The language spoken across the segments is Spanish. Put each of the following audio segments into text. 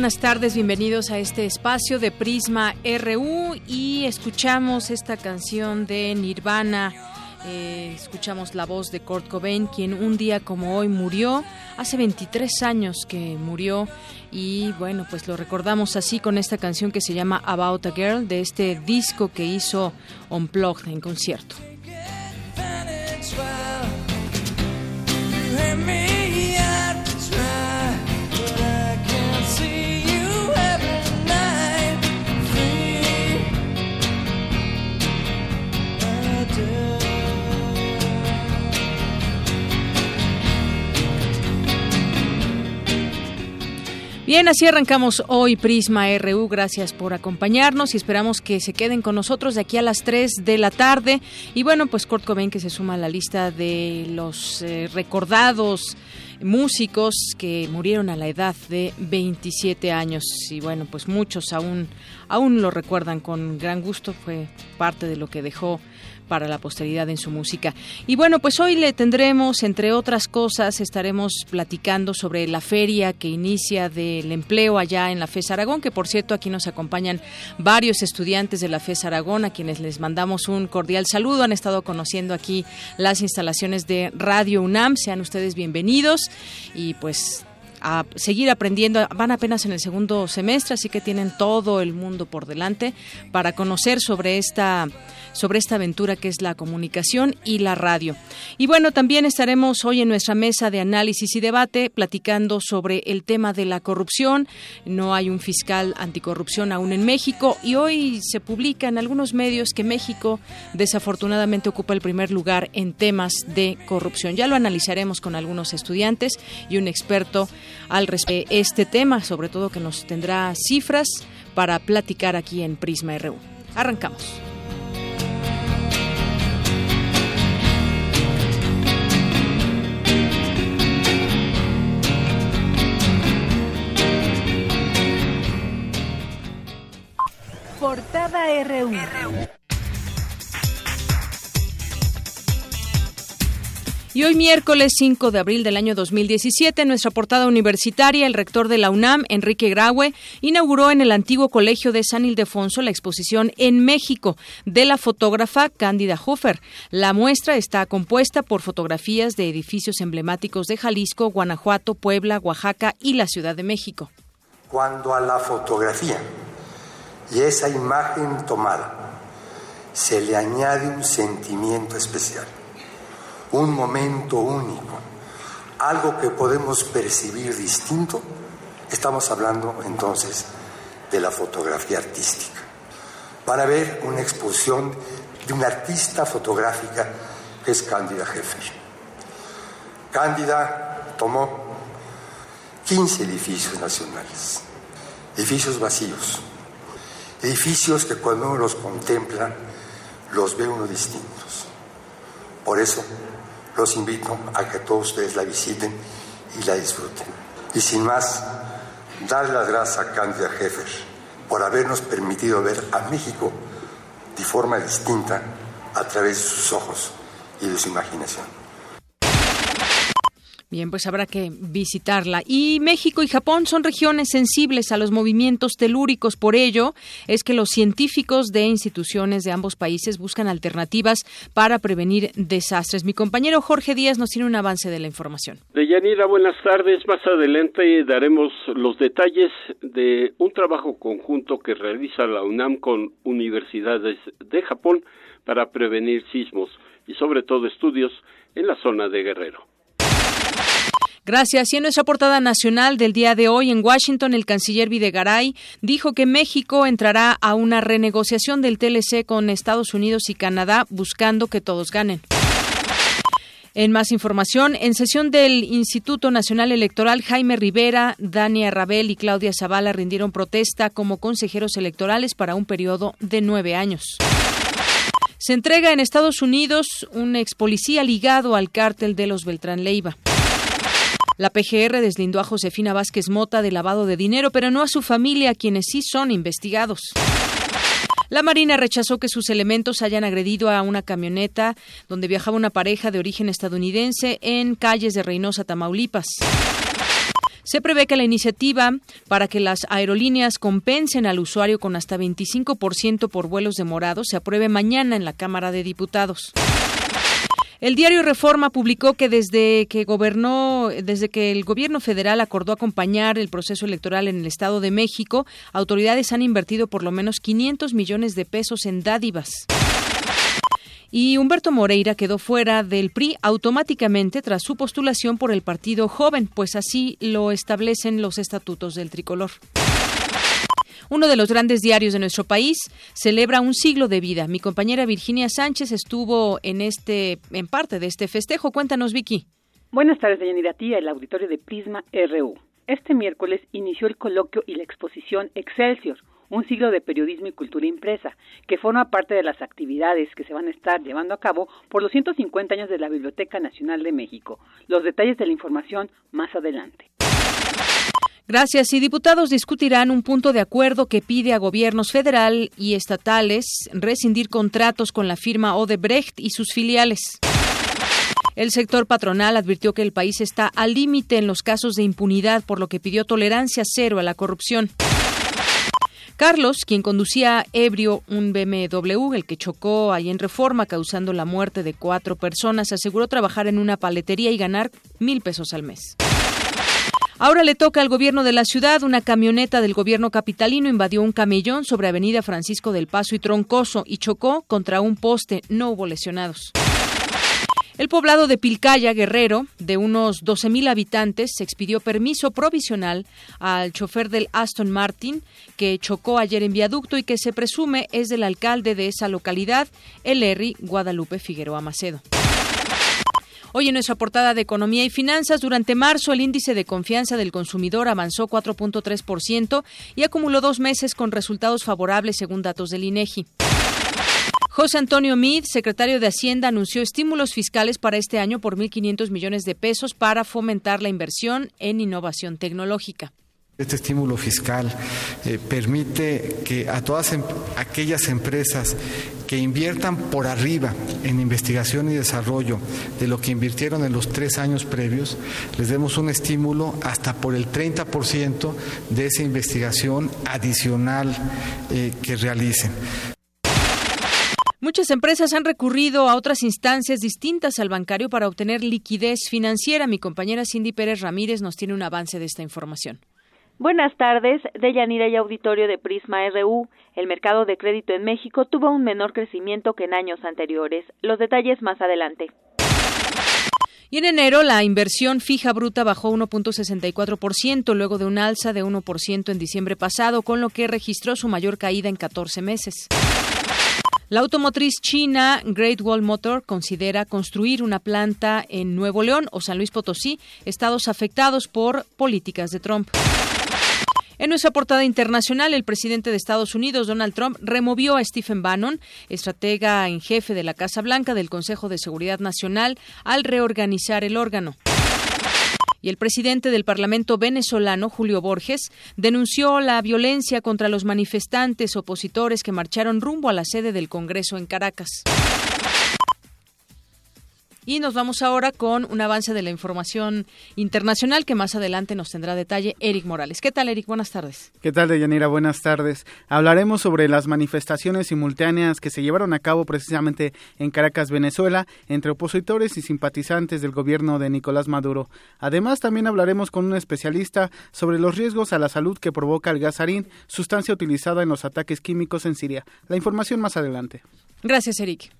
Buenas tardes, bienvenidos a este espacio de Prisma RU y escuchamos esta canción de Nirvana. Eh, escuchamos la voz de Kurt Cobain, quien un día como hoy murió, hace 23 años que murió y bueno, pues lo recordamos así con esta canción que se llama About a Girl de este disco que hizo Unplugged en concierto. Bien, así arrancamos hoy Prisma RU. Gracias por acompañarnos y esperamos que se queden con nosotros de aquí a las 3 de la tarde. Y bueno, pues Kurt Cobain que se suma a la lista de los eh, recordados músicos que murieron a la edad de 27 años y bueno, pues muchos aún aún lo recuerdan con gran gusto, fue parte de lo que dejó para la posteridad en su música. Y bueno, pues hoy le tendremos, entre otras cosas, estaremos platicando sobre la feria que inicia del empleo allá en la FES Aragón, que por cierto aquí nos acompañan varios estudiantes de la FES Aragón, a quienes les mandamos un cordial saludo. Han estado conociendo aquí las instalaciones de Radio UNAM. Sean ustedes bienvenidos y pues a seguir aprendiendo. Van apenas en el segundo semestre, así que tienen todo el mundo por delante para conocer sobre esta sobre esta aventura que es la comunicación y la radio. Y bueno, también estaremos hoy en nuestra mesa de análisis y debate platicando sobre el tema de la corrupción. No hay un fiscal anticorrupción aún en México y hoy se publica en algunos medios que México desafortunadamente ocupa el primer lugar en temas de corrupción. Ya lo analizaremos con algunos estudiantes y un experto al respecto de este tema, sobre todo que nos tendrá cifras para platicar aquí en Prisma RU. Arrancamos. Portada RU. Y hoy miércoles 5 de abril del año 2017, en nuestra portada universitaria, el rector de la UNAM, Enrique Graue, inauguró en el antiguo colegio de San Ildefonso la exposición En México de la fotógrafa Cándida Hofer. La muestra está compuesta por fotografías de edificios emblemáticos de Jalisco, Guanajuato, Puebla, Oaxaca y la Ciudad de México. Cuando a la fotografía y esa imagen tomada se le añade un sentimiento especial, un momento único, algo que podemos percibir distinto, estamos hablando entonces de la fotografía artística. Van a ver una exposición de una artista fotográfica que es Cándida Heffer. Cándida tomó 15 edificios nacionales, edificios vacíos, Edificios que cuando uno los contempla, los ve uno distintos. Por eso los invito a que todos ustedes la visiten y la disfruten. Y sin más, dar las gracias a Cándida Heffer por habernos permitido ver a México de forma distinta a través de sus ojos y de su imaginación. Bien, pues habrá que visitarla. Y México y Japón son regiones sensibles a los movimientos telúricos. Por ello, es que los científicos de instituciones de ambos países buscan alternativas para prevenir desastres. Mi compañero Jorge Díaz nos tiene un avance de la información. Deyanira, buenas tardes. Más adelante daremos los detalles de un trabajo conjunto que realiza la UNAM con universidades de Japón para prevenir sismos y sobre todo estudios en la zona de Guerrero. Gracias. Y en nuestra portada nacional del día de hoy en Washington, el canciller Videgaray dijo que México entrará a una renegociación del TLC con Estados Unidos y Canadá buscando que todos ganen. En más información, en sesión del Instituto Nacional Electoral, Jaime Rivera, Dania Rabel y Claudia Zavala rindieron protesta como consejeros electorales para un periodo de nueve años. Se entrega en Estados Unidos un ex policía ligado al cártel de los Beltrán Leiva. La PGR deslindó a Josefina Vázquez Mota de lavado de dinero, pero no a su familia, quienes sí son investigados. La Marina rechazó que sus elementos hayan agredido a una camioneta donde viajaba una pareja de origen estadounidense en calles de Reynosa, Tamaulipas. Se prevé que la iniciativa para que las aerolíneas compensen al usuario con hasta 25% por vuelos demorados se apruebe mañana en la Cámara de Diputados. El diario Reforma publicó que desde que gobernó, desde que el gobierno federal acordó acompañar el proceso electoral en el Estado de México, autoridades han invertido por lo menos 500 millones de pesos en dádivas. Y Humberto Moreira quedó fuera del PRI automáticamente tras su postulación por el Partido Joven, pues así lo establecen los estatutos del tricolor. Uno de los grandes diarios de nuestro país celebra un siglo de vida. Mi compañera Virginia Sánchez estuvo en este, en parte de este festejo. Cuéntanos, Vicky. Buenas tardes, Deyanira Tía, el auditorio de Prisma RU. Este miércoles inició el coloquio y la exposición Excelsior, un siglo de periodismo y cultura impresa, que forma parte de las actividades que se van a estar llevando a cabo por los 150 años de la Biblioteca Nacional de México. Los detalles de la información más adelante. Gracias. Y diputados discutirán un punto de acuerdo que pide a gobiernos federal y estatales rescindir contratos con la firma Odebrecht y sus filiales. El sector patronal advirtió que el país está al límite en los casos de impunidad, por lo que pidió tolerancia cero a la corrupción. Carlos, quien conducía ebrio un BMW, el que chocó ahí en Reforma, causando la muerte de cuatro personas, aseguró trabajar en una paletería y ganar mil pesos al mes. Ahora le toca al gobierno de la ciudad. Una camioneta del gobierno capitalino invadió un camellón sobre Avenida Francisco del Paso y Troncoso y chocó contra un poste. No hubo lesionados. El poblado de Pilcaya, Guerrero, de unos 12.000 habitantes, se expidió permiso provisional al chofer del Aston Martin que chocó ayer en viaducto y que se presume es del alcalde de esa localidad, el Guadalupe Figueroa Macedo. Hoy en nuestra portada de Economía y Finanzas, durante marzo el índice de confianza del consumidor avanzó 4.3% y acumuló dos meses con resultados favorables según datos del INEGI. José Antonio Meade, secretario de Hacienda, anunció estímulos fiscales para este año por 1.500 millones de pesos para fomentar la inversión en innovación tecnológica. Este estímulo fiscal eh, permite que a todas em, aquellas empresas que inviertan por arriba en investigación y desarrollo de lo que invirtieron en los tres años previos, les demos un estímulo hasta por el 30% de esa investigación adicional eh, que realicen. Muchas empresas han recurrido a otras instancias distintas al bancario para obtener liquidez financiera. Mi compañera Cindy Pérez Ramírez nos tiene un avance de esta información. Buenas tardes, Deyanira y auditorio de Prisma RU. El mercado de crédito en México tuvo un menor crecimiento que en años anteriores. Los detalles más adelante. Y en enero la inversión fija bruta bajó 1.64% luego de un alza de 1% en diciembre pasado, con lo que registró su mayor caída en 14 meses. La automotriz china Great Wall Motor considera construir una planta en Nuevo León o San Luis Potosí, estados afectados por políticas de Trump. En nuestra portada internacional, el presidente de Estados Unidos, Donald Trump, removió a Stephen Bannon, estratega en jefe de la Casa Blanca del Consejo de Seguridad Nacional, al reorganizar el órgano. Y el presidente del Parlamento venezolano, Julio Borges, denunció la violencia contra los manifestantes opositores que marcharon rumbo a la sede del Congreso en Caracas. Y nos vamos ahora con un avance de la información internacional que más adelante nos tendrá detalle Eric Morales. ¿Qué tal, Eric? Buenas tardes. ¿Qué tal, Deyanira? Buenas tardes. Hablaremos sobre las manifestaciones simultáneas que se llevaron a cabo precisamente en Caracas, Venezuela, entre opositores y simpatizantes del gobierno de Nicolás Maduro. Además, también hablaremos con un especialista sobre los riesgos a la salud que provoca el gasarín, sustancia utilizada en los ataques químicos en Siria. La información más adelante. Gracias, Eric.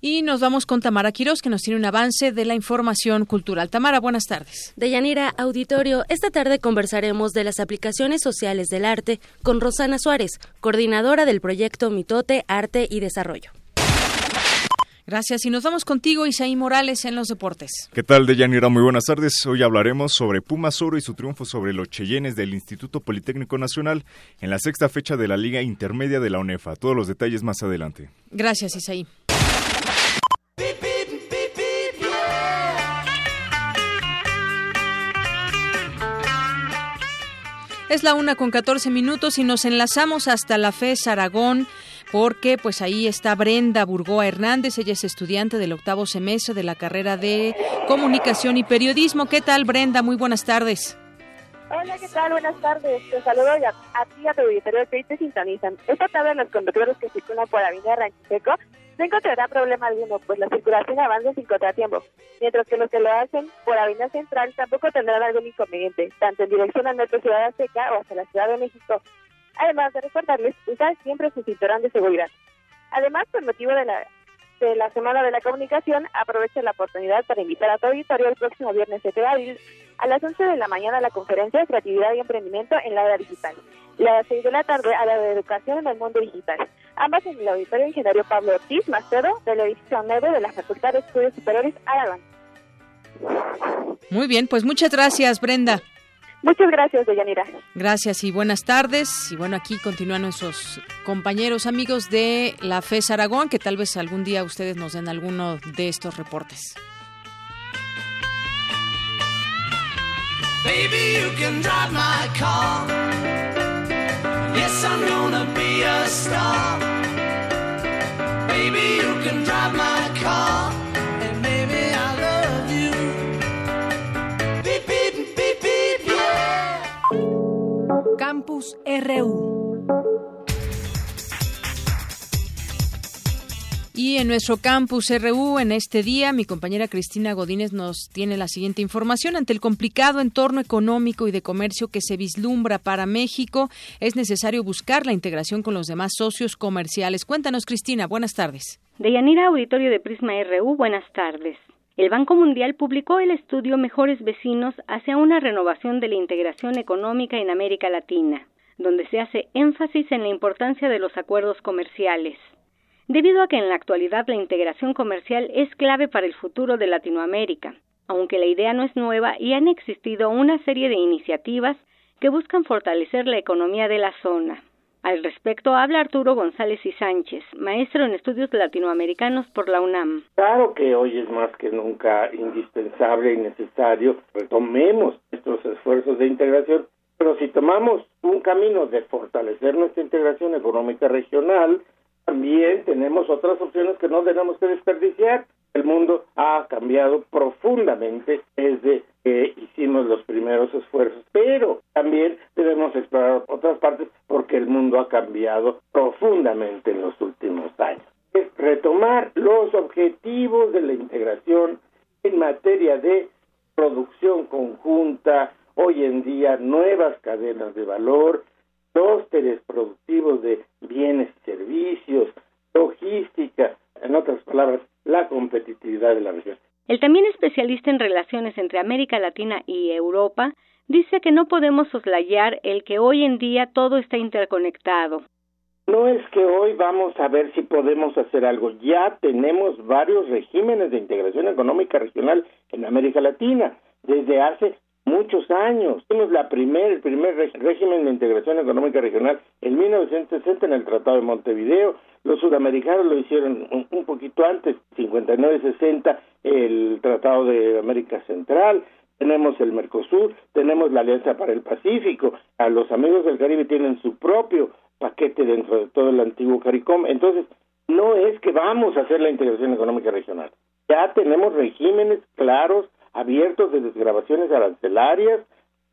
Y nos vamos con Tamara Quiroz, que nos tiene un avance de la información cultural. Tamara, buenas tardes. Deyanira Auditorio, esta tarde conversaremos de las aplicaciones sociales del arte con Rosana Suárez, coordinadora del proyecto Mitote, Arte y Desarrollo. Gracias. Y nos vamos contigo, Isaí Morales, en los deportes. ¿Qué tal, Deyanira? Muy buenas tardes. Hoy hablaremos sobre Pumas Oro y su triunfo sobre los Cheyennes del Instituto Politécnico Nacional en la sexta fecha de la Liga Intermedia de la UNEFA. Todos los detalles más adelante. Gracias, Isaí. Es la una con 14 minutos y nos enlazamos hasta la FES Aragón porque pues ahí está Brenda Burgoa Hernández, ella es estudiante del octavo semestre de la carrera de Comunicación y Periodismo. ¿Qué tal Brenda? Muy buenas tardes. Hola, ¿qué tal? Buenas tardes. Te saludo a, a ti a tu auditorio que te sintonizan. Esta tarde los conductores que circulan por Avenida Ranchiseco no encontrará problema alguno, pues la circulación avanza sin contratiempo, mientras que los que lo hacen por Avenida Central tampoco tendrán algún inconveniente, tanto en dirección al Metro Ciudad Seca o hacia la Ciudad de México. Además de recordarles usar siempre su cinturón de seguridad. Además, por motivo de la, de la Semana de la Comunicación, aprovecho la oportunidad para invitar a todo auditorio el próximo viernes 7 de abril a las 11 de la mañana a la conferencia de Creatividad y Emprendimiento en la era digital y a las 6 de la tarde a la de Educación en el Mundo Digital. Ambas en el Auditorio Ingeniero Pablo Ortiz Macedo del edificio 9 de la Facultad de Estudios Superiores Aragón. Muy bien, pues muchas gracias, Brenda. Muchas gracias, Deyanira. Gracias y buenas tardes. Y bueno, aquí continúan nuestros compañeros, amigos de la FES Aragón, que tal vez algún día ustedes nos den alguno de estos reportes. Baby, you can drive my car. Yes, I'm gonna be a star. Baby, you can drive my car. And I love you. Yeah. Campus RU. Y en nuestro campus RU, en este día, mi compañera Cristina Godínez nos tiene la siguiente información. Ante el complicado entorno económico y de comercio que se vislumbra para México, es necesario buscar la integración con los demás socios comerciales. Cuéntanos, Cristina. Buenas tardes. Deyanira, auditorio de Prisma RU, buenas tardes. El Banco Mundial publicó el estudio Mejores Vecinos hacia una renovación de la integración económica en América Latina, donde se hace énfasis en la importancia de los acuerdos comerciales debido a que en la actualidad la integración comercial es clave para el futuro de Latinoamérica, aunque la idea no es nueva y han existido una serie de iniciativas que buscan fortalecer la economía de la zona. Al respecto habla Arturo González y Sánchez, maestro en estudios latinoamericanos por la UNAM. Claro que hoy es más que nunca indispensable y necesario retomemos estos esfuerzos de integración, pero si tomamos un camino de fortalecer nuestra integración económica regional, también tenemos otras opciones que no tenemos que desperdiciar. El mundo ha cambiado profundamente desde que hicimos los primeros esfuerzos, pero también debemos explorar otras partes porque el mundo ha cambiado profundamente en los últimos años. Es retomar los objetivos de la integración en materia de producción conjunta, hoy en día nuevas cadenas de valor, clústeres productivos de bienes y servicios, logística, en otras palabras, la competitividad de la región. El también especialista en relaciones entre América Latina y Europa dice que no podemos soslayar el que hoy en día todo está interconectado. No es que hoy vamos a ver si podemos hacer algo. Ya tenemos varios regímenes de integración económica regional en América Latina desde hace muchos años. Tuvimos la primer, el primer régimen de integración económica regional en 1960 en el Tratado de Montevideo. Los sudamericanos lo hicieron un, poquito antes, 59-60, el Tratado de América Central. Tenemos el Mercosur, tenemos la Alianza para el Pacífico. A los amigos del Caribe tienen su propio paquete dentro de todo el antiguo CARICOM. Entonces, no es que vamos a hacer la integración económica regional. Ya tenemos regímenes claros, abiertos de desgrabaciones arancelarias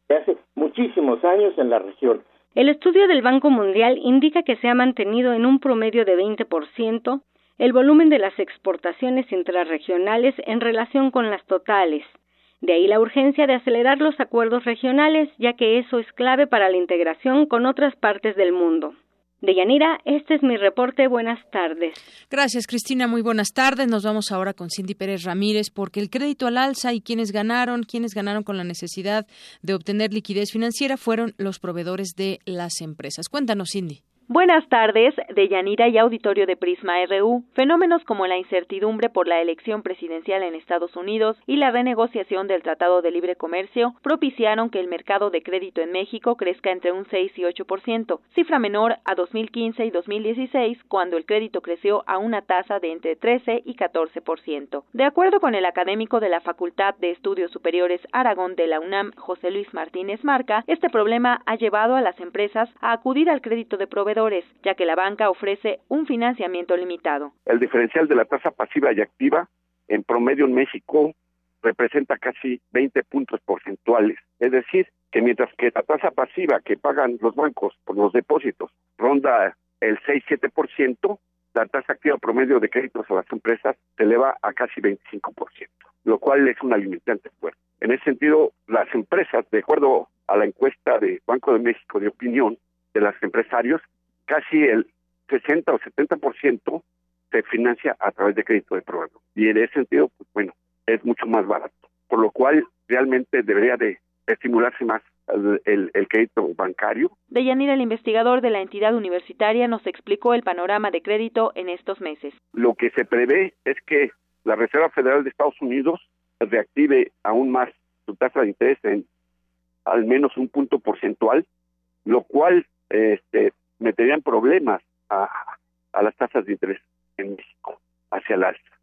de hace muchísimos años en la región. El estudio del Banco Mundial indica que se ha mantenido en un promedio de 20% el volumen de las exportaciones intrarregionales en relación con las totales. De ahí la urgencia de acelerar los acuerdos regionales, ya que eso es clave para la integración con otras partes del mundo. Deyanira, este es mi reporte. Buenas tardes. Gracias, Cristina. Muy buenas tardes. Nos vamos ahora con Cindy Pérez Ramírez porque el crédito al alza y quienes ganaron, quienes ganaron con la necesidad de obtener liquidez financiera fueron los proveedores de las empresas. Cuéntanos, Cindy. Buenas tardes, de Yanira y auditorio de Prisma RU. Fenómenos como la incertidumbre por la elección presidencial en Estados Unidos y la renegociación del Tratado de Libre Comercio propiciaron que el mercado de crédito en México crezca entre un 6 y 8%, cifra menor a 2015 y 2016, cuando el crédito creció a una tasa de entre 13 y 14%. De acuerdo con el académico de la Facultad de Estudios Superiores Aragón de la UNAM, José Luis Martínez Marca, este problema ha llevado a las empresas a acudir al crédito de proveedores ya que la banca ofrece un financiamiento limitado. El diferencial de la tasa pasiva y activa en promedio en México representa casi 20 puntos porcentuales. Es decir, que mientras que la tasa pasiva que pagan los bancos por los depósitos ronda el 6-7%, la tasa activa promedio de créditos a las empresas se eleva a casi 25%, lo cual es una limitante fuerte. En ese sentido, las empresas, de acuerdo a la encuesta de Banco de México de opinión de los empresarios, casi el 60 o 70% se financia a través de crédito de proveedor. Y en ese sentido, pues bueno, es mucho más barato. Por lo cual, realmente debería de estimularse más el, crédito bancario. Deyanira, el investigador de la entidad universitaria, nos explicó el panorama de crédito en estos meses. Lo que se prevé es que la Reserva Federal de Estados Unidos reactive aún más su tasa de interés en al menos un punto porcentual, lo cual este, meterían problemas a, a las tasas de interés en México hacia el alza,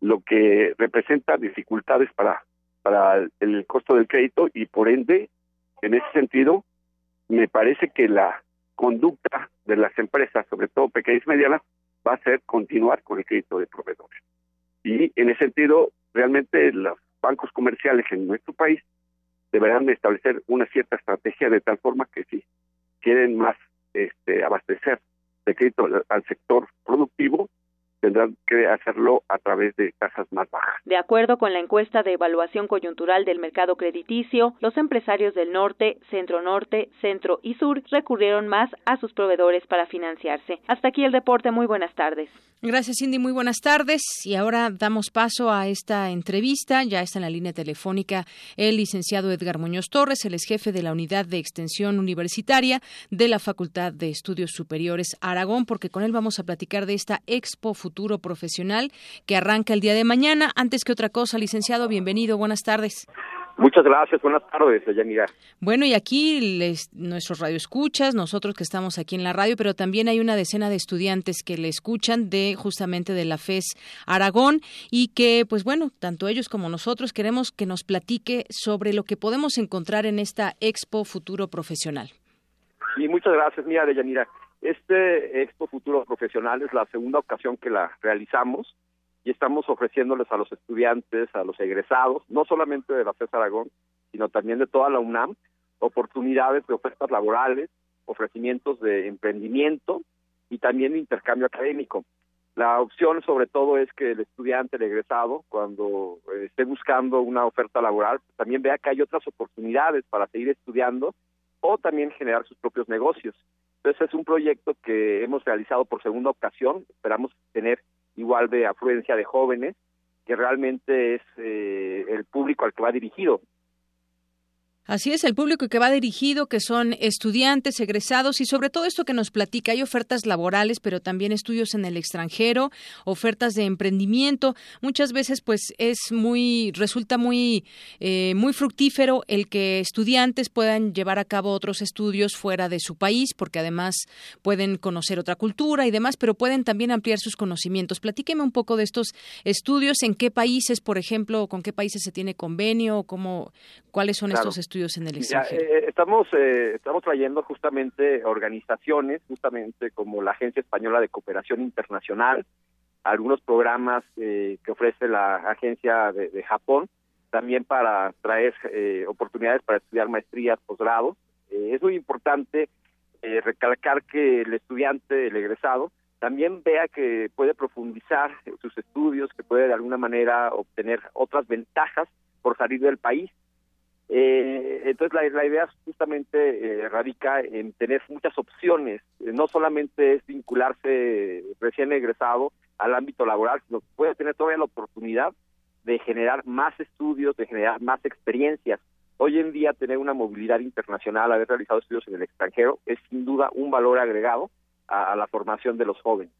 lo que representa dificultades para, para el, costo del crédito y por ende, en ese sentido, me parece que la conducta de las empresas, sobre todo pequeñas y medianas, va a ser continuar con el crédito de proveedores. Y en ese sentido, realmente los bancos comerciales en nuestro país deberán establecer una cierta estrategia de tal forma que si quieren más este, abastecer de crédito al sector productivo, tendrán que hacerlo a través de tasas más bajas. De acuerdo con la encuesta de evaluación coyuntural del mercado crediticio, los empresarios del norte, centro norte, centro y sur recurrieron más a sus proveedores para financiarse. Hasta aquí el deporte. Muy buenas tardes. Gracias, Cindy. Muy buenas tardes. Y ahora damos paso a esta entrevista. Ya está en la línea telefónica el licenciado Edgar Muñoz Torres, el ex jefe de la Unidad de Extensión Universitaria de la Facultad de Estudios Superiores Aragón, porque con él vamos a platicar de esta Expo futuro profesional que arranca el día de mañana. Antes que otra cosa, licenciado, bienvenido, buenas tardes. Muchas gracias, buenas tardes, Yanira. Bueno, y aquí les, nuestros radioescuchas, nosotros que estamos aquí en la radio, pero también hay una decena de estudiantes que le escuchan de justamente de la FES Aragón y que, pues bueno, tanto ellos como nosotros queremos que nos platique sobre lo que podemos encontrar en esta Expo Futuro Profesional. Sí, muchas gracias, mira, Yanira. Este Expo Futuro Profesional es la segunda ocasión que la realizamos y estamos ofreciéndoles a los estudiantes, a los egresados, no solamente de la FES Aragón, sino también de toda la UNAM, oportunidades de ofertas laborales, ofrecimientos de emprendimiento y también de intercambio académico. La opción sobre todo es que el estudiante, el egresado, cuando esté buscando una oferta laboral, también vea que hay otras oportunidades para seguir estudiando o también generar sus propios negocios. Entonces es un proyecto que hemos realizado por segunda ocasión, esperamos tener igual de afluencia de jóvenes, que realmente es eh, el público al que va dirigido. Así es, el público que va dirigido, que son estudiantes, egresados y sobre todo esto que nos platica, hay ofertas laborales, pero también estudios en el extranjero, ofertas de emprendimiento. Muchas veces, pues, es muy, resulta muy, eh, muy fructífero el que estudiantes puedan llevar a cabo otros estudios fuera de su país, porque además pueden conocer otra cultura y demás, pero pueden también ampliar sus conocimientos. Platíqueme un poco de estos estudios, en qué países, por ejemplo, con qué países se tiene convenio, cómo, cuáles son estos estudios en el extranjero? Eh, estamos, eh, estamos trayendo justamente organizaciones, justamente como la Agencia Española de Cooperación Internacional, algunos programas que ofrece la agencia de, Japón, también para traer oportunidades para estudiar maestrías, posgrados. es muy importante recalcar que el estudiante, el egresado, también vea que puede profundizar sus estudios, que puede de alguna manera obtener otras ventajas por salir del país. Eh, entonces la, la, idea justamente eh, radica en tener muchas opciones, eh, no solamente es vincularse recién egresado al ámbito laboral, sino que puede tener todavía la oportunidad de generar más estudios, de generar más experiencias. Hoy en día tener una movilidad internacional, haber realizado estudios en el extranjero, es sin duda un valor agregado a, la formación de los jóvenes.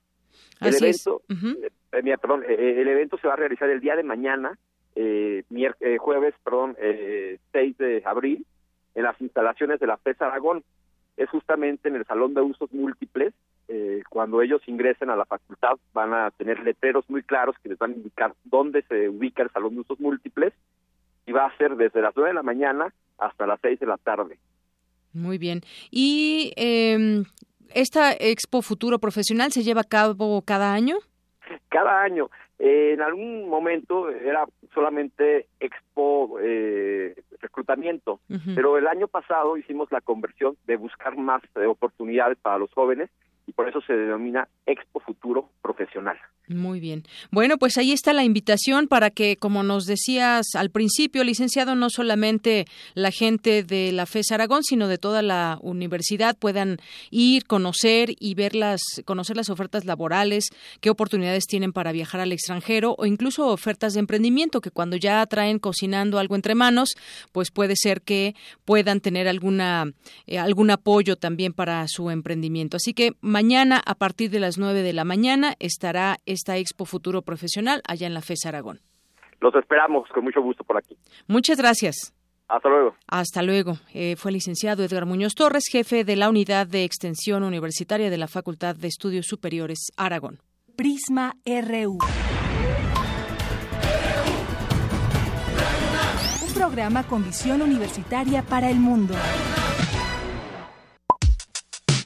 El evento, eh, eh, perdón, el evento se va a realizar el día de mañana, eh, jueves, perdón, 6 de abril, en las instalaciones de la FES Aragón. Es justamente en el Salón de Usos Múltiples. cuando ellos ingresen a la facultad van a tener letreros muy claros que les van a indicar dónde se ubica el Salón de Usos Múltiples y va a ser desde las 9 de la mañana hasta las 6 de la tarde. Muy bien. ¿Y eh, ¿Esta Expo Futuro Profesional se lleva a cabo cada año? Cada año. Eh, en algún momento era solamente Expo eh, Reclutamiento, pero el año pasado hicimos la conversión de buscar más eh, oportunidades para los jóvenes y por eso se denomina Expo Futuro Profesional. Muy bien. Bueno, pues ahí está la invitación para que, como nos decías al principio, licenciado, no solamente la gente de la FES Aragón, sino de toda la universidad puedan ir, conocer y ver las, conocer las ofertas laborales, qué oportunidades tienen para viajar al extranjero o incluso ofertas de emprendimiento que cuando ya traen cocinando algo entre manos, pues puede ser que puedan tener alguna eh, algún apoyo también para su emprendimiento. Así que mañana a partir de las nueve de la mañana estará esta Expo Futuro Profesional allá en la FES Aragón. Los esperamos con mucho gusto por aquí. Muchas gracias. Hasta luego. Hasta luego. Eh, fue el licenciado Edgar Muñoz Torres, jefe de la Unidad de Extensión Universitaria de la Facultad de Estudios Superiores Aragón. Prisma RU. Un programa con visión universitaria para el mundo.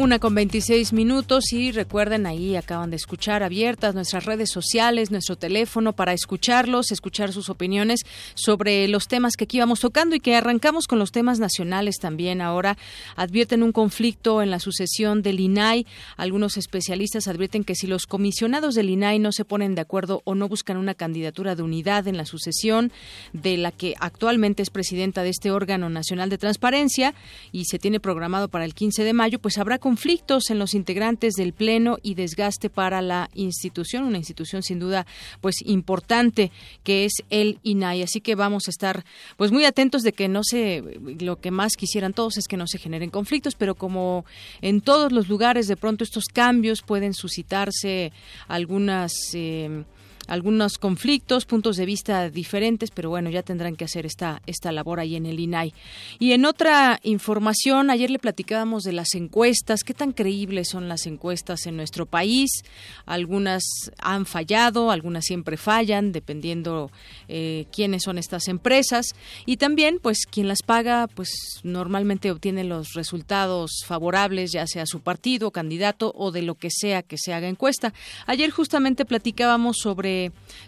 Una con 26 minutos y recuerden ahí acaban de escuchar abiertas nuestras redes sociales, nuestro teléfono para escucharlos, escuchar sus opiniones sobre los temas que aquí vamos tocando y que arrancamos con los temas nacionales también. Ahora advierten un conflicto en la sucesión del INAI. Algunos especialistas advierten que si los comisionados del INAI no se ponen de acuerdo o no buscan una candidatura de unidad en la sucesión de la que actualmente es presidenta de este órgano nacional de transparencia y se tiene programado para el 15 de mayo, pues habrá conflictos en los integrantes del Pleno y desgaste para la institución, una institución sin duda pues importante que es el INAI. Así que vamos a estar pues muy atentos de que no se, lo que más quisieran todos es que no se generen conflictos, pero como en todos los lugares de pronto estos cambios pueden suscitarse algunas... Eh, algunos conflictos, puntos de vista diferentes, pero bueno, ya tendrán que hacer esta, esta labor ahí en el INAI. Y en otra información, ayer le platicábamos de las encuestas, qué tan creíbles son las encuestas en nuestro país. Algunas han fallado, algunas siempre fallan, dependiendo eh, quiénes son estas empresas. Y también, pues, quien las paga, pues normalmente obtiene los resultados favorables, ya sea su partido, candidato o de lo que sea que se haga encuesta. Ayer justamente platicábamos sobre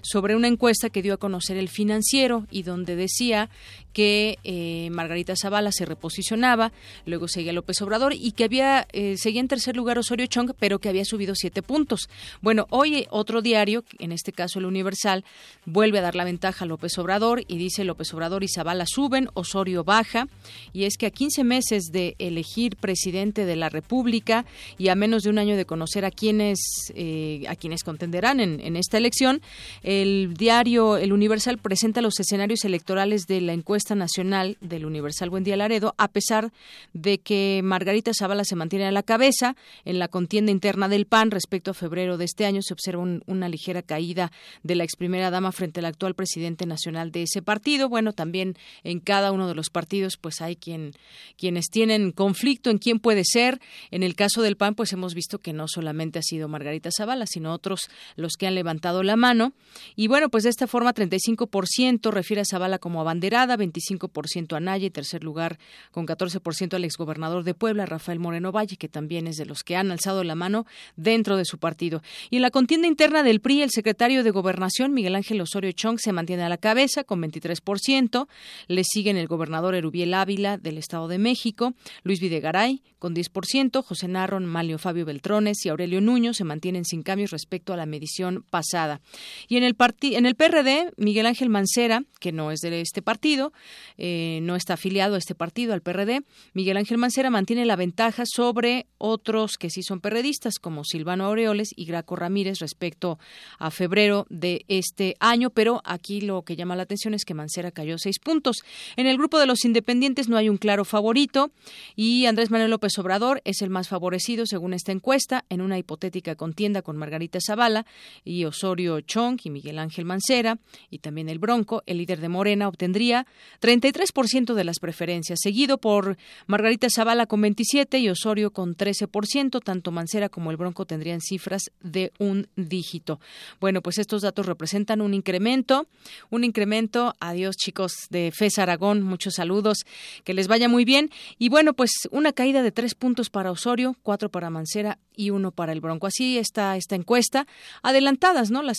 sobre, una encuesta que dio a conocer el financiero y donde decía que eh, Margarita Zavala se reposicionaba, luego seguía López Obrador y que había eh, seguía en tercer lugar Osorio Chong, pero que había subido siete puntos. Bueno, hoy otro diario, en este caso el Universal, vuelve a dar la ventaja a López Obrador y dice López Obrador y Zavala suben, Osorio baja, y es que a 15 meses de elegir presidente de la República y a menos de un año de conocer a quienes eh, a quienes contenderán en, en esta elección, El diario El Universal presenta los escenarios electorales de la encuesta nacional del Universal Buen Día Laredo, a pesar de que Margarita Zavala se mantiene a la cabeza en la contienda interna del PAN respecto a febrero de este año. Se observa una ligera caída de la ex primera dama frente al actual presidente nacional de ese partido. Bueno, también en cada uno de los partidos, pues hay quien, quienes tienen conflicto en quién puede ser. En el caso del PAN, pues hemos visto que no solamente ha sido Margarita Zavala, sino otros los que han levantado la mano. Y bueno, pues de esta forma, 35% refiere a Zavala como abanderada, 25% a Naya y tercer lugar con 14% al exgobernador de Puebla, Rafael Moreno Valle, que también es de los que han alzado la mano dentro de su partido. Y en la contienda interna del PRI, el secretario de Gobernación, Miguel Ángel Osorio Chong, se mantiene a la cabeza con 23%. Le siguen el gobernador Erubiel Ávila del Estado de México, Luis Videgaray con 10%, José Narron, Malio Fabio Beltrones y Aurelio Nuño se mantienen sin cambios respecto a la medición pasada. Y en el, en el PRD, Miguel Ángel Mancera, que no es de este partido, eh, no está afiliado a este partido, al PRD, Miguel Ángel Mancera mantiene la ventaja sobre otros que sí son perredistas, como Silvano Aureoles y Graco Ramírez respecto a febrero de este año, pero aquí lo que llama la atención es que Mancera cayó seis puntos. En el grupo de los independientes no hay un claro favorito y Andrés Manuel López Obrador es el más favorecido según esta encuesta en una hipotética contienda con Margarita Zavala y Osorio Chong y Miguel Ángel Mancera y también el Bronco, el líder de Morena obtendría 33% de las preferencias, seguido por Margarita Zavala con 27 y Osorio con 13%, tanto Mancera como el Bronco tendrían cifras de un dígito. Bueno, pues estos datos representan un incremento, un incremento, adiós chicos de FES Aragón, muchos saludos, que les vaya muy bien. Y bueno, pues una caída de tres puntos para Osorio, cuatro para Mancera y uno para el Bronco. Así está esta encuesta, adelantadas, ¿no? Las,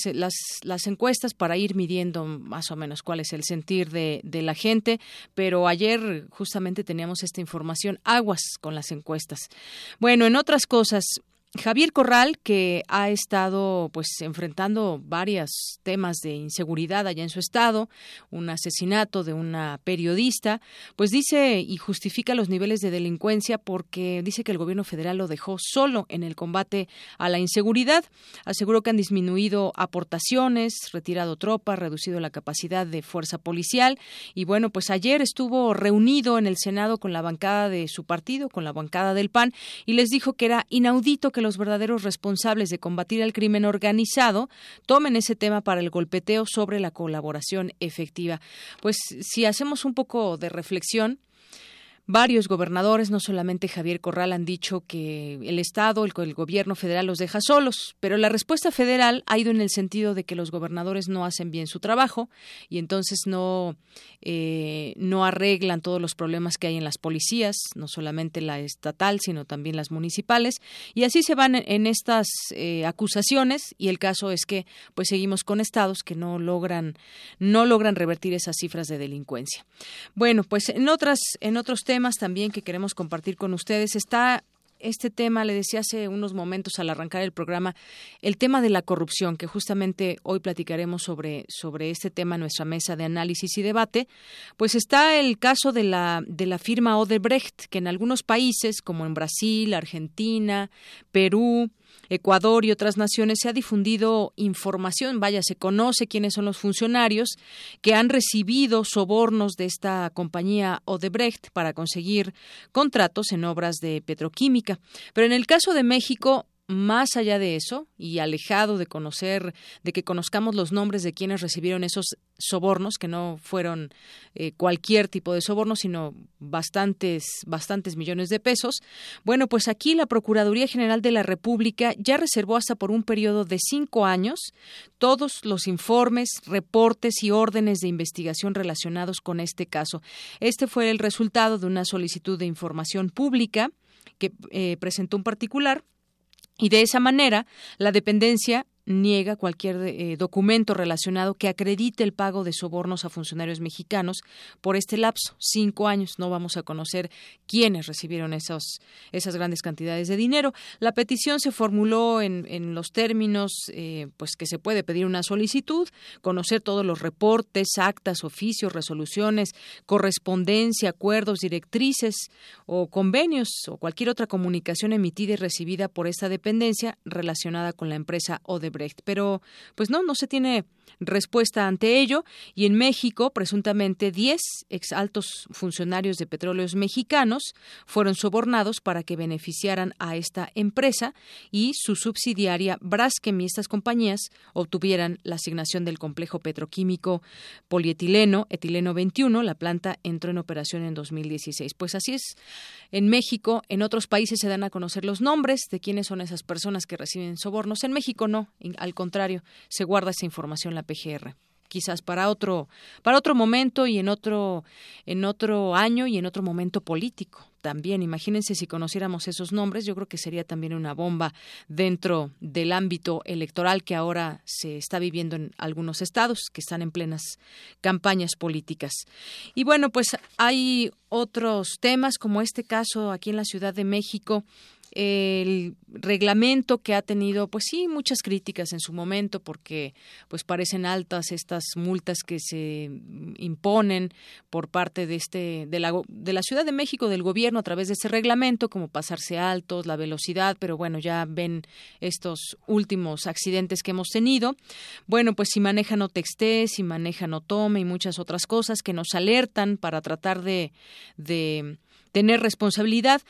encuestas para ir midiendo más o menos cuál es el sentir de, de la gente, pero ayer justamente teníamos esta información, aguas con las encuestas. Bueno, en otras cosas, Javier Corral, que ha estado pues enfrentando varios temas de inseguridad allá en su estado, un asesinato de una periodista, pues dice y justifica los niveles de delincuencia porque dice que el gobierno federal lo dejó solo en el combate a la inseguridad. Aseguró que han disminuido aportaciones, retirado tropas, reducido la capacidad de fuerza policial y bueno, pues ayer estuvo reunido en el Senado con la bancada de su partido, con la bancada del PAN y les dijo que era inaudito que los verdaderos responsables de combatir el crimen organizado tomen ese tema para el golpeteo sobre la colaboración efectiva. Pues si hacemos un poco de reflexión, Varios gobernadores, no solamente Javier Corral, han dicho que el Estado, el, gobierno federal los deja solos, pero la respuesta federal ha ido en el sentido de que los gobernadores no hacen bien su trabajo y entonces no, eh, no arreglan todos los problemas que hay en las policías, no solamente la estatal, sino también las municipales, y así se van en estas eh, acusaciones y el caso es que pues seguimos con estados que no logran no logran revertir esas cifras de delincuencia. Bueno, pues en otras en otros temas temas también que queremos compartir con ustedes. Está este tema, le decía hace unos momentos al arrancar el programa, el tema de la corrupción, que justamente hoy platicaremos sobre, sobre este tema en nuestra mesa de análisis y debate, pues está el caso de la, de la firma Odebrecht, que en algunos países, como en Brasil, Argentina, Perú, Ecuador y otras naciones se ha difundido información, vaya, se conoce quiénes son los funcionarios que han recibido sobornos de esta compañía Odebrecht para conseguir contratos en obras de petroquímica. Pero en el caso de México, más allá de eso y alejado de conocer, de que conozcamos los nombres de quienes recibieron esos sobornos, que no fueron eh, cualquier tipo de soborno, sino bastantes, bastantes millones de pesos. Bueno, pues aquí la Procuraduría General de la República ya reservó hasta por un periodo de cinco años todos los informes, reportes y órdenes de investigación relacionados con este caso. Este fue el resultado de una solicitud de información pública que eh, presentó un particular y de esa manera, la dependencia niega cualquier eh, documento relacionado que acredite el pago de sobornos a funcionarios mexicanos por este lapso, cinco años. No vamos a conocer quiénes recibieron esos, esas grandes cantidades de dinero. La petición se formuló en, en los términos eh, pues que se puede pedir una solicitud, conocer todos los reportes, actas, oficios, resoluciones, correspondencia, acuerdos, directrices o convenios o cualquier otra comunicación emitida y recibida por esta dependencia relacionada con la empresa o de Odebrecht. Pero, pues no, no se tiene respuesta ante ello y en México presuntamente 10 exaltos funcionarios de petróleos mexicanos fueron sobornados para que beneficiaran a esta empresa y su subsidiaria Braskem y estas compañías obtuvieran la asignación del complejo petroquímico polietileno etileno 21 la planta entró en operación en 2016 pues así es en México en otros países se dan a conocer los nombres de quiénes son esas personas que reciben sobornos en México no al contrario se guarda esa información la PGR quizás para otro para otro momento y en otro en otro año y en otro momento político también. Imagínense si conociéramos esos nombres yo creo que sería también una bomba dentro del ámbito electoral que ahora se está viviendo en algunos estados que están en plenas campañas políticas. Y bueno pues hay otros temas como este caso aquí en la Ciudad de México el reglamento que ha tenido pues sí muchas críticas en su momento porque pues parecen altas estas multas que se imponen por parte de este de la de la Ciudad de México del gobierno a través de ese reglamento como pasarse altos la velocidad pero bueno ya ven estos últimos accidentes que hemos tenido. Bueno pues si maneja no texté si maneja no tome y muchas otras cosas que nos alertan para tratar de de tener responsabilidad.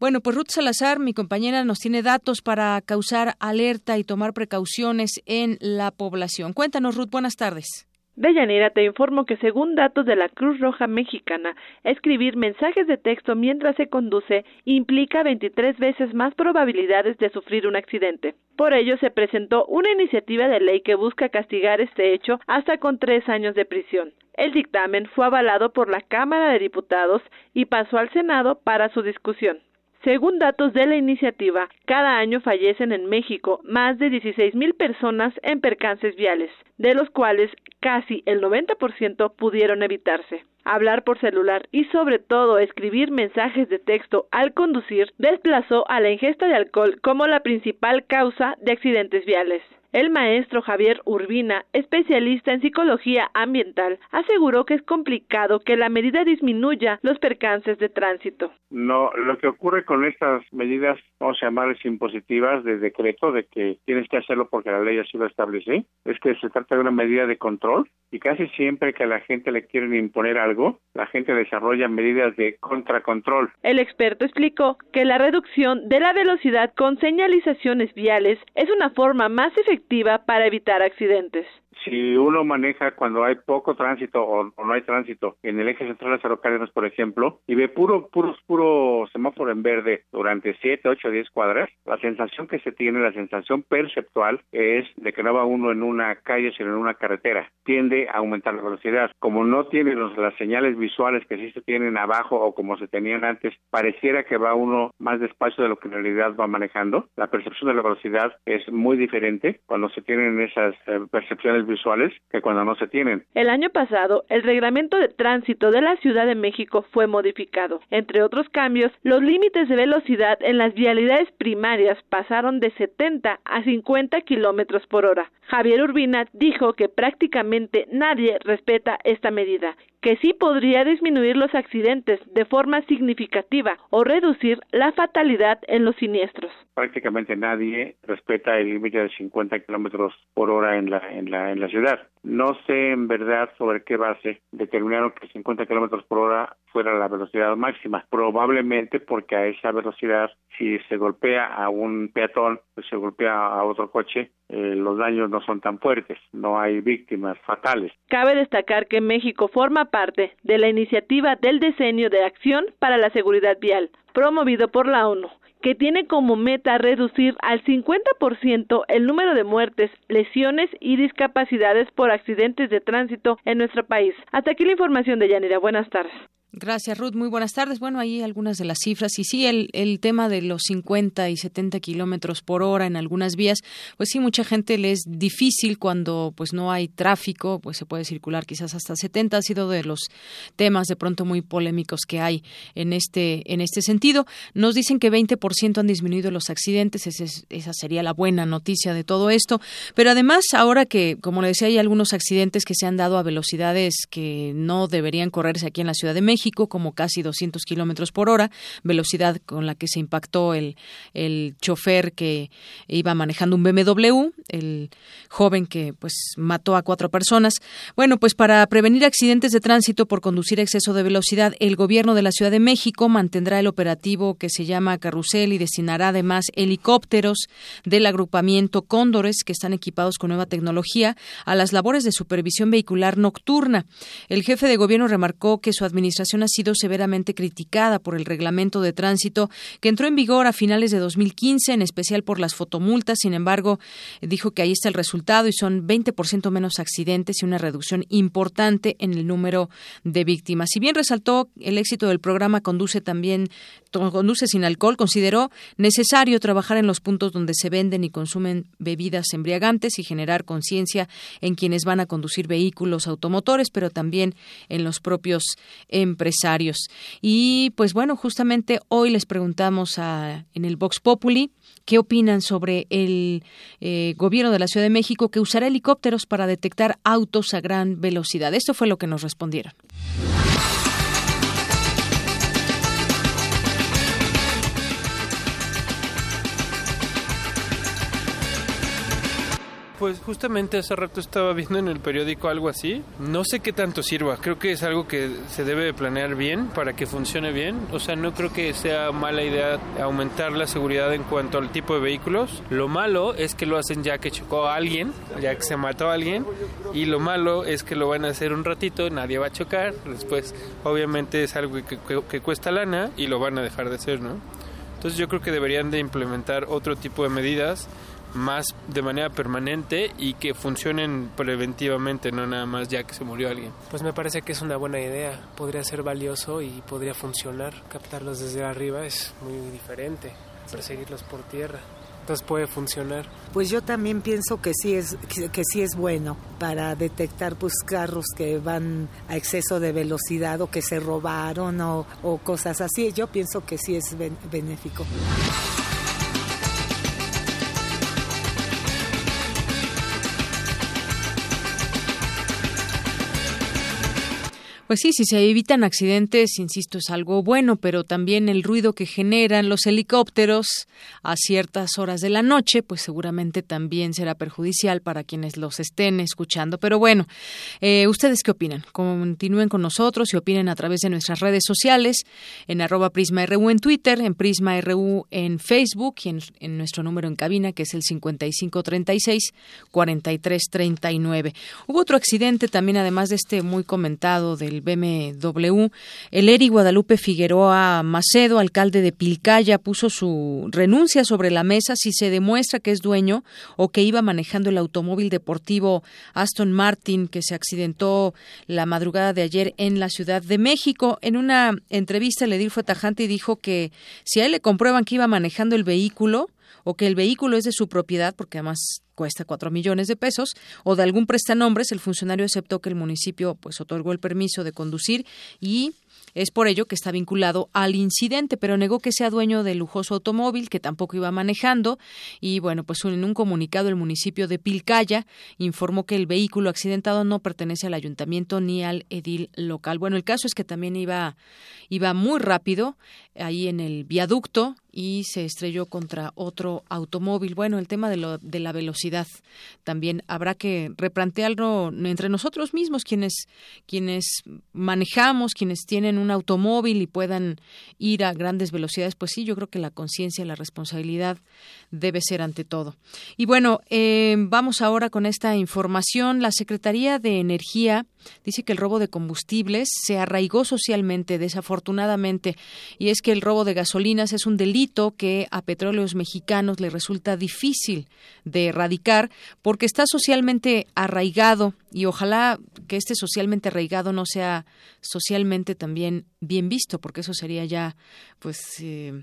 Bueno, pues Ruth Salazar, mi compañera, nos tiene datos para causar alerta y tomar precauciones en la población. Cuéntanos, Ruth, buenas tardes. Deyanira, te informo que según datos de la Cruz Roja Mexicana, escribir mensajes de texto mientras se conduce implica 23 veces más probabilidades de sufrir un accidente. Por ello, se presentó una iniciativa de ley que busca castigar este hecho hasta con tres años de prisión. El dictamen fue avalado por la Cámara de Diputados y pasó al Senado para su discusión. Según datos de la iniciativa, cada año fallecen en México más de 16 mil personas en percances viales, de los cuales casi el 90% pudieron evitarse. Hablar por celular y sobre todo escribir mensajes de texto al conducir desplazó a la ingesta de alcohol como la principal causa de accidentes viales. El maestro Javier Urbina, especialista en psicología ambiental, aseguró que es complicado que la medida disminuya los percances de tránsito. No, lo que ocurre con estas medidas, vamos a llamarles impositivas de decreto, de que tienes que hacerlo porque la ley así lo establece, es que se trata de una medida de control y casi siempre que a la gente le quieren imponer algo, la gente desarrolla medidas de contracontrol. El experto explicó que la reducción de la velocidad con señalizaciones viales es una forma más efectiva para evitar accidentes si uno maneja cuando hay poco tránsito o, no hay tránsito en el eje central de Cerro Cárdenas, por ejemplo, y ve puro, puro, puro semáforo en verde durante 7, 8, 10 cuadras, la sensación que se tiene, la sensación perceptual es de que no va uno en una calle, sino en una carretera. Tiende a aumentar la velocidad. Como no tiene los, las señales visuales que sí se tienen abajo o como se tenían antes, pareciera que va uno más despacio de lo que en realidad va manejando. La percepción de la velocidad es muy diferente cuando se tienen esas eh, percepciones visuales que cuando no se tienen. El año pasado, el reglamento de tránsito de la Ciudad de México fue modificado. Entre otros cambios, los límites de velocidad en las vialidades primarias pasaron de 70 a 50 kilómetros por hora. Javier Urbina dijo que prácticamente nadie respeta esta medida, que sí podría disminuir los accidentes de forma significativa o reducir la fatalidad en los siniestros. Prácticamente nadie respeta el límite de 50 kilómetros por hora en la, en la, en la ciudad. No sé en verdad sobre qué base determinaron que 50 kilómetros por hora fuera la velocidad máxima. Probablemente porque a esa velocidad, si se golpea a un peatón, pues se golpea a otro coche, eh, los daños no son tan fuertes, no hay víctimas fatales. Cabe destacar que México forma parte de la iniciativa del diseño de acción para la seguridad vial, promovido por la ONU que tiene como meta reducir al 50% el número de muertes, lesiones y discapacidades por accidentes de tránsito en nuestro país. Hasta aquí la información de Yanira. Buenas tardes. Gracias, Ruth. Muy buenas tardes. Bueno, ahí algunas de las cifras. Y sí, el, el tema de los 50 y 70 kilómetros por hora en algunas vías, pues sí, mucha gente le es difícil cuando pues no hay tráfico, pues se puede circular quizás hasta 70. Ha sido de los temas de pronto muy polémicos que hay en este, en este sentido. Nos dicen que 20% han disminuido los accidentes. esa sería la buena noticia de todo esto. Pero además, ahora que, como le decía, hay algunos accidentes que se han dado a velocidades que no deberían correrse aquí en la Ciudad de México, México, como casi 200 kilómetros por hora, velocidad con la que se impactó el, el chofer que iba manejando un BMW, el joven que pues mató a cuatro personas. Bueno, pues para prevenir accidentes de tránsito por conducir exceso de velocidad, el gobierno de la Ciudad de México mantendrá el operativo que se llama Carrusel y destinará además helicópteros del agrupamiento Cóndores que están equipados con nueva tecnología a las labores de supervisión vehicular nocturna. El jefe de gobierno remarcó que su administración ha sido severamente criticada por el reglamento de tránsito que entró en vigor a finales de 2015, en especial por las fotomultas. Sin embargo, dijo que ahí está el resultado y son 20% menos accidentes y una reducción importante en el número de víctimas. Si bien resaltó el éxito del programa Conduce también Conduce sin alcohol, consideró necesario trabajar en los puntos donde se venden y consumen bebidas embriagantes y generar conciencia en quienes van a conducir vehículos automotores, pero también en los propios Y pues bueno, justamente hoy les preguntamos a, en el Vox Populi qué opinan sobre el eh, gobierno de la Ciudad de México que usará helicópteros para detectar autos a gran velocidad. Esto fue lo que nos respondieron. Pues justamente hace rato estaba viendo en el periódico algo así. No sé qué tanto sirva. Creo que es algo que se debe planear bien para que funcione bien. O sea, no creo que sea mala idea aumentar la seguridad en cuanto al tipo de vehículos. Lo malo es que lo hacen ya que chocó a alguien, ya que se mató a alguien. Y lo malo es que lo van a hacer un ratito, nadie va a chocar. Después, obviamente, es algo que, que cuesta lana y lo van a dejar de hacer, ¿no? Entonces yo creo que deberían de implementar otro tipo de medidas más de manera permanente y que funcionen preventivamente, no nada más ya que se murió alguien. Pues me parece que es una buena idea, podría ser valioso y podría funcionar. Captarlos desde arriba es muy diferente, perseguirlos por tierra. Entonces puede funcionar. Pues yo también pienso que sí es que, sí es bueno para detectar pues carros que van a exceso de velocidad o que se robaron o, o cosas así. Yo pienso que sí es benéfico. Pues sí, si se evitan accidentes, insisto, es algo bueno, pero también el ruido que generan los helicópteros a ciertas horas de la noche, pues seguramente también será perjudicial para quienes los estén escuchando. Pero bueno, eh, ¿ustedes qué opinan? Continúen con nosotros y opinen a través de nuestras redes sociales, en arroba PrismaRU en Twitter, en PrismaRU en Facebook y en, en nuestro número en cabina, que es el 5536-4339. Hubo otro accidente también, además de este muy comentado del BMW. El Eri Guadalupe Figueroa Macedo, alcalde de Pilcaya, puso su renuncia sobre la mesa si se demuestra que es dueño o que iba manejando el automóvil deportivo Aston Martin que se accidentó la madrugada de ayer en la Ciudad de México. En una entrevista, el edil fue tajante y dijo que si a él le comprueban que iba manejando el vehículo, o que el vehículo es de su propiedad, porque además cuesta cuatro millones de pesos, o de algún prestanombres, el funcionario aceptó que el municipio pues otorgó el permiso de conducir y es por ello que está vinculado al incidente, pero negó que sea dueño del lujoso automóvil que tampoco iba manejando. Y bueno, pues en un comunicado el municipio de Pilcaya informó que el vehículo accidentado no pertenece al ayuntamiento ni al edil local. Bueno, el caso es que también iba, iba muy rápido ahí en el viaducto y se estrelló contra otro automóvil. Bueno, el tema de, lo, de la velocidad también habrá que replantearlo entre nosotros mismos, quienes, quienes manejamos, quienes tienen un automóvil y puedan ir a grandes velocidades, pues sí, yo creo que la conciencia, la responsabilidad debe ser ante todo. Y bueno, eh, vamos ahora con esta información. La Secretaría de Energía dice que el robo de combustibles se arraigó socialmente, desafortunadamente, y es que el robo de gasolinas es un delito que a petróleos mexicanos le resulta difícil de erradicar porque está socialmente arraigado y ojalá que este socialmente arraigado no sea socialmente también bien visto, porque eso sería ya, pues, eh,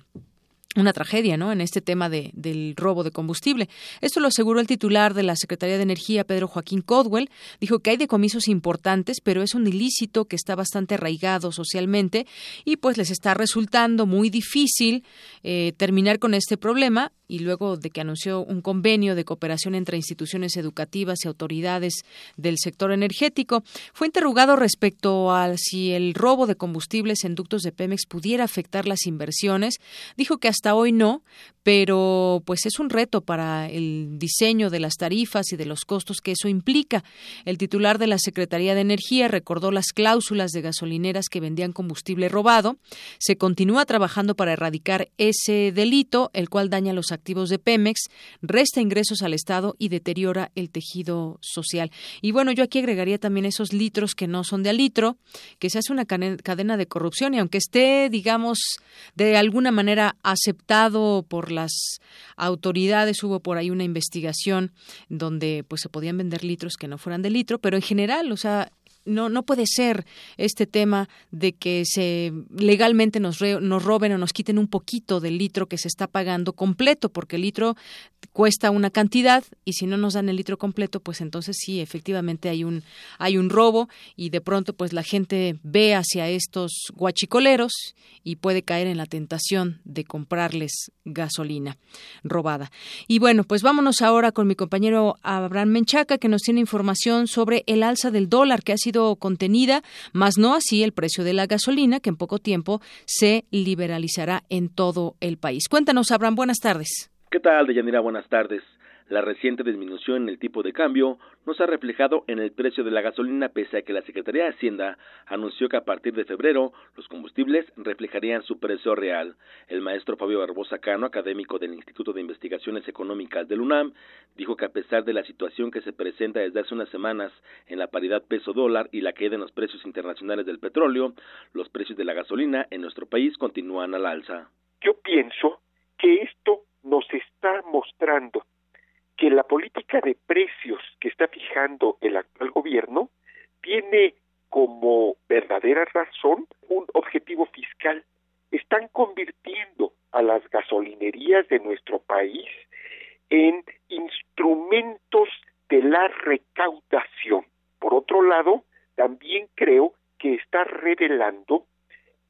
una tragedia, ¿no? En este tema de, del robo de combustible. Esto lo aseguró el titular de la Secretaría de Energía, Pedro Joaquín Codwell. Dijo que hay decomisos importantes, pero es un ilícito que está bastante arraigado socialmente y pues les está resultando muy difícil eh, terminar con este problema y luego de que anunció un convenio de cooperación entre instituciones educativas y autoridades del sector energético, fue interrogado respecto a si el robo de combustibles en ductos de Pemex pudiera afectar las inversiones. Dijo que hasta hoy no, pero pues es un reto para el diseño de las tarifas y de los costos que eso implica. El titular de la Secretaría de Energía recordó las cláusulas de gasolineras que vendían combustible robado. Se continúa trabajando para erradicar ese delito, el cual daña los activos de Pemex, resta ingresos al Estado y deteriora el tejido social. Y bueno, yo aquí agregaría también esos litros que no son de a litro, que se hace una cadena de corrupción y aunque esté, digamos, de alguna manera aceptado por las autoridades, hubo por ahí una investigación donde pues se podían vender litros que no fueran de litro, pero en general, o sea, no, no puede ser este tema de que se legalmente nos, nos roben o nos quiten un poquito del litro que se está pagando completo, porque el litro cuesta una cantidad y si no nos dan el litro completo, pues entonces sí, efectivamente hay un, hay un robo y de pronto pues la gente ve hacia estos guachicoleros y puede caer en la tentación de comprarles gasolina robada. Y bueno, pues vámonos ahora con mi compañero Abraham Menchaca que nos tiene información sobre el alza del dólar que ha sido contenida, más no así el precio de la gasolina, que en poco tiempo se liberalizará en todo el país. Cuéntanos, Abraham, buenas tardes. ¿Qué tal, Deyanira? Buenas tardes. La reciente disminución en el tipo de cambio no se ha reflejado en el precio de la gasolina pese a que la Secretaría de Hacienda anunció que a partir de febrero los combustibles reflejarían su precio real. El maestro Fabio Barbosa Cano, académico del Instituto de Investigaciones Económicas del UNAM, dijo que a pesar de la situación que se presenta desde hace unas semanas en la paridad peso-dólar y la caída en los precios internacionales del petróleo, los precios de la gasolina en nuestro país continúan al alza. Yo pienso que esto nos está mostrando que la política de precios que está fijando el actual gobierno tiene como verdadera razón un objetivo fiscal. Están convirtiendo a las gasolinerías de nuestro país en instrumentos de la recaudación. Por otro lado, también creo que está revelando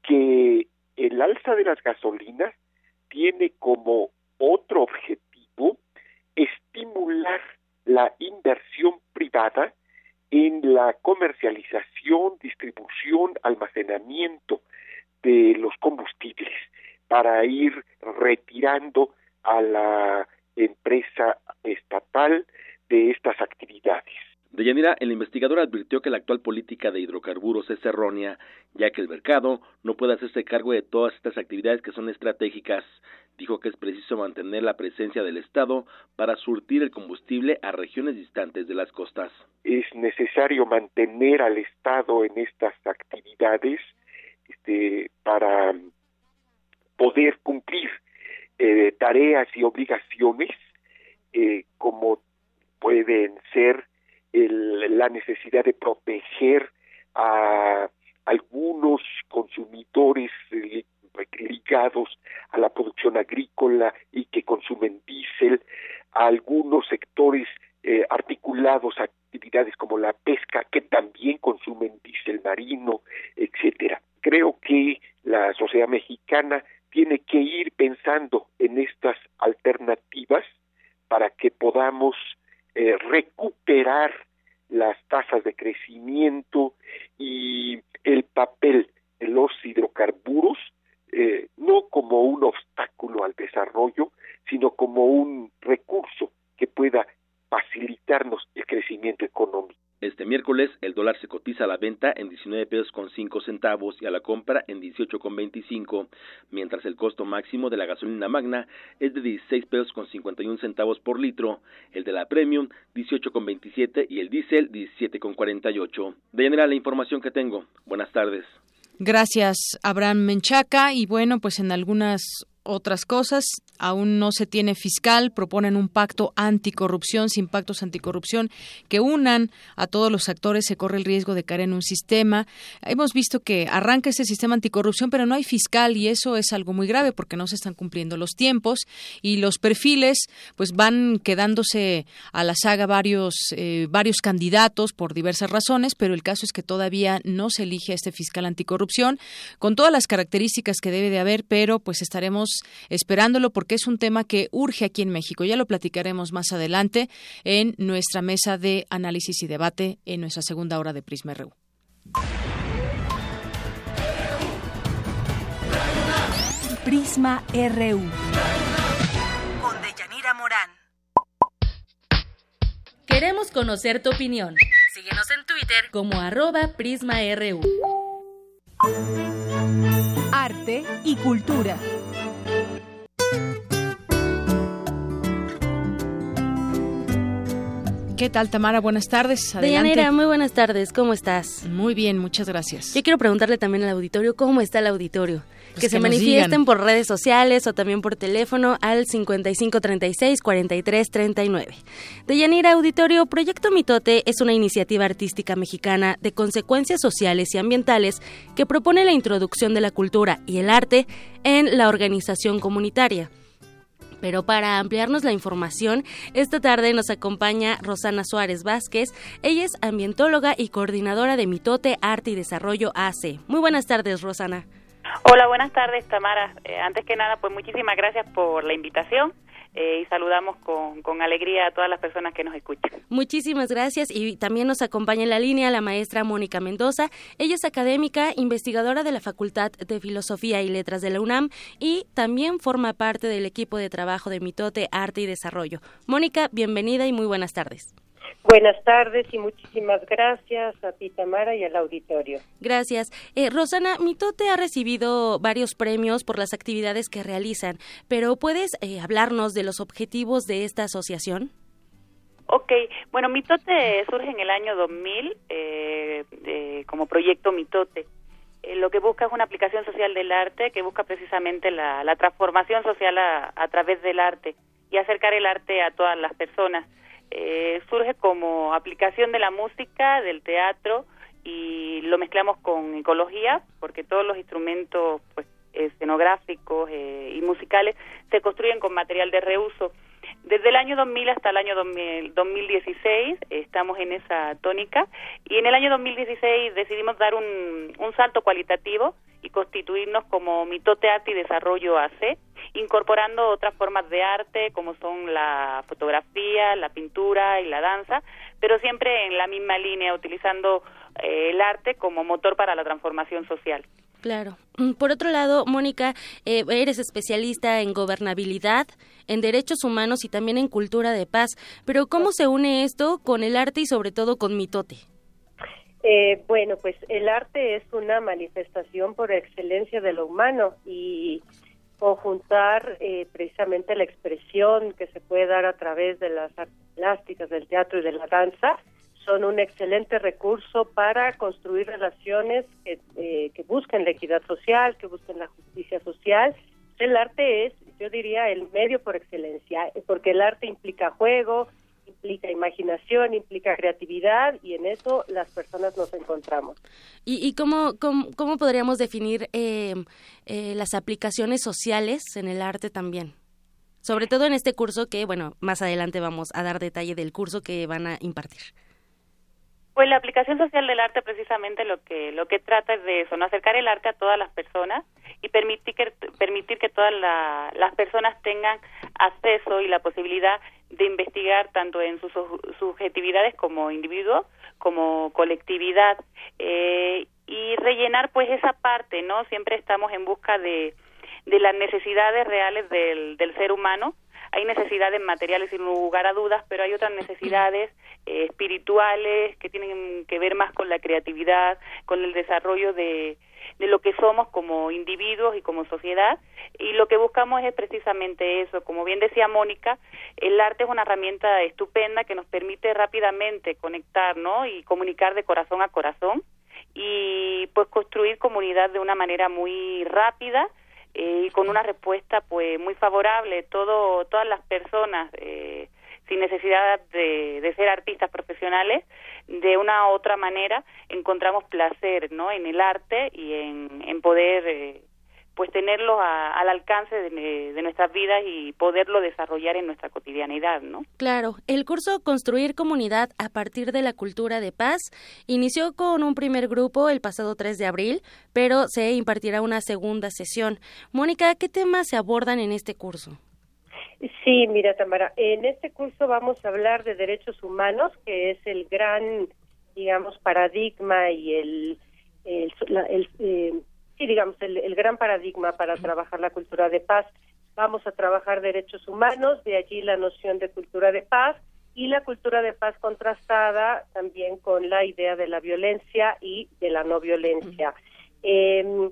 que el alza de las gasolinas tiene como otro objetivo estimular la inversión privada en la comercialización, distribución, almacenamiento de los combustibles para ir retirando a la empresa estatal de estas actividades. Deyanira, el investigador advirtió que la actual política de hidrocarburos es errónea, ya que el mercado no puede hacerse cargo de todas estas actividades que son estratégicas. Dijo que es preciso mantener la presencia del Estado para surtir el combustible a regiones distantes de las costas. Es necesario mantener al Estado en estas actividades este, para poder cumplir eh, tareas y obligaciones eh, como pueden ser la necesidad de proteger a algunos consumidores eh, ligados a la producción agrícola y que consumen diésel, a algunos sectores eh, articulados actividades como la pesca que también consumen diésel marino, etcétera. Creo que la sociedad mexicana tiene que ir pensando en estas alternativas para que podamos eh, recuperar las tasas de crecimiento y el papel de los hidrocarburos eh, no como un obstáculo al desarrollo, sino como un recurso que pueda facilitarnos el crecimiento económico. Este miércoles el dólar se cotiza a la venta en 19 pesos con 5 centavos y a la compra en 18 con 25, mientras el costo máximo de la gasolina magna es de 16 pesos con 51 centavos por litro, el de la premium 18 con 27 y el diésel 17 con 48. De general la información que tengo. Buenas tardes. Gracias, Abraham Menchaca. Y bueno, pues en algunas otras cosas. Aún no se tiene fiscal, proponen un pacto anticorrupción, sin pactos anticorrupción, que unan a todos los actores, se corre el riesgo de caer en un sistema. Hemos visto que arranca ese sistema anticorrupción, pero no hay fiscal y eso es algo muy grave porque no se están cumpliendo los tiempos y los perfiles pues van quedándose a la saga varios, eh, varios candidatos por diversas razones, pero el caso es que todavía no se elige a este fiscal anticorrupción con todas las características que debe de haber, pero pues estaremos esperándolo porque es un tema que urge aquí en México. Ya lo platicaremos más adelante en nuestra mesa de análisis y debate en nuestra segunda hora de Prisma RU. Prisma RU. Con Deyanira Morán. Queremos conocer tu opinión. Síguenos en Twitter como arroba PrismaRU. Arte y cultura. ¿Qué tal, Tamara? Buenas tardes. Adelante. Deyanira, muy buenas tardes. ¿Cómo estás? Muy bien, muchas gracias. Yo quiero preguntarle también al auditorio cómo está el auditorio. Pues que, que se manifiesten digan. por redes sociales o también por teléfono al 5536-4339. Deyanira Auditorio, Proyecto Mitote es una iniciativa artística mexicana de consecuencias sociales y ambientales que propone la introducción de la cultura y el arte en la organización comunitaria. Pero para ampliarnos la información, esta tarde nos acompaña Rosana Suárez Vázquez. Ella es ambientóloga y coordinadora de Mitote Arte y Desarrollo AC. Muy buenas tardes, Rosana. Hola, buenas tardes, Tamara. Eh, antes que nada, pues muchísimas gracias por la invitación eh, y saludamos con, con alegría a todas las personas que nos escuchan. Muchísimas gracias y también nos acompaña en la línea la maestra Mónica Mendoza. Ella es académica, investigadora de la Facultad de Filosofía y Letras de la UNAM y también forma parte del equipo de trabajo de Mitote Arte y Desarrollo. Mónica, bienvenida y muy buenas tardes. Buenas tardes y muchísimas gracias a ti, Tamara, y al auditorio. Gracias. Eh, Rosana, Mitote ha recibido varios premios por las actividades que realizan, pero ¿puedes eh, hablarnos de los objetivos de esta asociación? Ok, bueno, Mitote surge en el año 2000 eh, de- como proyecto Mitote. Eh, lo que busca es una aplicación social del arte que busca precisamente la, la transformación social a, a través del arte y acercar el arte a todas las personas. Eh, surge como aplicación de la música, del teatro y lo mezclamos con ecología porque todos los instrumentos pues, escenográficos eh, y musicales se construyen con material de reuso. Desde el año 2000 hasta el año 2000 2016 estamos en esa tónica y en el año 2016 decidimos dar un, salto cualitativo y constituirnos como Mitote Arte y Desarrollo AC, incorporando otras formas de arte como son la fotografía, la pintura y la danza, pero siempre en la misma línea, utilizando eh, el arte como motor para la transformación social. Claro. Mm, Por otro lado, Mónica, eh, eres especialista en gobernabilidad, en derechos humanos y también en cultura de paz. Pero ¿cómo se une esto con el arte y sobre todo con Mitote? Eh, bueno, pues el arte es una manifestación por excelencia de lo humano y conjuntar eh, precisamente la expresión que se puede dar a través de las artes plásticas, del teatro y de la danza son un excelente recurso para construir relaciones que, eh, que busquen la equidad social, que busquen la justicia social. El arte es, yo diría, el medio por excelencia, porque el arte implica juego, implica imaginación, implica creatividad y en eso las personas nos encontramos. ¿Y, y cómo, cómo, cómo podríamos definir eh, eh, las aplicaciones sociales en el arte también? Sobre todo en este curso que, bueno, más adelante vamos a dar detalle del curso que van a impartir. Pues la aplicación social del arte precisamente lo que lo que trata es de eso, ¿no? acercar el arte a todas las personas y permitir que permitir que todas la- las personas tengan acceso y la posibilidad de investigar tanto en sus su- subjetividades como individuo como colectividad eh, y rellenar pues esa parte, ¿no? Siempre estamos en busca de de las necesidades reales del, del ser humano. Hay necesidades materiales sin lugar a dudas, pero hay otras necesidades eh, espirituales que tienen que ver más con la creatividad, con el desarrollo de, de lo que somos como individuos y como sociedad. Y lo que buscamos es precisamente eso. Como bien decía Mónica, el arte es una herramienta estupenda que nos permite rápidamente conectar ¿no? y comunicar de corazón a corazón y pues construir comunidad de una manera muy rápida eh, y con una respuesta pues muy favorable. Todo, todas las personas eh, sin necesidad de, de, ser artistas profesionales, de una u otra manera encontramos placer ¿no? en el arte y en, en poder eh, pues tenerlo al alcance de, de, nuestras vidas y poderlo desarrollar en nuestra cotidianidad, ¿no? Claro, el curso Construir Comunidad a partir de la cultura de paz inició con un primer grupo el pasado 3 de abril, pero se impartirá una segunda sesión. Mónica, ¿qué temas se abordan en este curso? Sí, mira, Tamara, en este curso vamos a hablar de derechos humanos, que es el gran, digamos, paradigma y el, el, el eh, sí, digamos, el, gran paradigma para trabajar la cultura de paz. Vamos a trabajar derechos humanos, de allí la noción de cultura de paz y la cultura de paz contrastada también con la idea de la violencia y de la no violencia. Em, e,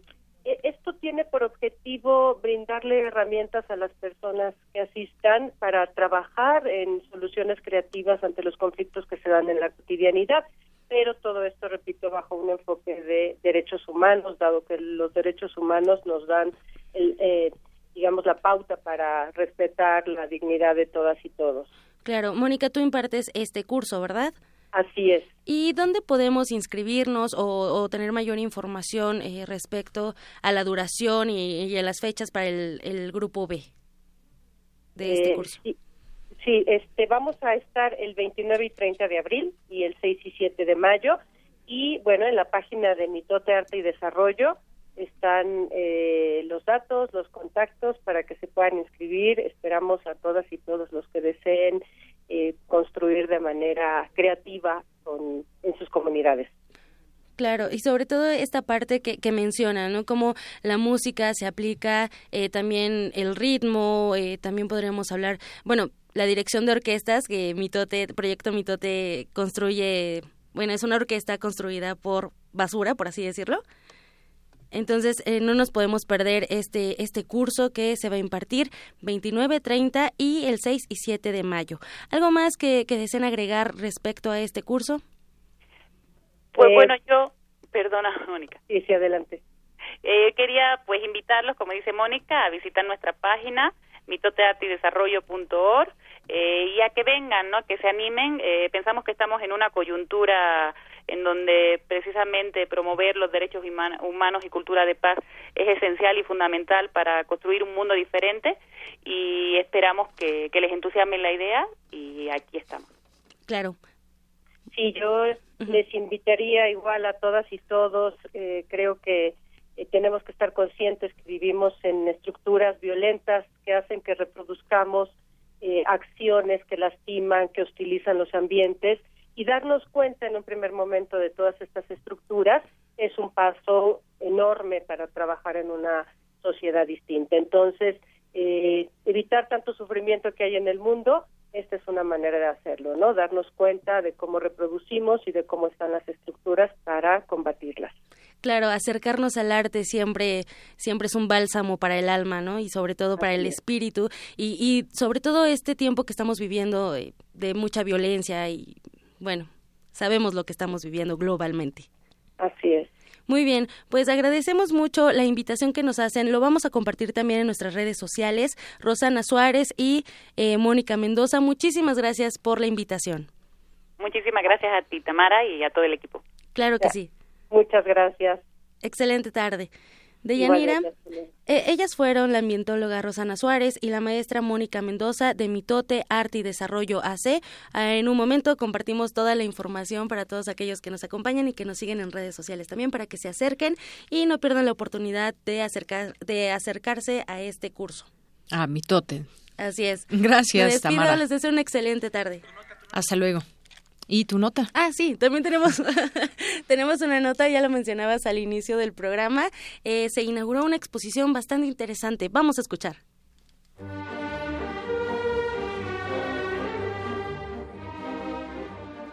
esto tiene por objetivo brindarle herramientas a las personas que asistan para trabajar en soluciones creativas ante los conflictos que se dan en la cotidianidad pero todo esto, repito, bajo un enfoque de derechos humanos, dado que los derechos humanos nos dan, el, eh, digamos, la pauta para respetar la dignidad de todas y todos. Claro, Mónica, tú impartes este curso, ¿verdad? Así es. ¿Y dónde podemos inscribirnos o, tener mayor información eh, respecto a la duración y, a las fechas para el, grupo B de este eh, curso? Sí, este, vamos a estar el 29 y 30 de abril y el 6 y 7 de mayo. Y bueno, en la página de Mitote Arte y Desarrollo están eh, los datos, los contactos para que se puedan inscribir. Esperamos a todas y todos los que deseen eh, construir de manera creativa en sus comunidades. Claro, y sobre todo esta parte que, que menciona, ¿no? Cómo la música se aplica, eh, también el ritmo, eh, también podríamos hablar, bueno, la dirección de orquestas que Mitote, Proyecto Mitote construye, bueno, es una orquesta construida por basura, por así decirlo. Entonces, eh, no nos podemos perder este, este curso que se va a impartir 29, 30 y el 6 y 7 de mayo. ¿Algo más que, que deseen agregar respecto a este curso? Pues bueno, yo, perdona, Mónica. Sí, sí, adelante. Eh, quería pues invitarlos, como dice Mónica, a visitar nuestra página mitoteartidesarrollo.org eh, y a que vengan, ¿no? que se animen. Eh, pensamos que estamos en una coyuntura en donde precisamente promover los derechos humanos y cultura de paz es esencial y fundamental para construir un mundo diferente y esperamos que, les entusiasme la idea y aquí estamos. Claro. Sí, yo les invitaría igual a todas y todos, eh, creo que eh, tenemos que estar conscientes que vivimos en estructuras violentas que hacen que reproduzcamos eh, acciones que lastiman, que hostilizan los ambientes y darnos cuenta en un primer momento de todas estas estructuras es un paso enorme para trabajar en una sociedad distinta. Entonces, eh, evitar tanto sufrimiento que hay en el mundo, esta es una manera de hacerlo, ¿no? Darnos cuenta de cómo reproducimos y de cómo están las estructuras para combatirlas. Claro, acercarnos al arte siempre, siempre es un bálsamo para el alma, ¿no? Y sobre todo para el espíritu y, y sobre todo este tiempo que estamos viviendo eh, de mucha violencia y, bueno, sabemos lo que estamos viviendo globalmente. Así es. Muy bien, pues agradecemos mucho la invitación que nos hacen. Lo vamos a compartir también en nuestras redes sociales. Rosana Suárez y eh, Mónica Mendoza, muchísimas gracias por la invitación. Muchísimas gracias a ti, Tamara, y a todo el equipo. Claro que sí. Muchas gracias. Excelente tarde. De Yanira, eh, ellas fueron la ambientóloga Rosana Suárez y la maestra Mónica Mendoza de Mitote Arte y Desarrollo AC. Ah, en un momento compartimos toda la información para todos aquellos que nos acompañan y que nos siguen en redes sociales también para que se acerquen y no pierdan la oportunidad de, acercar, de acercarse a este curso. Ah, Mitote. Así es. Gracias, Tamara. Les deseo una excelente tarde. Hasta luego. ¿Y tu nota? Ah, sí, también tenemos, tenemos una nota, ya lo mencionabas al inicio del programa. Eh, se inauguró una exposición bastante interesante. Vamos a escuchar.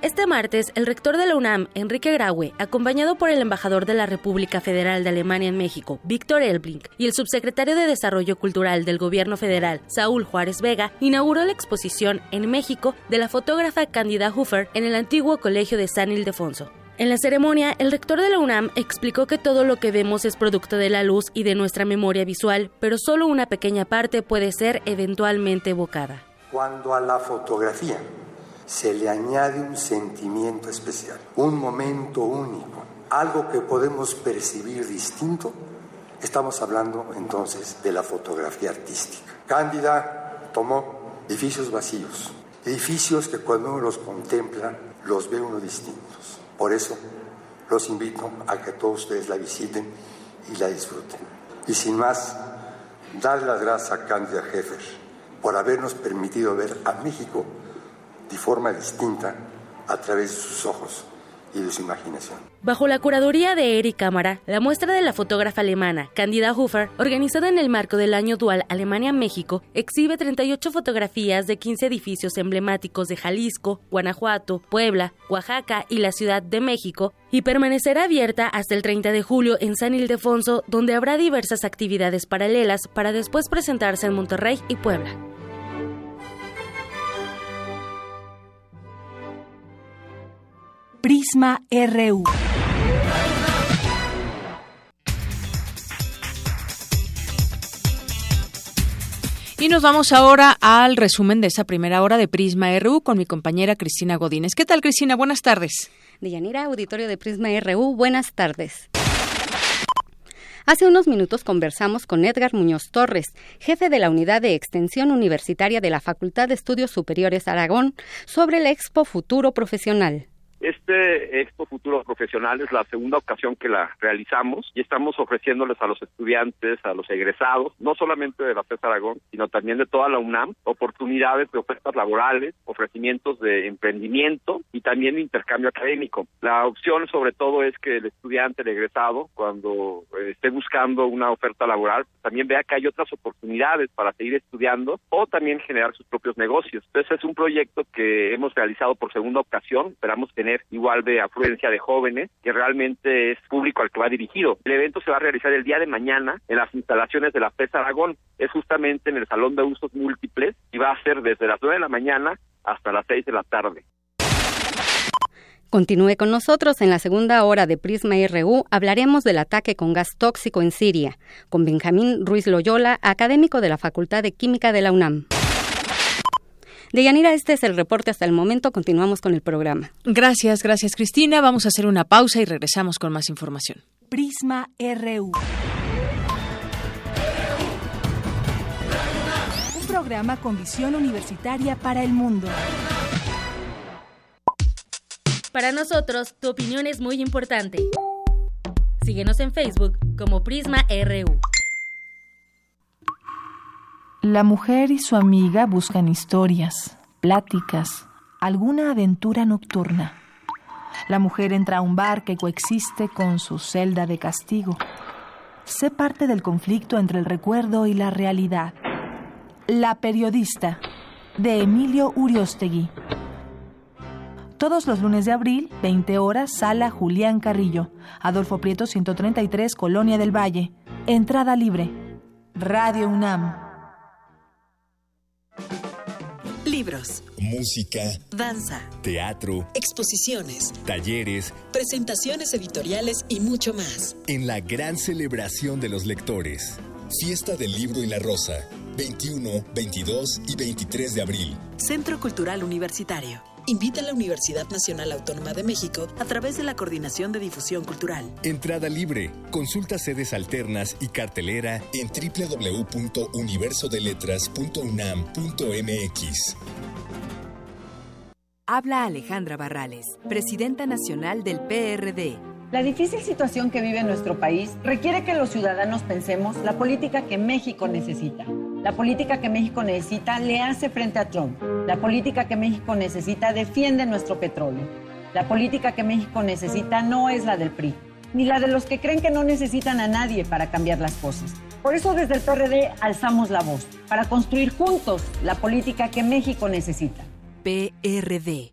Este martes, el rector de la UNAM, Enrique Graue, acompañado por el embajador de la República Federal de Alemania en México, Víctor Elblink, y el subsecretario de Desarrollo Cultural del Gobierno Federal, Saúl Juárez Vega, inauguró la exposición en México de la fotógrafa Candida Huffer en el antiguo Colegio de San Ildefonso. En la ceremonia, el rector de la UNAM explicó que todo lo que vemos es producto de la luz y de nuestra memoria visual, pero solo una pequeña parte puede ser eventualmente evocada. Cuando a la fotografía se le añade un sentimiento especial, un momento único, algo que podemos percibir distinto, estamos hablando entonces de la fotografía artística. Cándida tomó edificios vacíos, edificios que cuando uno los contempla los ve uno distintos. Por eso los invito a que todos ustedes la visiten y la disfruten. Y sin más, dar las gracias a Cándida Heffer por habernos permitido ver a México de forma distinta a través de sus ojos y de su imaginación. Bajo la curaduría de Eric Cámara, la muestra de la fotógrafa alemana Candida Hofer, organizada en el marco del año dual Alemania-México, exhibe 38 fotografías de 15 edificios emblemáticos de Jalisco, Guanajuato, Puebla, Oaxaca y la Ciudad de México, y permanecerá abierta hasta el 30 de julio en San Ildefonso, donde habrá diversas actividades paralelas para después presentarse en Monterrey y Puebla. Prisma RU. Y nos vamos ahora al resumen de esta primera hora de Prisma RU con mi compañera Cristina Godínez. ¿Qué tal, Cristina? Buenas tardes. Deyanira, auditorio de Prisma RU, buenas tardes. Hace unos minutos conversamos con Edgar Muñoz Torres, jefe de la Unidad de Extensión Universitaria de la Facultad de Estudios Superiores Aragón, sobre el Expo Futuro Profesional. Este Expo Futuro Profesional es la segunda ocasión que la realizamos y estamos ofreciéndoles a los estudiantes, a los egresados, no solamente de la FES Aragón, sino también de toda la UNAM, oportunidades de ofertas laborales, ofrecimientos de emprendimiento y también de intercambio académico. La opción sobre todo es que el estudiante, el egresado, cuando eh, esté buscando una oferta laboral, también vea que hay otras oportunidades para seguir estudiando o también generar sus propios negocios. Entonces es un proyecto que hemos realizado por segunda ocasión, esperamos tener igual de afluencia de jóvenes, que realmente es público al que va dirigido. El evento se va a realizar el día de mañana en las instalaciones de la FES Aragón. Es justamente en el Salón de Usos Múltiples y va a ser desde las 9 de la mañana hasta las 6 de la tarde. Continúe con nosotros en la segunda hora de Prisma RU. Hablaremos del ataque con gas tóxico en Siria, con Benjamín Ruiz Loyola, académico de la Facultad de Química de la UNAM. Deyanira, este es el reporte hasta el momento. Continuamos con el programa. Gracias, gracias Cristina. Vamos a hacer una pausa y regresamos con más información. Prisma RU. Un programa con visión universitaria para el mundo. Para nosotros, tu opinión es muy importante. Síguenos en Facebook como Prisma RU. La mujer y su amiga buscan historias, pláticas, alguna aventura nocturna. La mujer entra a un bar que coexiste con su celda de castigo. Sé parte del conflicto entre el recuerdo y la realidad. La periodista, de Emilio Uriostegui. Todos los lunes de abril, 20 horas, sala Julián Carrillo, Adolfo Prieto 133, Colonia del Valle. Entrada libre. Radio UNAM. Libros, música, danza, teatro, exposiciones, talleres, presentaciones editoriales y mucho más. En la gran celebración de los lectores. Fiesta del Libro y la Rosa, 21, 22 y 23 de abril. Centro Cultural Universitario. Invita a la Universidad Nacional Autónoma de México a través de la Coordinación de Difusión Cultural. Entrada libre. Consulta sedes alternas y cartelera en www.universodeletras.unam.mx. Habla Alejandra Barrales, presidenta nacional del PRD. La difícil situación que vive nuestro país requiere que los ciudadanos pensemos la política que México necesita. La política que México necesita le hace frente a Trump. La política que México necesita defiende nuestro petróleo. La política que México necesita no es la del PRI, ni la de los que creen que no necesitan a nadie para cambiar las cosas. Por eso desde el PRD alzamos la voz, para construir juntos la política que México necesita. PRD.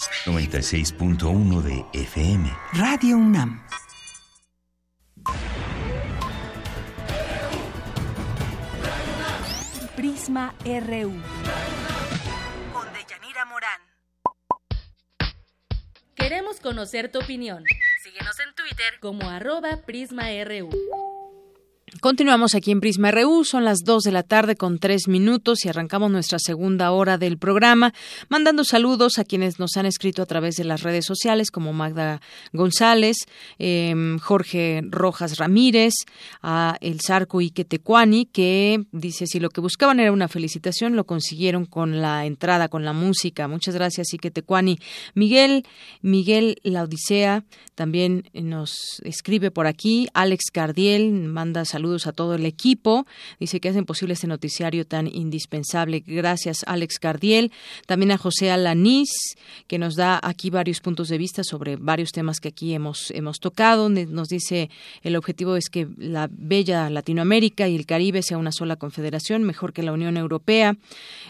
96.1 de FM. Radio UNAM. Prisma RU. Con Deyanira Morán. Queremos conocer tu opinión. Síguenos en Twitter como arroba PrismaRU. Continuamos aquí en Prisma RU, son las 2 de la tarde con 3 minutos y arrancamos nuestra segunda hora del programa, mandando saludos a quienes nos han escrito a través de las redes sociales, como Magda González, eh, Jorge Rojas Ramírez, a El Zarco Iquetecuani, que dice si lo que buscaban era una felicitación, lo consiguieron con la entrada, con la música. Muchas gracias, Iquetecuani. Miguel, Miguel La Odisea también nos escribe por aquí, Alex Cardiel manda saludos saludos a todo el equipo. Dice que hacen posible este noticiario tan indispensable. Gracias, Alex Cardiel. También a José Alanís, que nos da aquí varios puntos de vista sobre varios temas que aquí hemos, hemos tocado. Nos dice el objetivo es que la bella Latinoamérica y el Caribe sea una sola confederación, mejor que la Unión Europea.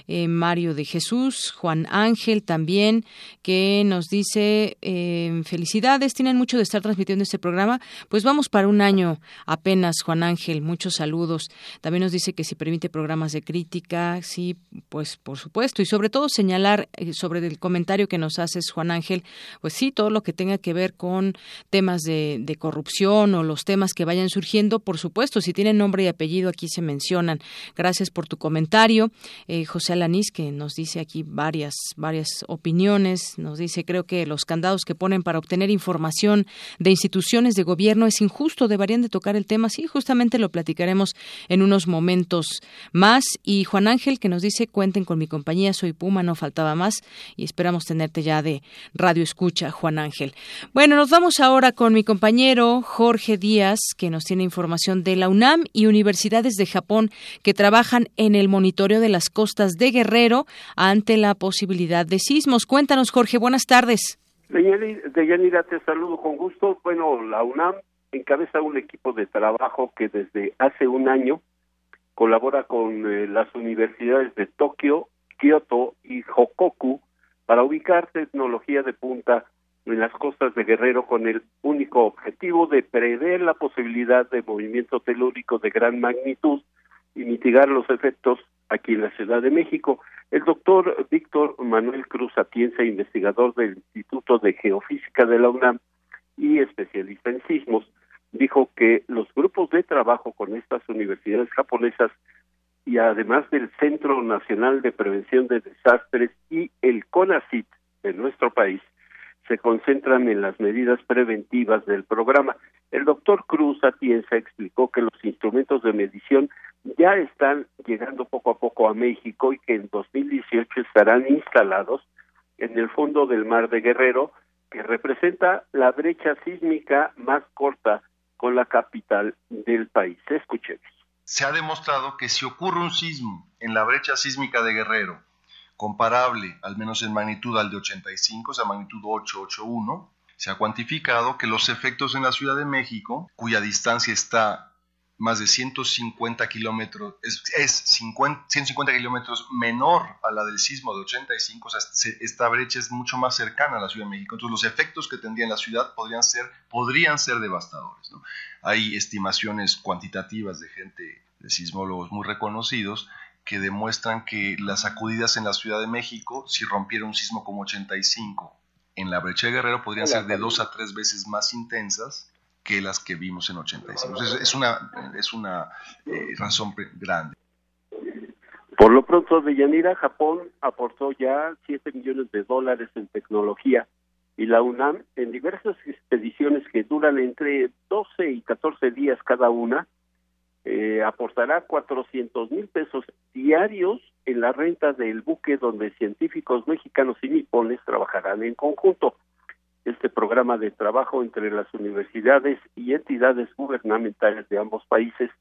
Eh, Mario de Jesús, Juan Ángel también, que nos dice eh, felicidades, tienen mucho de estar transmitiendo este programa. Pues vamos para un año apenas, Juan Ángel muchos saludos. También nos dice que si permite programas de crítica, sí, pues por supuesto. Y sobre todo señalar eh, sobre el comentario que nos haces, Juan Ángel, pues sí, todo lo que tenga que ver con temas de, de corrupción o los temas que vayan surgiendo, por supuesto, si tienen nombre y apellido, aquí se mencionan. Gracias por tu comentario. Eh, José Alanís, que nos dice aquí varias, varias opiniones, nos dice, creo que los candados que ponen para obtener información de instituciones de gobierno es injusto, deberían de tocar el tema. Sí, justamente lo platicaremos en unos momentos más. Y Juan Ángel que nos dice, cuenten con mi compañía, soy Puma, no faltaba más y esperamos tenerte ya de radio escucha, Juan Ángel. Bueno, nos vamos ahora con mi compañero Jorge Díaz, que nos tiene información de la UNAM y universidades de Japón que trabajan en el monitoreo de las costas de Guerrero ante la posibilidad de sismos. Cuéntanos, Jorge, buenas tardes. Deyanira, te saludo con gusto. Bueno, la UNAM encabeza un equipo de trabajo que desde hace un año colabora con eh, las universidades de Tokio, Kioto y Hokoku para ubicar tecnología de punta en las costas de Guerrero con el único objetivo de prever la posibilidad de movimiento telúrico de gran magnitud y mitigar los efectos aquí en la Ciudad de México. El doctor Víctor Manuel Cruz Atienza, investigador del Instituto de Geofísica de la UNAM y especialista en sismos, dijo que los grupos de trabajo con estas universidades japonesas y además del Centro Nacional de Prevención de Desastres y el CONACIT de nuestro país se concentran en las medidas preventivas del programa. El doctor Cruz Atienza explicó que los instrumentos de medición ya están llegando poco a poco a México y que en 2018 estarán instalados en el fondo del mar de Guerrero, que representa la brecha sísmica más corta con la capital del país. Escuchemos. Se ha demostrado que si ocurre un sismo en la brecha sísmica de Guerrero, comparable al menos en magnitud al de 85, o sea, magnitud 881, se ha cuantificado que los efectos en la Ciudad de México, cuya distancia está más de 150 kilómetros, es, es 50, 150 kilómetros menor a la del sismo de 85, o sea, esta brecha es mucho más cercana a la Ciudad de México, entonces los efectos que tendría en la ciudad podrían ser, podrían ser devastadores. ¿no? Hay estimaciones cuantitativas de gente, de sismólogos muy reconocidos, que demuestran que las sacudidas en la Ciudad de México, si rompiera un sismo como 85 en la brecha de Guerrero, podrían ser de dos a tres veces más intensas que las que vimos en 85. Es, una, es una eh, razón grande. Por lo pronto, de Yanira, Japón aportó ya 7 millones de dólares en tecnología y la UNAM en diversas expediciones que duran entre 12 y 14 días cada una, eh, aportará 400 mil pesos diarios en la renta del buque donde científicos mexicanos y nipones trabajarán en conjunto. Este programa de trabajo entre las universidades y entidades gubernamentales de ambos países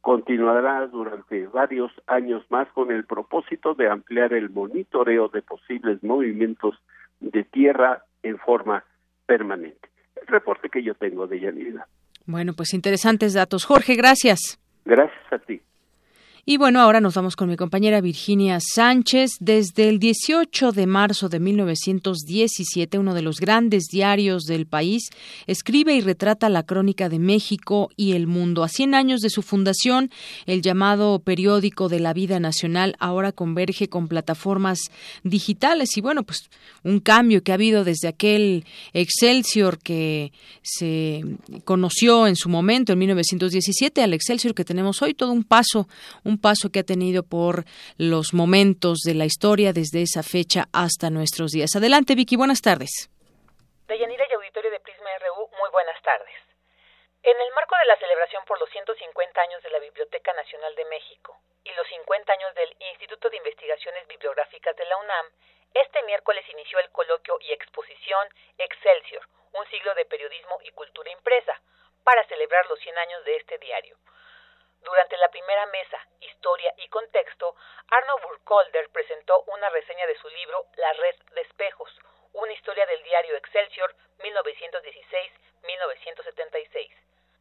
continuará durante varios años más con el propósito de ampliar el monitoreo de posibles movimientos de tierra en forma permanente. El reporte que yo tengo de Yanira. Bueno, pues interesantes datos. Jorge, gracias. Gracias a ti. Y bueno, ahora nos vamos con mi compañera Virginia Sánchez. Desde el 18 de marzo de 1917, uno de los grandes diarios del país escribe y retrata la crónica de México y el mundo. A 100 años de su fundación, el llamado periódico de la vida nacional ahora converge con plataformas digitales y bueno, pues un cambio que ha habido desde aquel Excelsior que se conoció en su momento en 1917 al Excelsior que tenemos hoy, todo un paso, un paso que ha tenido por los momentos de la historia desde esa fecha hasta nuestros días. Adelante, Vicky, buenas tardes. Deyanira y auditorio de Prisma RU, muy buenas tardes. En el marco de la celebración por los 150 años de la Biblioteca Nacional de México y los 50 años del Instituto de Investigaciones Bibliográficas de la UNAM, este miércoles inició el coloquio y exposición Excelsior, un siglo de periodismo y cultura impresa, para celebrar los 100 años de este diario. Durante la primera mesa, Historia y Contexto, Arno Burkholder presentó una reseña de su libro La Red de Espejos, una historia del diario Excelsior 1916-1976.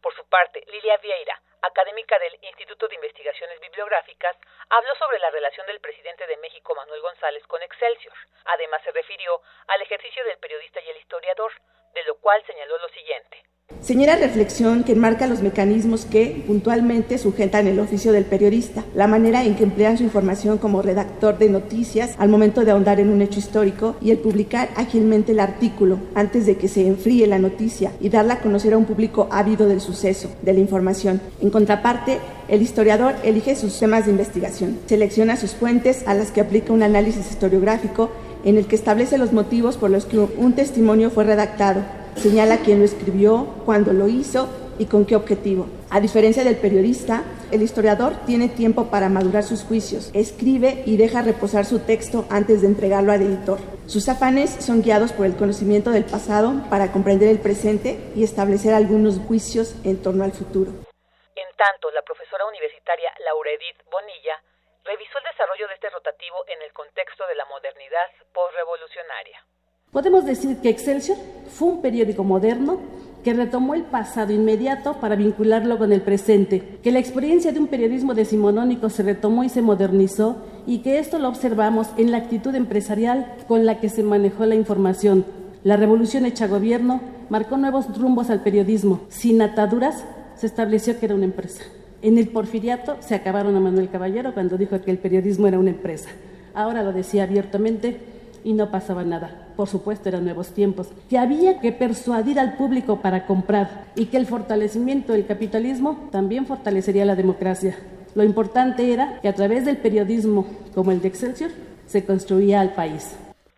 Por su parte, Lilia Vieira, académica del Instituto de Investigaciones Bibliográficas, habló sobre la relación del presidente de México Manuel González con Excelsior. Además, se refirió al ejercicio del periodista y el historiador, de lo cual señaló lo siguiente. Señora reflexión que enmarca los mecanismos que puntualmente sujetan el oficio del periodista, la manera en que emplean su información como redactor de noticias al momento de ahondar en un hecho histórico y el publicar ágilmente el artículo antes de que se enfríe la noticia y darla a conocer a un público ávido del suceso, de la información. En contraparte, el historiador elige sus temas de investigación, selecciona sus fuentes a las que aplica un análisis historiográfico en el que establece los motivos por los que un testimonio fue redactado señala quién lo escribió, cuándo lo hizo y con qué objetivo. A diferencia del periodista, el historiador tiene tiempo para madurar sus juicios, escribe y deja reposar su texto antes de entregarlo al editor. Sus afanes son guiados por el conocimiento del pasado para comprender el presente y establecer algunos juicios en torno al futuro. En tanto, la profesora universitaria Laura Edith Bonilla revisó el desarrollo de este rotativo en el contexto de la modernidad postrevolucionaria. Podemos decir que Excelsior fue un periódico moderno que retomó el pasado inmediato para vincularlo con el presente, que la experiencia de un periodismo decimonónico se retomó y se modernizó y que esto lo observamos en la actitud empresarial con la que se manejó la información. La revolución hecha gobierno marcó nuevos rumbos al periodismo. Sin ataduras, se estableció que era una empresa. En el porfiriato se acabaron a Manuel Caballero cuando dijo que el periodismo era una empresa. Ahora lo decía abiertamente y no pasaba nada. Por supuesto, eran nuevos tiempos, que había que persuadir al público para comprar y que el fortalecimiento del capitalismo también fortalecería la democracia. Lo importante era que a través del periodismo como el de Excelsior se construía al país.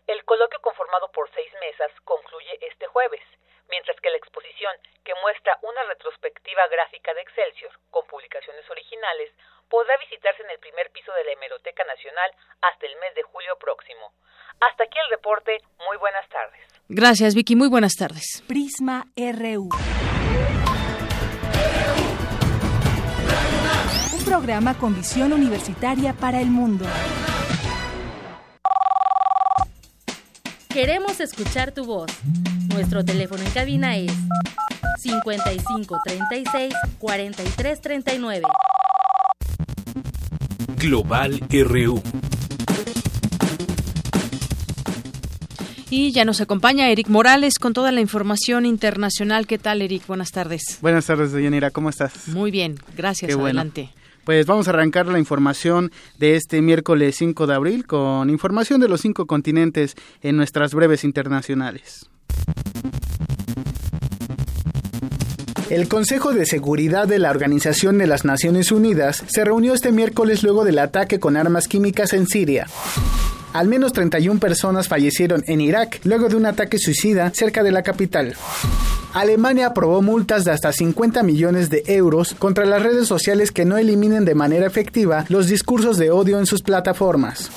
El coloquio conformado por seis mesas concluye este jueves, mientras que la exposición, que muestra una retrospectiva gráfica de Excelsior con publicaciones originales, podrá visitarse en el primer piso de la Hemeroteca Nacional hasta el mes de julio próximo. Hasta aquí el reporte. Muy buenas tardes. Gracias, Vicky. Muy buenas tardes. Prisma RU. Un programa con visión universitaria para el mundo. Queremos escuchar tu voz. Nuestro teléfono en cabina es 55 36 43 39. Global RU Y ya nos acompaña Eric Morales con toda la información internacional. ¿Qué tal, Eric? Buenas tardes. Buenas tardes, Yanira. ¿Cómo estás? Muy bien, gracias. Adelante. Pues vamos a arrancar la información de este miércoles 5 de abril con información de los cinco continentes en nuestras breves internacionales. El Consejo de Seguridad de la Organización de las Naciones Unidas se reunió este miércoles luego del ataque con armas químicas en Siria. Al menos 31 personas fallecieron en Irak luego de un ataque suicida cerca de la capital. Alemania aprobó multas de hasta 50 millones de euros contra las redes sociales que no eliminen de manera efectiva los discursos de odio en sus plataformas.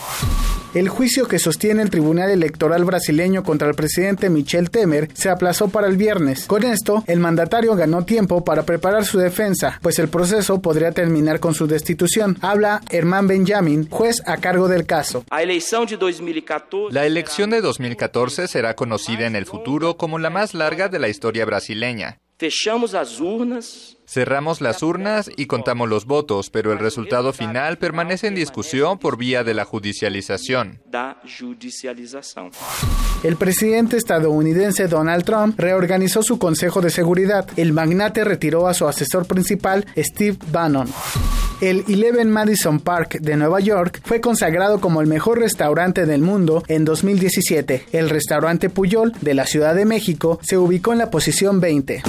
El juicio que sostiene el Tribunal Electoral brasileño contra el presidente Michel Temer se aplazó para el viernes. Con esto, el mandatario ganó tiempo para preparar su defensa, pues el proceso podría terminar con su destitución. Habla Herman Benjamin, juez a cargo del caso. La elección de 2014 será conocida en el futuro como la más larga de la historia brasileña. Cerramos las urnas y contamos los votos, pero el resultado final permanece en discusión por vía de la judicialización. El presidente estadounidense Donald Trump reorganizó su Consejo de Seguridad. El magnate retiró a su asesor principal, Steve Bannon. El Eleven Madison Park de Nueva York fue consagrado como el mejor restaurante del mundo en 2017. El restaurante Puyol de la Ciudad de México se ubicó en la posición 20.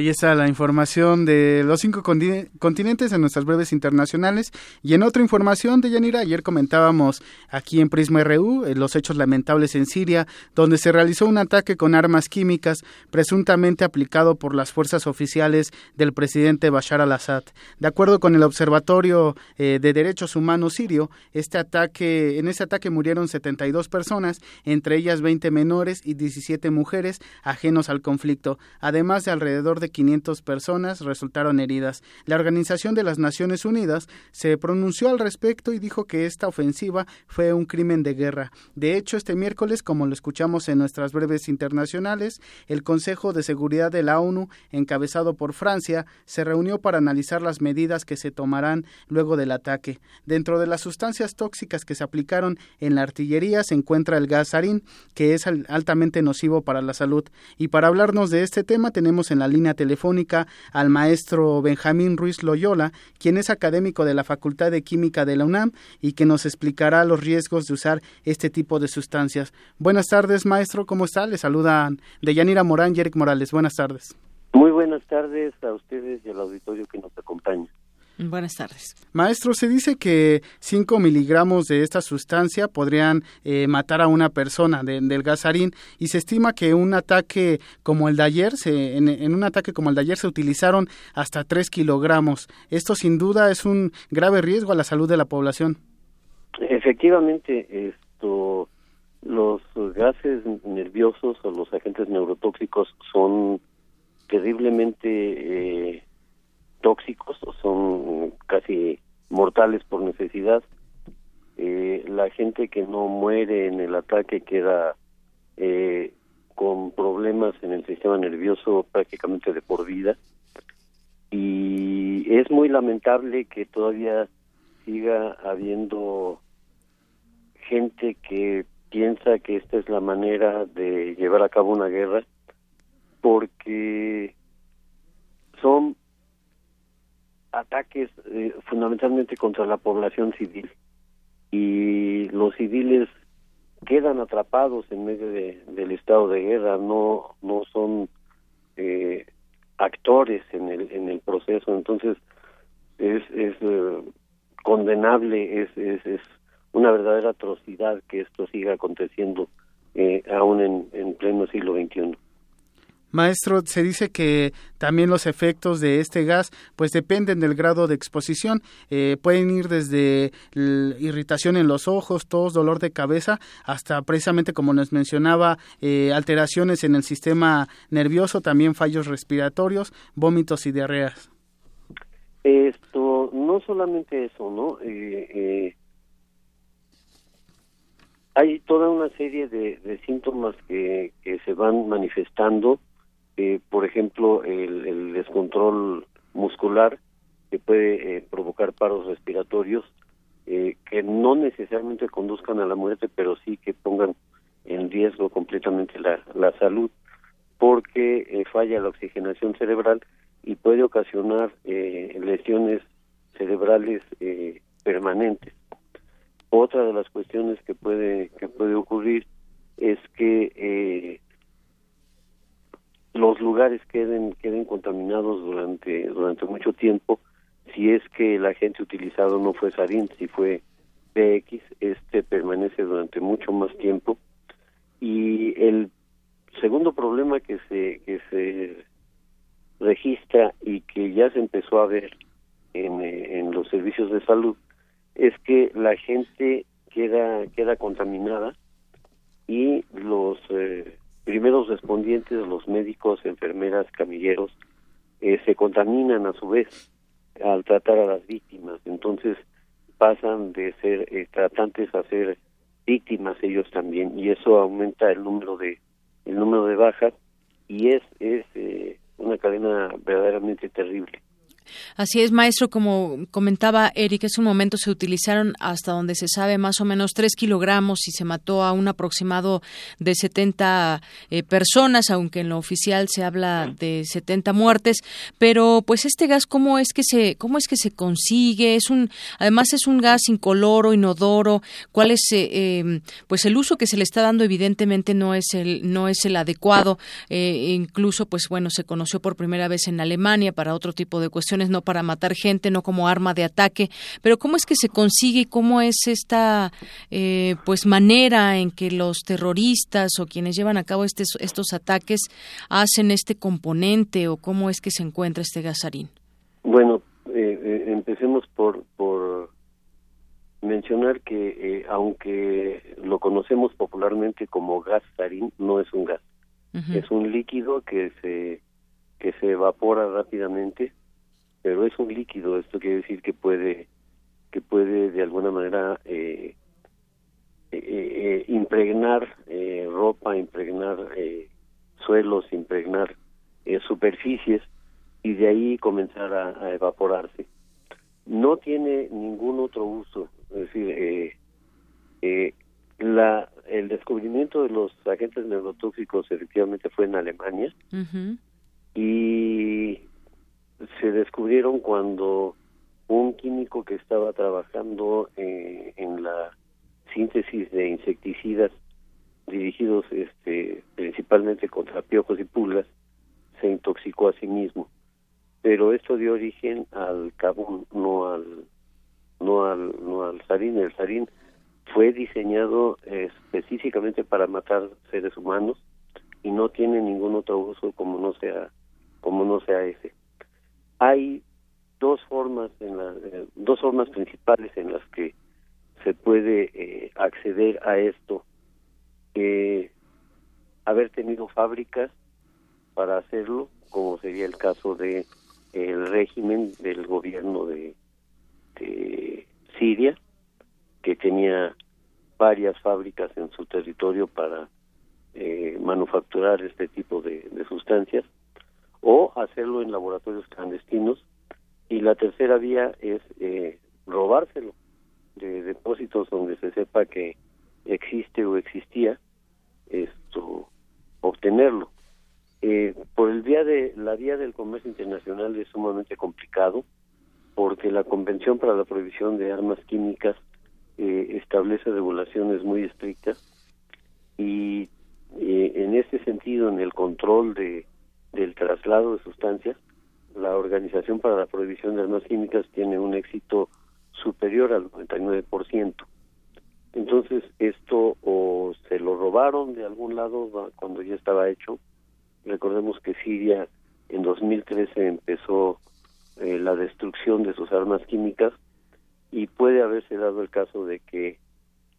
Ahí está la información de los cinco continentes en nuestras breves internacionales. Y en otra información de Yanira, ayer comentábamos aquí en Prisma RU eh, los hechos lamentables en Siria, donde se realizó un ataque con armas químicas presuntamente aplicado por las fuerzas oficiales del presidente Bashar al-Assad. De acuerdo con el Observatorio eh, de Derechos Humanos sirio, este ataque, en ese ataque murieron 72 personas, entre ellas 20 menores y 17 mujeres ajenos al conflicto, además de alrededor de 500 personas resultaron heridas. La Organización de las Naciones Unidas se pronunció al respecto y dijo que esta ofensiva fue un crimen de guerra. De hecho, este miércoles, como lo escuchamos en nuestras breves internacionales, el Consejo de Seguridad de la ONU, encabezado por Francia, se reunió para analizar las medidas que se tomarán luego del ataque. Dentro de las sustancias tóxicas que se aplicaron en la artillería se encuentra el gas sarín, que es altamente nocivo para la salud. Y para hablarnos de este tema tenemos en la línea telefónica al maestro Benjamín Ruiz Loyola, quien es académico de la Facultad de Química de la UNAM y que nos explicará los riesgos de usar este tipo de sustancias. Buenas tardes, maestro, ¿cómo está? Le saludan de Yanira Morán y Eric Morales. Buenas tardes. Muy buenas tardes a ustedes y al auditorio que nos acompaña. Buenas tardes. Maestro, se dice que 5 miligramos de esta sustancia podrían eh, matar a una persona del gasarín y se estima que un ataque como el de ayer, se, en, un ataque como el de ayer se utilizaron hasta 3 kilogramos. Esto sin duda es un grave riesgo a la salud de la población. Efectivamente, esto, los gases nerviosos o los agentes neurotóxicos son terriblemente eh, tóxicos o son casi mortales por necesidad. Eh, la gente que no muere en el ataque queda eh, con problemas en el sistema nervioso prácticamente de por vida. Y es muy lamentable que todavía siga habiendo gente que piensa que esta es la manera de llevar a cabo una guerra porque son ataques eh, fundamentalmente contra la población civil y los civiles quedan atrapados en medio de, del estado de guerra no no son eh, actores en el en el proceso entonces es es eh, condenable es, es es una verdadera atrocidad que esto siga aconteciendo aún en, en pleno siglo XXI. Maestro, se dice que también los efectos de este gas pues dependen del grado de exposición. Eh, pueden ir desde irritación en los ojos, tos, dolor de cabeza, hasta precisamente como nos mencionaba, eh, alteraciones en el sistema nervioso, también fallos respiratorios, vómitos y diarreas. Esto, no solamente eso, ¿no? Eh, hay toda una serie de, síntomas que se van manifestando eh, por ejemplo, el, descontrol muscular que puede eh, provocar paros respiratorios eh, que no necesariamente conduzcan a la muerte, pero sí que pongan en riesgo completamente la, la salud, porque falla la oxigenación cerebral y puede ocasionar lesiones cerebrales permanentes. Otra de las cuestiones que puede que puede ocurrir es que durante durante mucho tiempo si es que el agente utilizado no fue sarín si fue PX este permanece durante mucho más tiempo. Y el segundo problema que se que se registra y que ya se empezó a ver en, en los servicios de salud es que la gente queda queda contaminada y los eh, primeros respondientes, los médicos, enfermeras, camilleros, eh, se contaminan a su vez al tratar a las víctimas. Entonces pasan de ser eh, tratantes a ser víctimas ellos también y eso aumenta el número de el número de bajas y es es una cadena verdaderamente terrible. Así es, maestro, como comentaba Eric, hace un momento se utilizaron hasta donde se sabe más o menos tres kilogramos y se mató a un aproximado de 70 eh, personas, aunque en lo oficial se habla de 70 muertes. Pero, pues, este gas, ¿cómo es que se, cómo es que se consigue? Es un, además es un gas incoloro, inodoro. ¿Cuál es, eh, em, pues, el uso que se le está dando? Evidentemente no es el, no es el adecuado. Eh, incluso, pues, bueno, se conoció por primera vez en Alemania para otro tipo de cuestiones no para matar gente, no como arma de ataque, pero cómo es que se consigue, cómo es esta eh, pues manera en que los terroristas o quienes llevan a cabo estos, estos ataques hacen este componente o cómo es que se encuentra este gasarín. Bueno, eh, eh, empecemos por, por mencionar que aunque lo conocemos popularmente como gasarín, no es un gas, es un líquido que se que se evapora rápidamente pero es un líquido esto quiere decir que puede que puede de alguna manera eh, eh, eh impregnar eh, ropa impregnar suelos impregnar superficies y de ahí comenzar a, evaporarse. No tiene ningún otro uso es decir la el descubrimiento de los agentes neurotóxicos efectivamente fue en Alemania y se descubrieron cuando un químico que estaba trabajando eh, en la síntesis de insecticidas dirigidos este, principalmente contra piojos y pulgas se intoxicó a sí mismo. Pero esto dio origen al carbón no al no al no al sarín. El sarín fue diseñado específicamente para matar seres humanos y no tiene ningún otro uso como no sea como no sea ese hay dos formas en la, eh, dos formas principales en las que se puede eh, acceder a esto eh, haber tenido fábricas para hacerlo como sería el caso de el régimen del gobierno de, Siria que tenía varias fábricas en su territorio para manufacturar este tipo de sustancias o hacerlo en laboratorios clandestinos. Y la tercera vía es eh, robárselo de depósitos donde se sepa que existe o existía esto obtenerlo. Eh, por el vía de la vía del comercio internacional es sumamente complicado porque la convención para la prohibición de armas químicas eh, establece regulaciones muy estrictas y eh, en ese sentido en el control de del traslado de sustancias, la Organización para la Prohibición de Armas Químicas tiene un éxito superior al 99%. Entonces, esto o se lo robaron de algún lado cuando ya estaba hecho. Recordemos que Siria en 2013 empezó eh, la destrucción de sus armas químicas y puede haberse dado el caso de que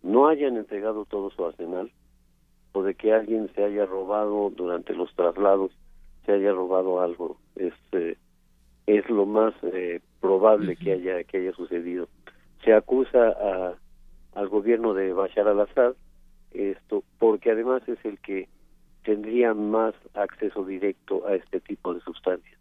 no hayan entregado todo su arsenal o de que alguien se haya robado durante los traslados se haya robado algo es eh, es lo más eh, probable que haya que haya sucedido. Se acusa a, al gobierno de Bashar al-Assad esto porque además es el que tendría más acceso directo a este tipo de sustancias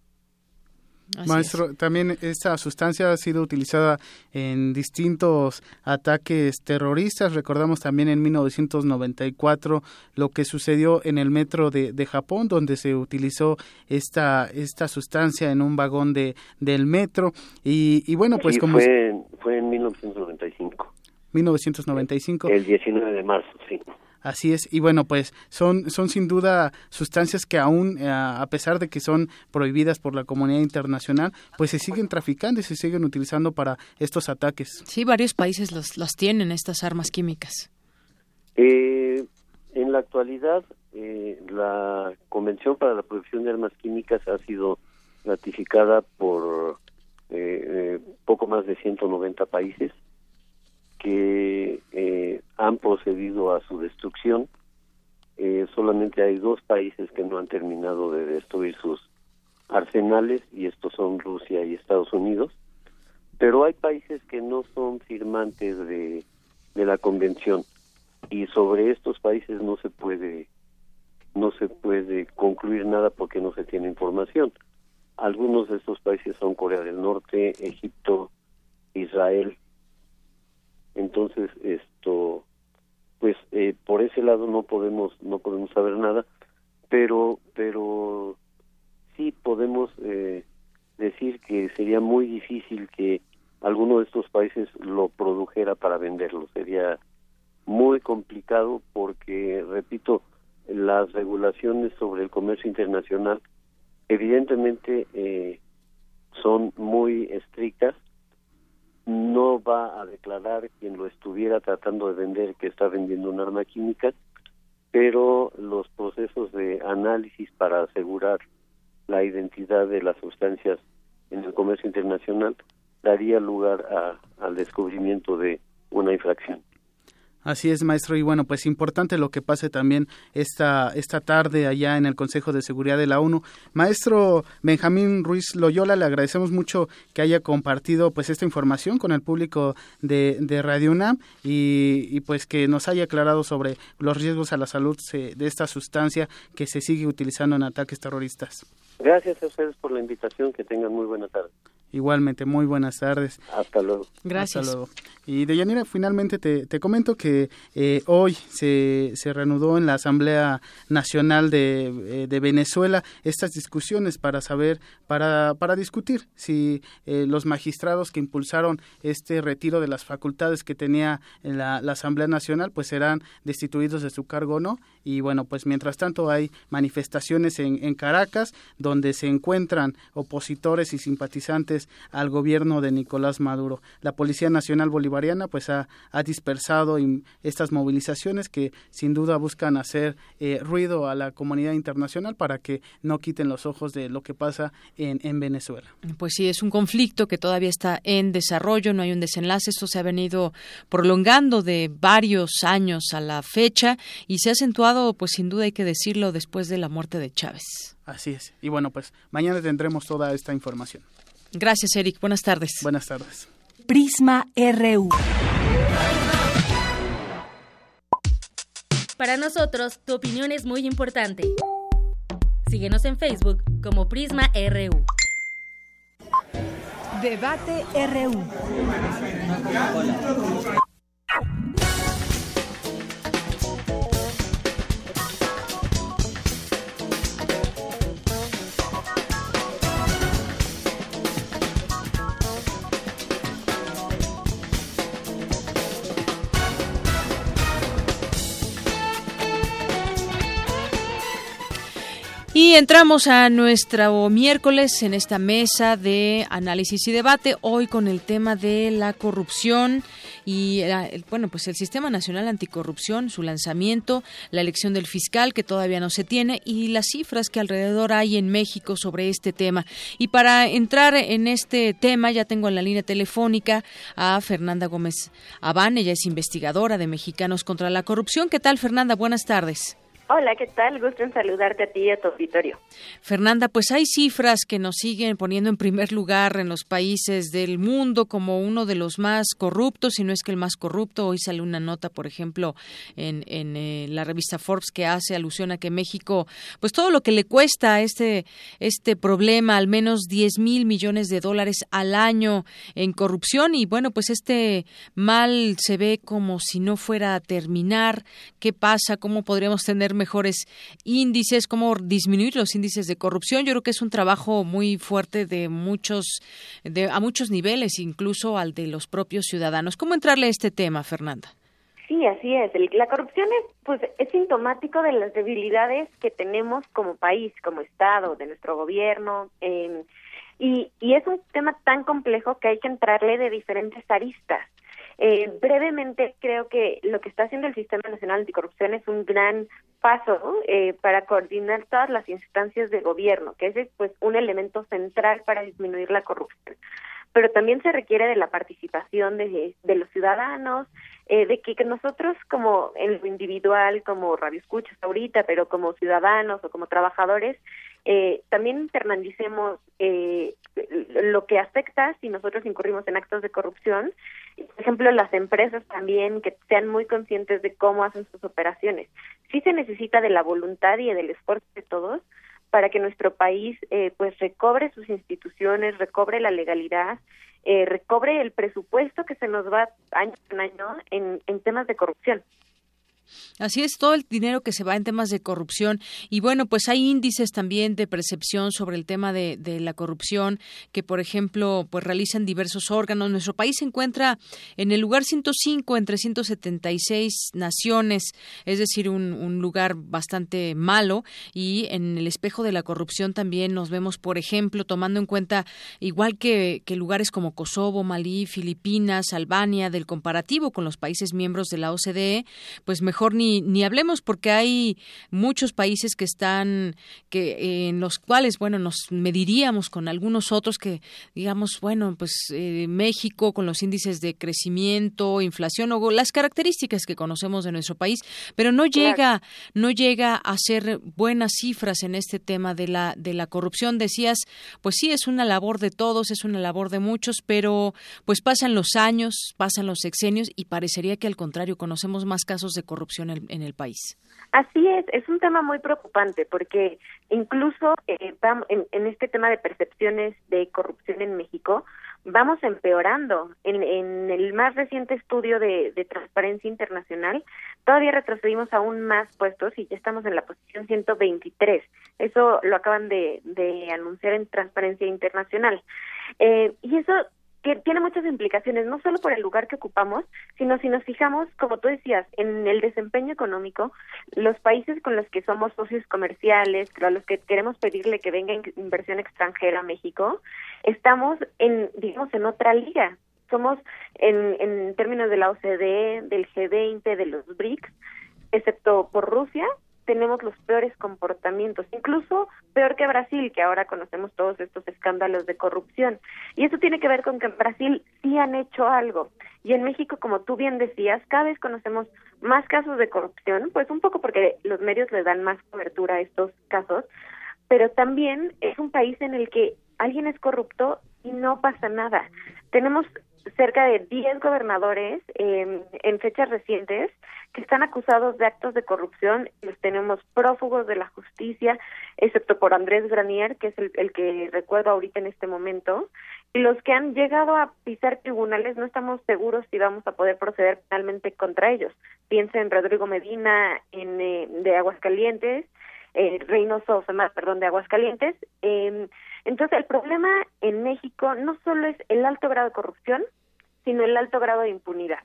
Maestro, también esta sustancia ha sido utilizada en distintos ataques terroristas. Recordamos también en 1994 lo que sucedió en el metro de, de Japón, donde se utilizó esta, esta sustancia en un vagón de, del metro. Y, y bueno, pues como... Fue, fue en 1995. 1995. El 19 de marzo, sí. Así es, y bueno, pues son, son sin duda sustancias que aún, eh, a pesar de que son prohibidas por la comunidad internacional, pues se siguen traficando y se siguen utilizando para estos ataques. Sí, varios países los, las tienen, estas armas químicas. Eh, en la actualidad, eh, la Convención para la Prohibición de Armas Químicas ha sido ratificada por poco más de 190 países que eh, han procedido a su destrucción. Eh, solamente hay dos países que no han terminado de destruir sus arsenales y estos son Rusia y Estados Unidos. Pero hay países que no son firmantes de, de la convención y sobre estos países no se puede no se puede concluir nada porque no se tiene información. Algunos de estos países son Corea del Norte, Egipto, Israel, entonces esto pues eh, por ese lado no podemos no podemos saber nada pero pero sí podemos eh, decir que sería muy difícil que alguno de estos países lo produjera para venderlo. Sería muy complicado porque repito las regulaciones sobre el comercio internacional evidentemente eh, son muy estrictas no va a declarar quien lo estuviera tratando de vender que está vendiendo un arma química, pero los procesos de análisis para asegurar la identidad de las sustancias en el comercio internacional daría lugar al descubrimiento de una infracción. Así es, maestro. Y bueno, pues importante lo que pase también esta, esta tarde allá en el Consejo de Seguridad de la ONU. Maestro Benjamín Ruiz Loyola, le agradecemos mucho que haya compartido pues esta información con el público de, Radio UNAM y, pues que nos haya aclarado sobre los riesgos a la salud de esta sustancia que se sigue utilizando en ataques terroristas. Gracias a ustedes por la invitación. Que tengan muy buena tarde. Igualmente, muy buenas tardes. Hasta luego. Gracias. Hasta luego. Y Deyanira, finalmente te, te comento que eh, hoy se, se reanudó en la Asamblea Nacional de, eh, de, Venezuela estas discusiones para saber, para, para discutir si eh, los magistrados que impulsaron este retiro de las facultades que tenía la, la Asamblea Nacional, pues serán destituidos de su cargo o no. Y bueno, pues mientras tanto hay manifestaciones en, en Caracas donde se encuentran opositores y simpatizantes al gobierno de Nicolás Maduro. La Policía Nacional Bolivariana pues ha, ha dispersado estas movilizaciones que sin duda buscan hacer eh, ruido a la comunidad internacional para que no quiten los ojos de lo que pasa en, en Venezuela. Pues sí, es un conflicto que todavía está en desarrollo, no hay un desenlace, esto se ha venido prolongando de varios años a la fecha y se ha acentuado, pues sin duda hay que decirlo, después de la muerte de Chávez. Así es. Y bueno, pues mañana tendremos toda esta información. Gracias, Eric. Buenas tardes. Buenas tardes. Prisma RU. Para nosotros, tu opinión es muy importante. Síguenos en Facebook como Prisma RU. Debate RU. Y entramos a nuestro miércoles en esta mesa de análisis y debate, hoy con el tema de la corrupción y bueno, pues el Sistema Nacional Anticorrupción, su lanzamiento, la elección del fiscal que todavía no se tiene y las cifras que alrededor hay en México sobre este tema. Y para entrar en este tema ya tengo en la línea telefónica a Fernanda Gómez Abán, ella es investigadora de Mexicanos contra la Corrupción. ¿Qué tal, Fernanda? Buenas tardes. Hola, ¿qué tal? Gusto en saludarte a ti y a tu auditorio. Fernanda, pues hay cifras que nos siguen poniendo en primer lugar en los países del mundo como uno de los más corruptos, si no es que el más corrupto. Hoy sale una nota, por ejemplo, en, eh, la revista Forbes que hace alusión a que México, pues todo lo que le cuesta este, este problema, al menos 10 mil millones de dólares al año en corrupción. Y bueno, pues este mal se ve como si no fuera a terminar. ¿Qué pasa? ¿Cómo podríamos tener mejores índices, cómo disminuir los índices de corrupción. Yo creo que es un trabajo muy fuerte de muchos, de, a muchos niveles, incluso al de los propios ciudadanos. ¿Cómo entrarle a este tema, Fernanda? Sí, así es. La corrupción es, pues, es sintomático de las debilidades que tenemos como país, como Estado, de nuestro gobierno. Eh, y, y es un tema tan complejo que hay que entrarle de diferentes aristas. Eh, brevemente, creo que lo que está haciendo el Sistema Nacional Anticorrupción es un gran paso eh, para coordinar todas las instancias de gobierno, que es pues un elemento central para disminuir la corrupción. Pero también se requiere de la participación de, los ciudadanos, eh, de que, nosotros como en lo individual, como radio escuchas ahorita, pero como ciudadanos o como trabajadores, eh, también internalicemos eh, lo que afecta si nosotros incurrimos en actos de corrupción. Por ejemplo, las empresas también que sean muy conscientes de cómo hacen sus operaciones. Sí se necesita de la voluntad y del esfuerzo de todos para que nuestro país eh, pues recobre sus instituciones, recobre la legalidad, eh, recobre el presupuesto que se nos va año con año en, en temas de corrupción. Así es, todo el dinero que se va en temas de corrupción. Y bueno, pues hay índices también de percepción sobre el tema de, la corrupción que, por ejemplo, pues realizan diversos órganos. Nuestro país se encuentra en el lugar 105 entre 176 naciones, es decir, un, lugar bastante malo. Y en el espejo de la corrupción también nos vemos, por ejemplo, tomando en cuenta, igual que, que lugares como Kosovo, Malí, Filipinas, Albania, del comparativo con los países miembros de la OCDE, pues mejor mejor ni, ni hablemos porque hay muchos países que están, que en los cuales, bueno, nos mediríamos con algunos otros que, digamos, bueno, pues eh, México con los índices de crecimiento, inflación o las características que conocemos de nuestro país, pero no llega, no llega a ser buenas cifras en este tema de la, de la corrupción. Decías, pues sí, es una labor de todos, es una labor de muchos, pero pues pasan los años, pasan los sexenios y parecería que al contrario conocemos más casos de corrupción en, el país. Así es, es un tema muy preocupante porque incluso eh, en, este tema de percepciones de corrupción en México vamos empeorando. En, en el más reciente estudio de, Transparencia Internacional todavía retrocedimos aún más puestos y ya estamos en la posición 123. Eso lo acaban de, anunciar en Transparencia Internacional. Eh, y eso tiene muchas implicaciones, no solo por el lugar que ocupamos, sino si nos fijamos, como tú decías, en el desempeño económico, los países con los que somos socios comerciales, a los que queremos pedirle que venga inversión extranjera a México, estamos en, digamos, en otra liga. Somos, en, en términos de la OCDE, del G20, de los BRICS, excepto por Rusia, tenemos los peores comportamientos, incluso peor que Brasil, que ahora conocemos todos estos escándalos de corrupción. Y eso tiene que ver con que en Brasil sí han hecho algo. Y en México, como tú bien decías, cada vez conocemos más casos de corrupción, pues un poco porque los medios le dan más cobertura a estos casos, pero también es un país en el que alguien es corrupto y no pasa nada. Tenemos cerca de 10 gobernadores eh, en fechas recientes que están acusados de actos de corrupción. Los tenemos prófugos de la justicia, excepto por Andrés Granier, que es el, el que recuerdo ahorita en este momento. Y los que han llegado a pisar tribunales no estamos seguros si vamos a poder proceder penalmente contra ellos. Piensa en Rodrigo Medina en, eh, de Aguascalientes, eh, Reynoso perdón, de Aguascalientes. Eh, entonces, el problema en México no solo es el alto grado de corrupción, sino el alto grado de impunidad.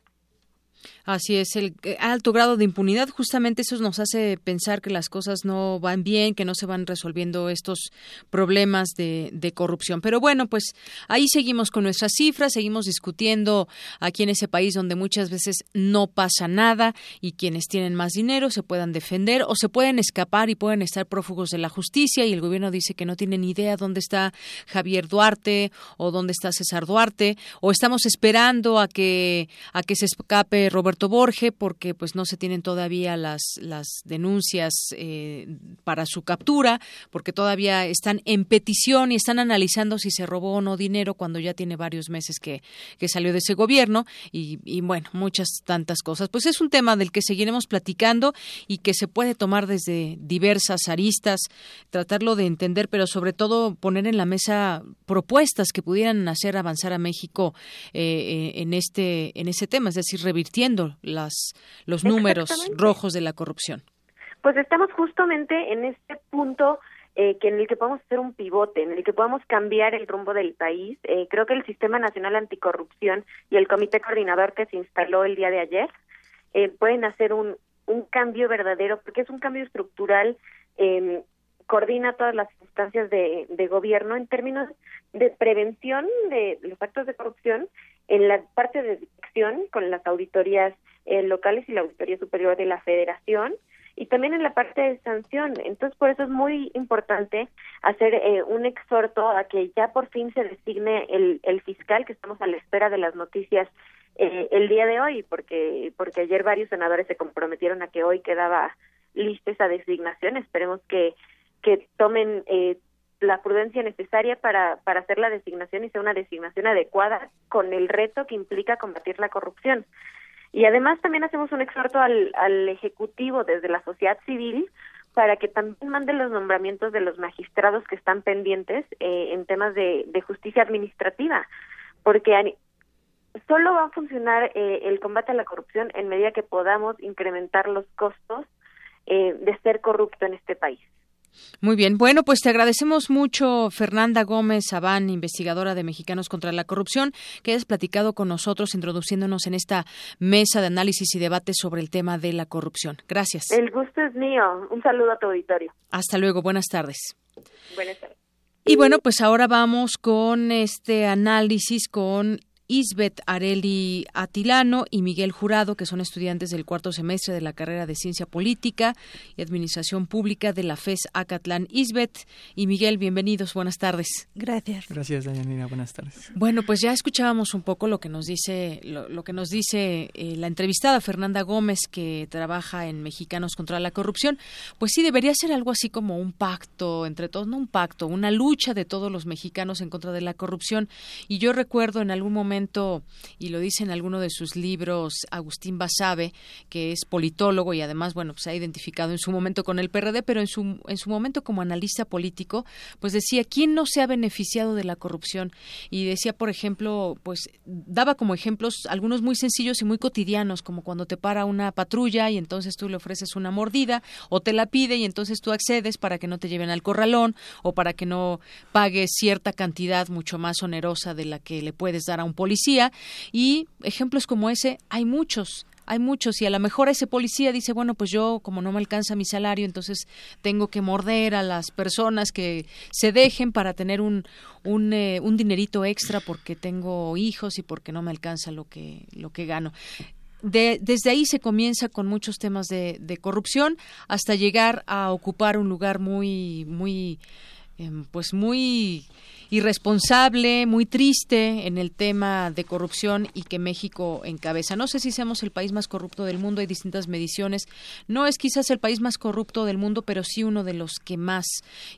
Así es, el eh, alto grado de impunidad, justamente eso nos hace pensar que las cosas no van bien, que no se van resolviendo estos problemas de, corrupción. Pero bueno, pues ahí seguimos con nuestras cifras, seguimos discutiendo aquí en ese país donde muchas veces no pasa nada y quienes tienen más dinero se puedan defender o se pueden escapar y pueden estar prófugos de la justicia y el gobierno dice que no tiene ni idea dónde está Javier Duarte o dónde está César Duarte o estamos esperando a que a que se escape Roberto Borge porque pues no se tienen todavía las las denuncias eh, para su captura porque todavía están en petición y están analizando si se robó o no dinero cuando ya tiene varios meses que, que salió de ese gobierno. Y, y bueno muchas tantas cosas. Pues es un tema del que seguiremos platicando y que se puede tomar desde diversas aristas tratarlo de entender pero sobre todo poner en la mesa propuestas que pudieran hacer avanzar a México eh, eh, en este en ese tema es decir revirtiendo las, los números rojos de la corrupción? Pues estamos justamente en este punto eh, que en el que podemos hacer un pivote, en el que podamos cambiar el rumbo del país. Eh, creo que el Sistema Nacional Anticorrupción y el Comité Coordinador que se instaló el día de ayer eh, pueden hacer un, un cambio verdadero, porque es un cambio estructural, eh, coordina todas las instancias de, de gobierno en términos de prevención de los actos de corrupción, en la parte de dirección con las auditorías eh, locales y la Auditoría Superior de la Federación, y también en la parte de sanción. Entonces, por eso es muy importante hacer eh, un exhorto a que ya por fin se designe el, el fiscal, que estamos a la espera de las noticias eh, el día de hoy, porque, porque ayer varios senadores se comprometieron a que hoy quedaba lista esa designación. Esperemos que, que tomen eh, la prudencia necesaria para, para hacer la designación y sea una designación adecuada con el reto que implica combatir la corrupción. Y además también hacemos un exhorto al, al Ejecutivo desde la sociedad civil para que también mande los nombramientos de los magistrados que están pendientes eh, en temas de, de, justicia administrativa, porque solo va a funcionar eh, el combate a la corrupción en medida que podamos incrementar los costos eh, de ser corrupto en este país. Muy bien, bueno, pues te agradecemos mucho, Fernanda Gómez Sabán, investigadora de Mexicanos contra la Corrupción, que hayas platicado con nosotros, introduciéndonos en esta mesa de análisis y debate sobre el tema de la corrupción. Gracias. El gusto es mío. Un saludo a tu auditorio. Hasta luego, buenas tardes. Buenas tardes. Y bueno, pues ahora vamos con este análisis con Isbeth Areli Atilano y Miguel Jurado, que son estudiantes del cuarto semestre de la carrera de Ciencia Política y Administración Pública de la FES Acatlán. Isbeth y Miguel, bienvenidos, buenas tardes. Gracias. Gracias, Dayanira, buenas tardes. Bueno, pues ya escuchábamos un poco lo que nos dice, lo, lo que nos dice eh, la entrevistada Fernanda Gómez, que trabaja en Mexicanos contra la Corrupción. Pues sí, debería ser algo así como un pacto entre todos, no un pacto, una lucha de todos los mexicanos en contra de la corrupción. Y yo recuerdo en algún momento y lo dice en alguno de sus libros Agustín Basabe, que es politólogo y además, bueno, se ha identificado en su momento con el PRD, pero en su, en su momento como analista político, pues decía, ¿quién no se ha beneficiado de la corrupción? Y decía, por ejemplo, pues daba como ejemplos algunos muy sencillos y muy cotidianos, como cuando te para una patrulla y entonces tú le ofreces una mordida o te la pide y entonces tú accedes para que no te lleven al corralón o para que no pagues cierta cantidad mucho más onerosa de la que le puedes dar a un policía y ejemplos como ese hay muchos hay muchos y a lo mejor ese policía dice, bueno, pues yo como no me alcanza mi salario, entonces tengo que morder a las personas que se dejen para tener un, un, eh, un dinerito extra porque tengo hijos y porque no me alcanza lo que, lo que gano. De, desde ahí se comienza con muchos temas de, corrupción hasta llegar a ocupar un lugar muy, muy, eh, pues muy irresponsable, muy triste en el tema de corrupción y que México encabeza. No sé si seamos el país más corrupto del mundo, hay distintas mediciones. No es quizás el país más corrupto del mundo, pero sí uno de los que más.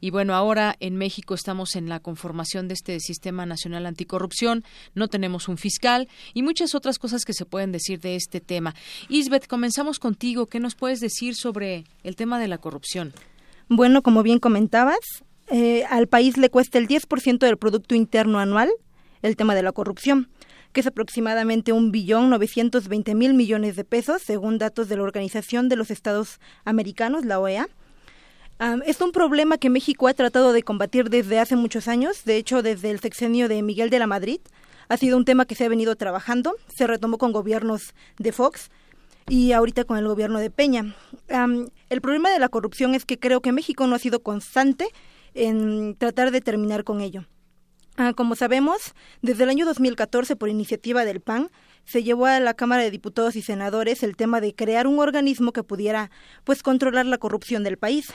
Y bueno, ahora en México estamos en la conformación de este Sistema Nacional Anticorrupción, no tenemos un fiscal y muchas otras cosas que se pueden decir de este tema. Isbeth, comenzamos contigo. ¿Qué nos puedes decir sobre el tema de la corrupción? Bueno, como bien comentabas, eh, al país le cuesta el 10% del Producto Interno Anual el tema de la corrupción, que es aproximadamente un billón 920 mil millones de pesos, según datos de la Organización de los Estados Americanos, la OEA. Es un problema que México ha tratado de combatir desde hace muchos años, de hecho desde el sexenio de Miguel de la Madrid. Ha sido un tema que se ha venido trabajando, se retomó con gobiernos de Fox y ahorita con el gobierno de Peña. El problema de la corrupción es que creo que México no ha sido constante en tratar de terminar con ello. Ah, como sabemos, desde el año 2014, por iniciativa del PAN, se llevó a la Cámara de Diputados y Senadores el tema de crear un organismo que pudiera pues controlar la corrupción del país.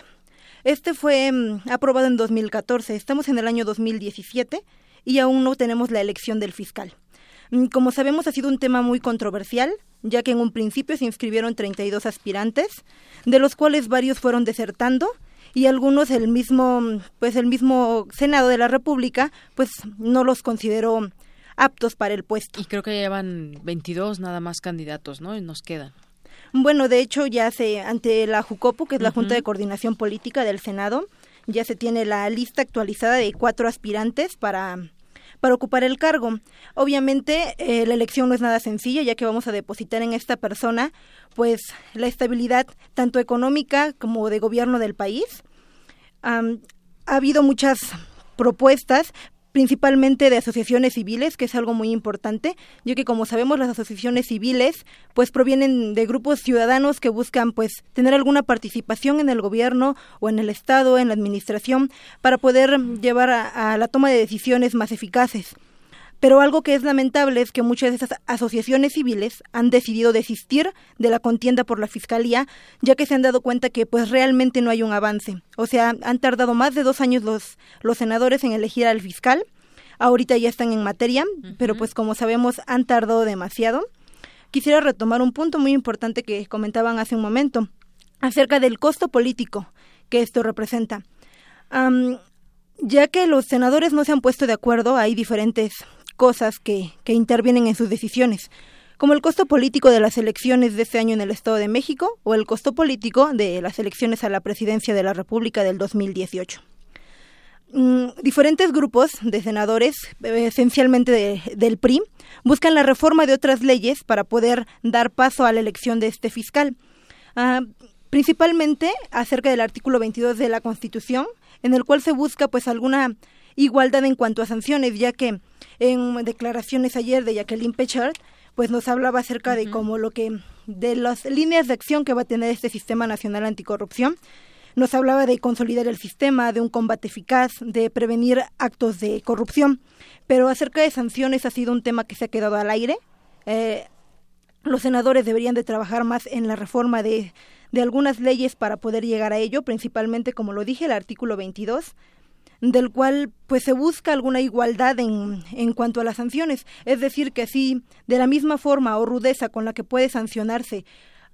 Este fue mm, aprobado en 2014. Estamos en el año 2017 y aún no tenemos la elección del fiscal. Mm, como sabemos, ha sido un tema muy controversial, ya que en un principio se inscribieron 32 aspirantes, de los cuales varios fueron desertando y algunos el mismo pues el mismo Senado de la República pues no los consideró aptos para el puesto. Y creo que llevan 22 nada más candidatos, ¿no? Y nos quedan. Bueno, de hecho ya se ante la JUCOPU, que es la Junta de Coordinación Política del Senado, ya se tiene la lista actualizada de cuatro aspirantes para para ocupar el cargo. Obviamente, eh, la elección no es nada sencilla, ya que vamos a depositar en esta persona, pues, la estabilidad tanto económica como de gobierno del país. ha habido muchas propuestas, principalmente de asociaciones civiles, que es algo muy importante, ya que como sabemos las asociaciones civiles pues provienen de grupos ciudadanos que buscan pues tener alguna participación en el gobierno o en el Estado, en la administración, para poder llevar a, a la toma de decisiones más eficaces. Pero algo que es lamentable es que muchas de esas asociaciones civiles han decidido desistir de la contienda por la fiscalía, ya que se han dado cuenta que pues realmente no hay un avance. O sea, han tardado más de dos años los, los senadores en elegir al fiscal. Ahorita ya están en materia, pero pues como sabemos han tardado demasiado. Quisiera retomar un punto muy importante que comentaban hace un momento, acerca del costo político que esto representa. ya que los senadores no se han puesto de acuerdo, hay diferentes cosas que, que intervienen en sus decisiones, como el costo político de las elecciones de este año en el Estado de México o el costo político de las elecciones a la presidencia de la República del 2018. Mm, diferentes grupos de senadores, esencialmente del PRI, buscan la reforma de otras leyes para poder dar paso a la elección de este fiscal. Ah, principalmente acerca del artículo 22 de la Constitución, en el cual se busca pues alguna igualdad en cuanto a sanciones, ya que en declaraciones ayer de Jacqueline Pechard, pues nos hablaba acerca de cómo lo que de las líneas de acción que va a tener este sistema nacional anticorrupción. Nos hablaba de consolidar el sistema, de un combate eficaz, de prevenir actos de corrupción. Pero acerca de sanciones ha sido un tema que se ha quedado al aire. Eh, los senadores deberían de trabajar más en la reforma de, de algunas leyes para poder llegar a ello, principalmente, como lo dije, el artículo 22, del cual pues se busca alguna igualdad en, en cuanto a las sanciones. Es decir, que si de la misma forma o rudeza con la que puede sancionarse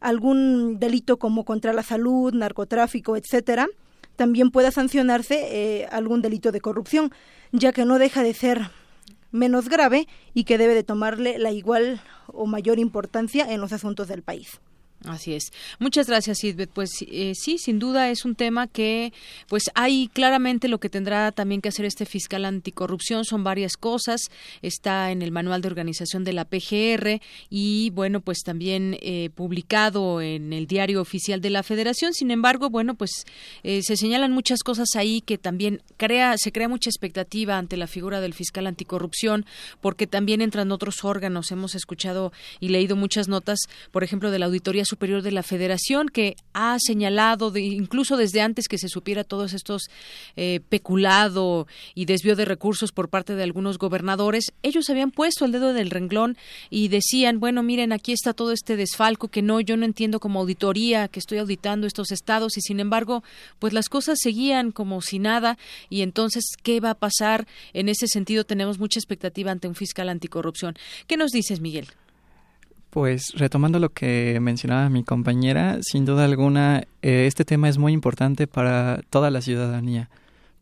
algún delito como contra la salud, narcotráfico, etcétera, también pueda sancionarse eh, algún delito de corrupción, ya que no deja de ser menos grave y que debe de tomarle la igual o mayor importancia en los asuntos del país. Así es. Muchas gracias, Sidbeth. Pues eh, sí, sin duda es un tema que, pues hay claramente lo que tendrá también que hacer este fiscal anticorrupción. Son varias cosas. Está en el manual de organización de la PGR y, bueno, pues también eh, publicado en el diario oficial de la Federación. Sin embargo, bueno, pues eh, se señalan muchas cosas ahí que también crea, se crea mucha expectativa ante la figura del fiscal anticorrupción, porque también entran otros órganos. Hemos escuchado y leído muchas notas, por ejemplo, de la auditoría Superior de la Federación, que ha señalado, de, incluso desde antes que se supiera todos estos eh, peculado y desvío de recursos por parte de algunos gobernadores, ellos habían puesto el dedo del renglón y decían, bueno, miren, aquí está todo este desfalco que no, yo no entiendo como auditoría, que estoy auditando estos estados y sin embargo, pues las cosas seguían como si nada y entonces, ¿qué va a pasar? En ese sentido, tenemos mucha expectativa ante un fiscal anticorrupción. ¿Qué nos dices, Miguel? Pues retomando lo que mencionaba mi compañera, sin duda alguna eh, este tema es muy importante para toda la ciudadanía,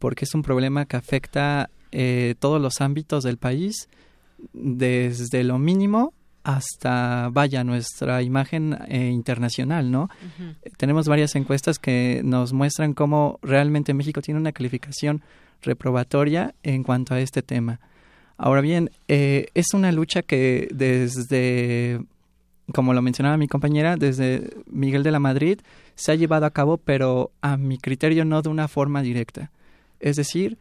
porque es un problema que afecta eh, todos los ámbitos del país, desde lo mínimo hasta, vaya, nuestra imagen eh, internacional, ¿no? Tenemos varias encuestas que nos muestran cómo realmente México tiene una calificación reprobatoria en cuanto a este tema. Ahora bien, es una lucha que desde como lo mencionaba mi compañera, desde Miguel de la Madrid se ha llevado a cabo, pero a mi criterio no de una forma directa. Es decir,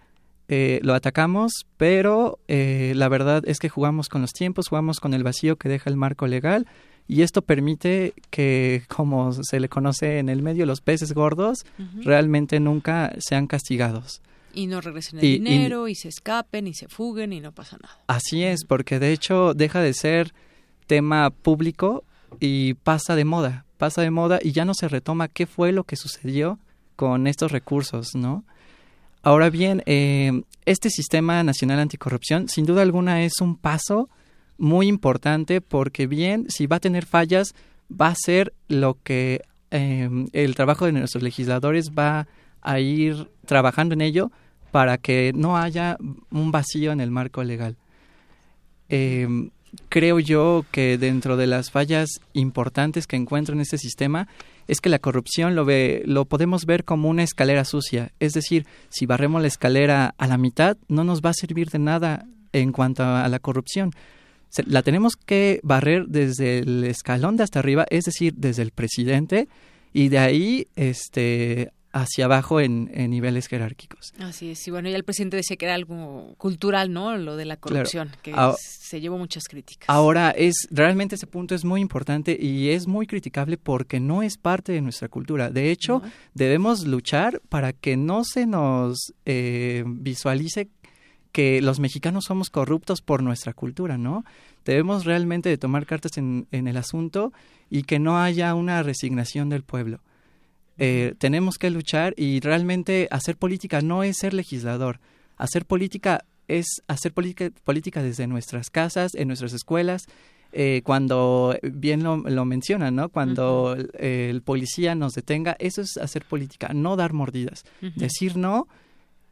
eh, lo atacamos, pero eh, la verdad es que jugamos con los tiempos, jugamos con el vacío que deja el marco legal y esto permite que, como se le conoce en el medio, los peces gordos realmente nunca sean castigados. Y no regresen el dinero, y se escapen, y se fuguen, y no pasa nada. Así es, porque de hecho deja de ser tema público y pasa de moda, pasa de moda y ya no se retoma qué fue lo que sucedió con estos recursos, ¿no? Ahora bien, eh, este sistema nacional anticorrupción sin duda alguna es un paso muy importante porque bien, si va a tener fallas, va a ser lo que eh, el trabajo de nuestros legisladores va a ir trabajando en ello para que no haya un vacío en el marco legal. Eh, creo yo que dentro de las fallas importantes que encuentro en este sistema es que la corrupción lo ve, lo podemos ver como una escalera sucia, es decir, si barremos la escalera a la mitad no nos va a servir de nada en cuanto a la corrupción. La tenemos que barrer desde el escalón de hasta arriba, es decir, desde el presidente y de ahí este hacia abajo en, niveles jerárquicos. Así es, y bueno, ya el presidente decía que era algo cultural, ¿no? Lo de la corrupción, que se llevó muchas críticas. Ahora, es realmente ese punto es muy importante y es muy criticable porque no es parte de nuestra cultura. De hecho, debemos luchar para que no se nos eh, visualice que los mexicanos somos corruptos por nuestra cultura, ¿no? Debemos realmente de tomar cartas en, en el asunto y que no haya una resignación del pueblo. Eh, tenemos que luchar y realmente hacer política no es ser legislador. Hacer política es hacer política, desde nuestras casas, en nuestras escuelas. Eh, cuando bien lo, lo mencionan, ¿no? Cuando el, policía nos detenga, eso es hacer política, no dar mordidas, decir no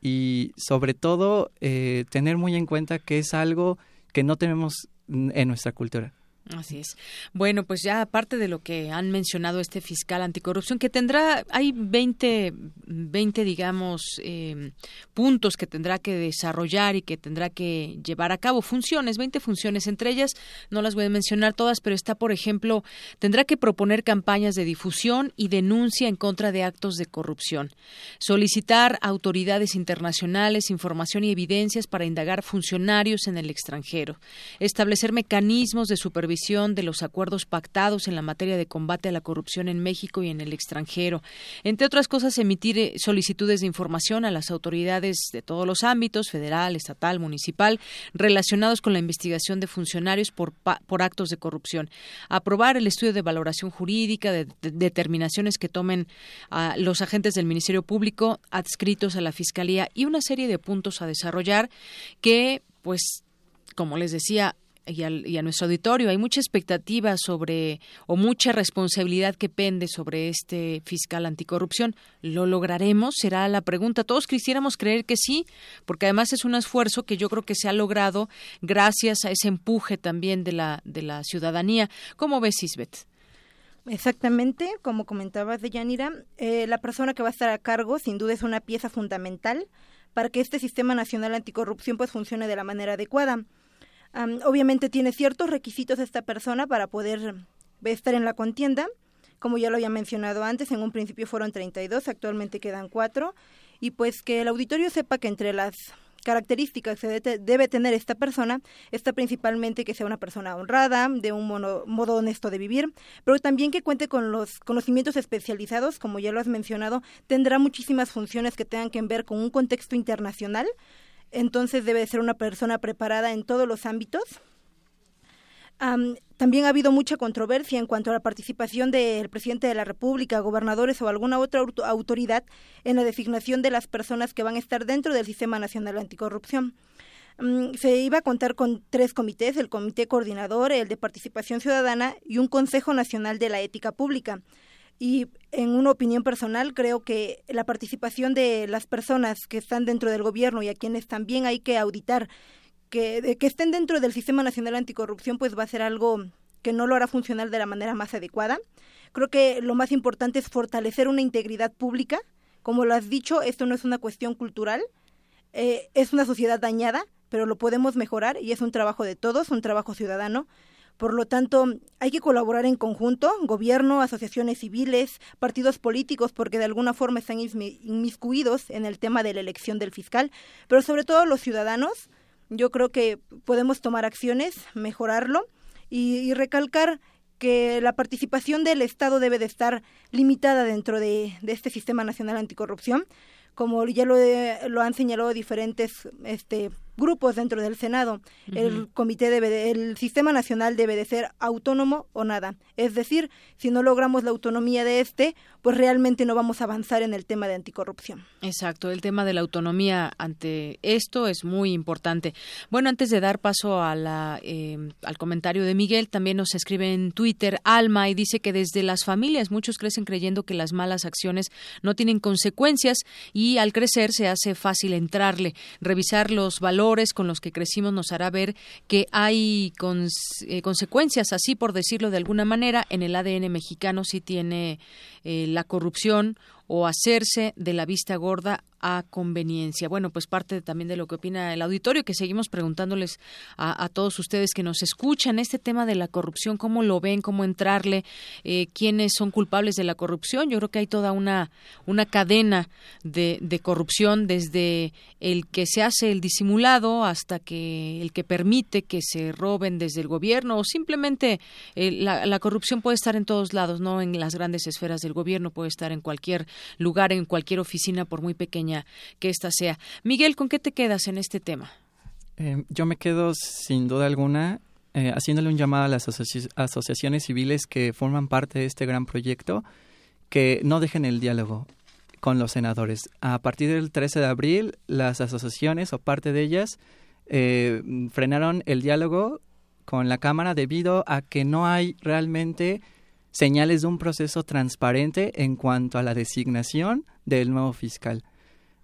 y sobre todo eh, tener muy en cuenta que es algo que no tenemos en nuestra cultura. Así es. Bueno, pues ya aparte de lo que han mencionado este fiscal anticorrupción, que tendrá, hay 20, 20 digamos, eh, puntos que tendrá que desarrollar y que tendrá que llevar a cabo, funciones, 20 funciones, entre ellas, no las voy a mencionar todas, pero está, por ejemplo, tendrá que proponer campañas de difusión y denuncia en contra de actos de corrupción, solicitar a autoridades internacionales información y evidencias para indagar funcionarios en el extranjero, establecer mecanismos de supervisión de los acuerdos pactados en la materia de combate a la corrupción en México y en el extranjero. Entre otras cosas, emitir eh, solicitudes de información a las autoridades de todos los ámbitos, federal, estatal, municipal, relacionados con la investigación de funcionarios por, por actos de corrupción. Aprobar el estudio de valoración jurídica de, determinaciones que tomen a los agentes del Ministerio Público adscritos a la Fiscalía y una serie de puntos a desarrollar que pues como les decía, y, a nuestro auditorio. Hay mucha expectativa sobre o mucha responsabilidad que pende sobre este fiscal anticorrupción. ¿Lo lograremos? Será la pregunta. Todos quisiéramos creer que sí, porque además es un esfuerzo que yo creo que se ha logrado gracias a ese empuje también de la, de la ciudadanía. ¿Cómo ves, Isbeth? Exactamente, como comentabas de Yanira, eh, la persona que va a estar a cargo sin duda es una pieza fundamental para que este sistema nacional anticorrupción pues funcione de la manera adecuada obviamente tiene ciertos requisitos esta persona para poder estar en la contienda. Como ya lo había mencionado antes, en un principio fueron 32, actualmente quedan cuatro. Y pues que el auditorio sepa que entre las características que debe tener esta persona está principalmente que sea una persona honrada, de un modo honesto de vivir, pero también que cuente con los conocimientos especializados, como ya lo has mencionado, tendrá muchísimas funciones que tengan que ver con un contexto internacional, entonces debe ser una persona preparada en todos los ámbitos. también ha habido mucha controversia en cuanto a la participación del presidente de la República, gobernadores o alguna otra autoridad en la designación de las personas que van a estar dentro del Sistema Nacional Anticorrupción. se iba a contar con tres comités, el Comité Coordinador, el de Participación Ciudadana y un Consejo Nacional de la Ética Pública. Y en una opinión personal, creo que la participación de las personas que están dentro del gobierno y a quienes también hay que auditar, que, que estén dentro del Sistema Nacional Anticorrupción, pues va a ser algo que no lo hará funcionar de la manera más adecuada. Creo que lo más importante es fortalecer una integridad pública. Como lo has dicho, esto no es una cuestión cultural, eh, es una sociedad dañada, pero lo podemos mejorar y es un trabajo de todos, un trabajo ciudadano. Por lo tanto, hay que colaborar en conjunto, gobierno, asociaciones civiles, partidos políticos, porque de alguna forma están inmiscuidos en el tema de la elección del fiscal, pero sobre todo los ciudadanos. Yo creo que podemos tomar acciones, mejorarlo y, recalcar que la participación del Estado debe de estar limitada dentro de, este sistema nacional anticorrupción como ya lo, lo han señalado diferentes este, grupos dentro del Senado. El comité debe el sistema nacional debe de ser autónomo o nada. Es decir, si no logramos la autonomía de este, pues realmente no vamos a avanzar en el tema de anticorrupción. Exacto, el tema de la autonomía ante esto es muy importante. Bueno, antes de dar paso a la, eh, al comentario de Miguel, también nos escribe en Twitter Alma y dice que desde las familias muchos crecen creyendo que las malas acciones no tienen consecuencias y al crecer se hace fácil entrarle, revisar los valores con los que crecimos nos hará ver que hay eh, consecuencias, así por decirlo de alguna manera, en el ADN mexicano sí tiene eh, la corrupción o hacerse de la vista gorda a conveniencia. Bueno, pues parte también de lo que opina el auditorio, que seguimos preguntándoles a, todos ustedes que nos escuchan este tema de la corrupción, cómo lo ven, cómo entrarle, eh, quiénes son culpables de la corrupción. Yo creo que hay toda una, una cadena de, de corrupción desde el que se hace el disimulado hasta que el que permite que se roben desde el gobierno o simplemente eh, la, la corrupción puede estar en todos lados, no en las grandes esferas del gobierno, puede estar en cualquier lugar, en cualquier oficina, por muy pequeña que ésta sea. Miguel, ¿con qué te quedas en este tema? Eh, yo me quedo sin duda alguna eh, haciéndole un llamado a las asociaciones civiles que forman parte de este gran proyecto que no dejen el diálogo con los senadores. A partir del 13 de abril, las asociaciones o parte de ellas eh, frenaron el diálogo con la Cámara debido a que no hay realmente señales de un proceso transparente en cuanto a la designación del nuevo fiscal.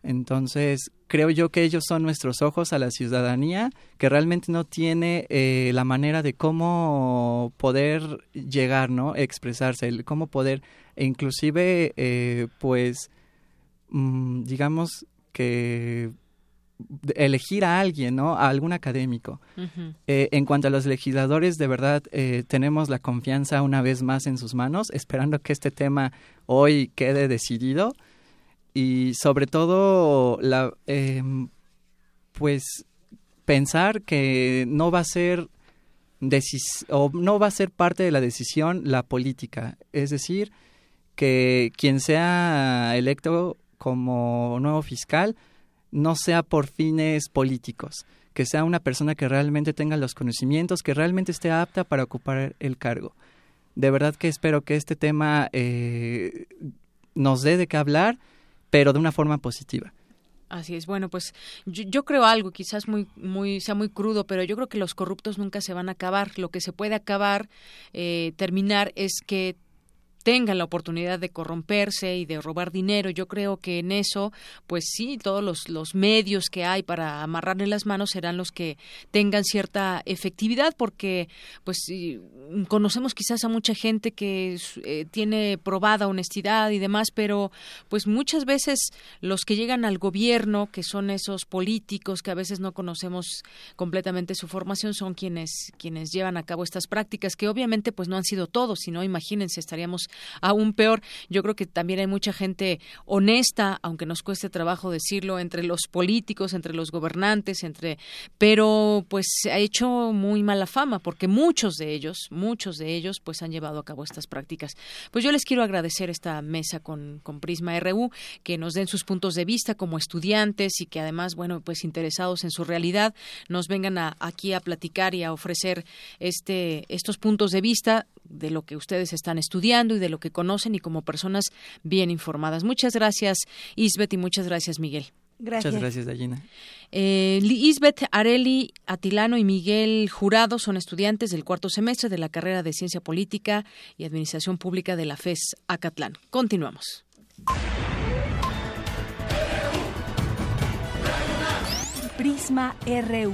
Entonces, creo yo que ellos son nuestros ojos a la ciudadanía, que realmente no tiene eh, la manera de cómo poder llegar, ¿no? Expresarse, cómo poder, e inclusive, eh, pues, mm, digamos que elegir a alguien, ¿no? A algún académico. Eh, en cuanto a los legisladores, de verdad eh, tenemos la confianza una vez más en sus manos, esperando que este tema hoy quede decidido y sobre todo la, em, pues pensar que no va a ser o no va a ser parte de la decisión la política, es decir, que quien sea electo como nuevo fiscal no sea por fines políticos, que sea una persona que realmente tenga los conocimientos, que realmente esté apta para ocupar el cargo. De verdad que espero que este tema eh, nos dé de qué hablar, pero de una forma positiva. Así es. Bueno, pues yo, creo algo, quizás muy, muy, sea muy crudo, pero yo creo que los corruptos nunca se van a acabar. Lo que se puede acabar, eh, terminar, es que tengan la oportunidad de corromperse y de robar dinero. Yo creo que en eso, pues sí, todos los, los medios que hay para amarrarle las manos serán los que tengan cierta efectividad, porque pues conocemos quizás a mucha gente que eh, tiene probada honestidad y demás, pero pues muchas veces los que llegan al gobierno, que son esos políticos que a veces no conocemos completamente su formación, son quienes quienes llevan a cabo estas prácticas, que obviamente pues no han sido todos, sino imagínense, estaríamos aún peor. Yo creo que también hay mucha gente honesta, aunque nos cueste trabajo decirlo, entre los políticos, entre los gobernantes, entre, pero pues ha hecho muy mala fama porque muchos de ellos, muchos de ellos, pues han llevado a cabo estas prácticas. Pues yo les quiero agradecer esta mesa con, con Prisma RU, que nos den sus puntos de vista como estudiantes y que además, bueno, pues interesados en su realidad, nos vengan aquí a platicar y a ofrecer este, estos puntos de vista de lo que ustedes están estudiando de lo que conocen y como personas bien informadas. Muchas gracias, Isbeth, y muchas gracias, Miguel. Gracias. Muchas gracias, Dayina. Eh, Isbeth Areli Atilano y Miguel Jurado son estudiantes del cuarto semestre de la carrera de Ciencia Política y Administración Pública de la FES Acatlán. Continuamos. Prisma RU.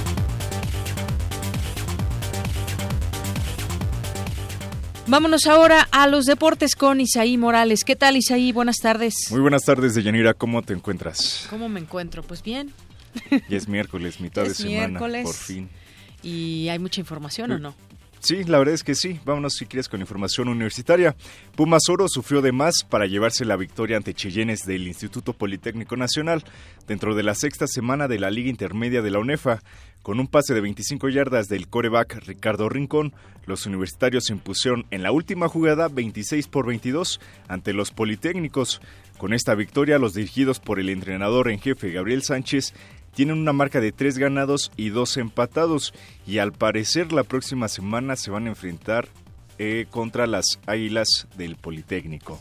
Vámonos ahora a los deportes con Isaí Morales. ¿Qué tal, Isaí? Buenas tardes. Muy buenas tardes, Deyanira. ¿Cómo te encuentras? ¿Cómo me encuentro? Pues bien. Y es miércoles, mitad de semana, por fin. ¿Y hay mucha información o no? Sí, la verdad es que sí. Vámonos si quieres con información universitaria. Pumas Oro sufrió de más para llevarse la victoria ante Cheyennes del Instituto Politécnico Nacional dentro de la sexta semana de la Liga Intermedia de la UNEFA. Con un pase de 25 yardas del coreback Ricardo Rincón, los universitarios se impusieron en la última jugada 26 por 22 ante los Politécnicos. Con esta victoria, los dirigidos por el entrenador en jefe Gabriel Sánchez tienen una marca de tres ganados y dos empatados y al parecer la próxima semana se van a enfrentar eh, contra las Águilas del Politécnico.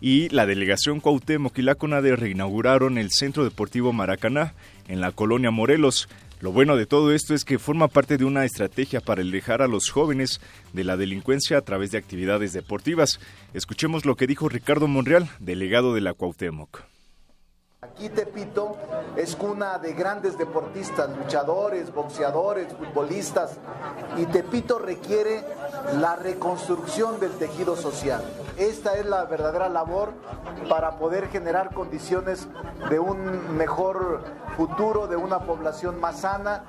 y la delegación Cuauhtémoc y la CONADE reinauguraron el Centro Deportivo Maracaná en la colonia Morelos. Lo bueno de todo esto es que forma parte de una estrategia para alejar a los jóvenes de la delincuencia a través de actividades deportivas. Escuchemos lo que dijo Ricardo Monreal, delegado de la Cuauhtémoc. Aquí Tepito es cuna de grandes deportistas, luchadores, boxeadores, futbolistas, y Tepito requiere la reconstrucción del tejido social. Esta es la verdadera labor para poder generar condiciones de un mejor futuro, de una población más sana.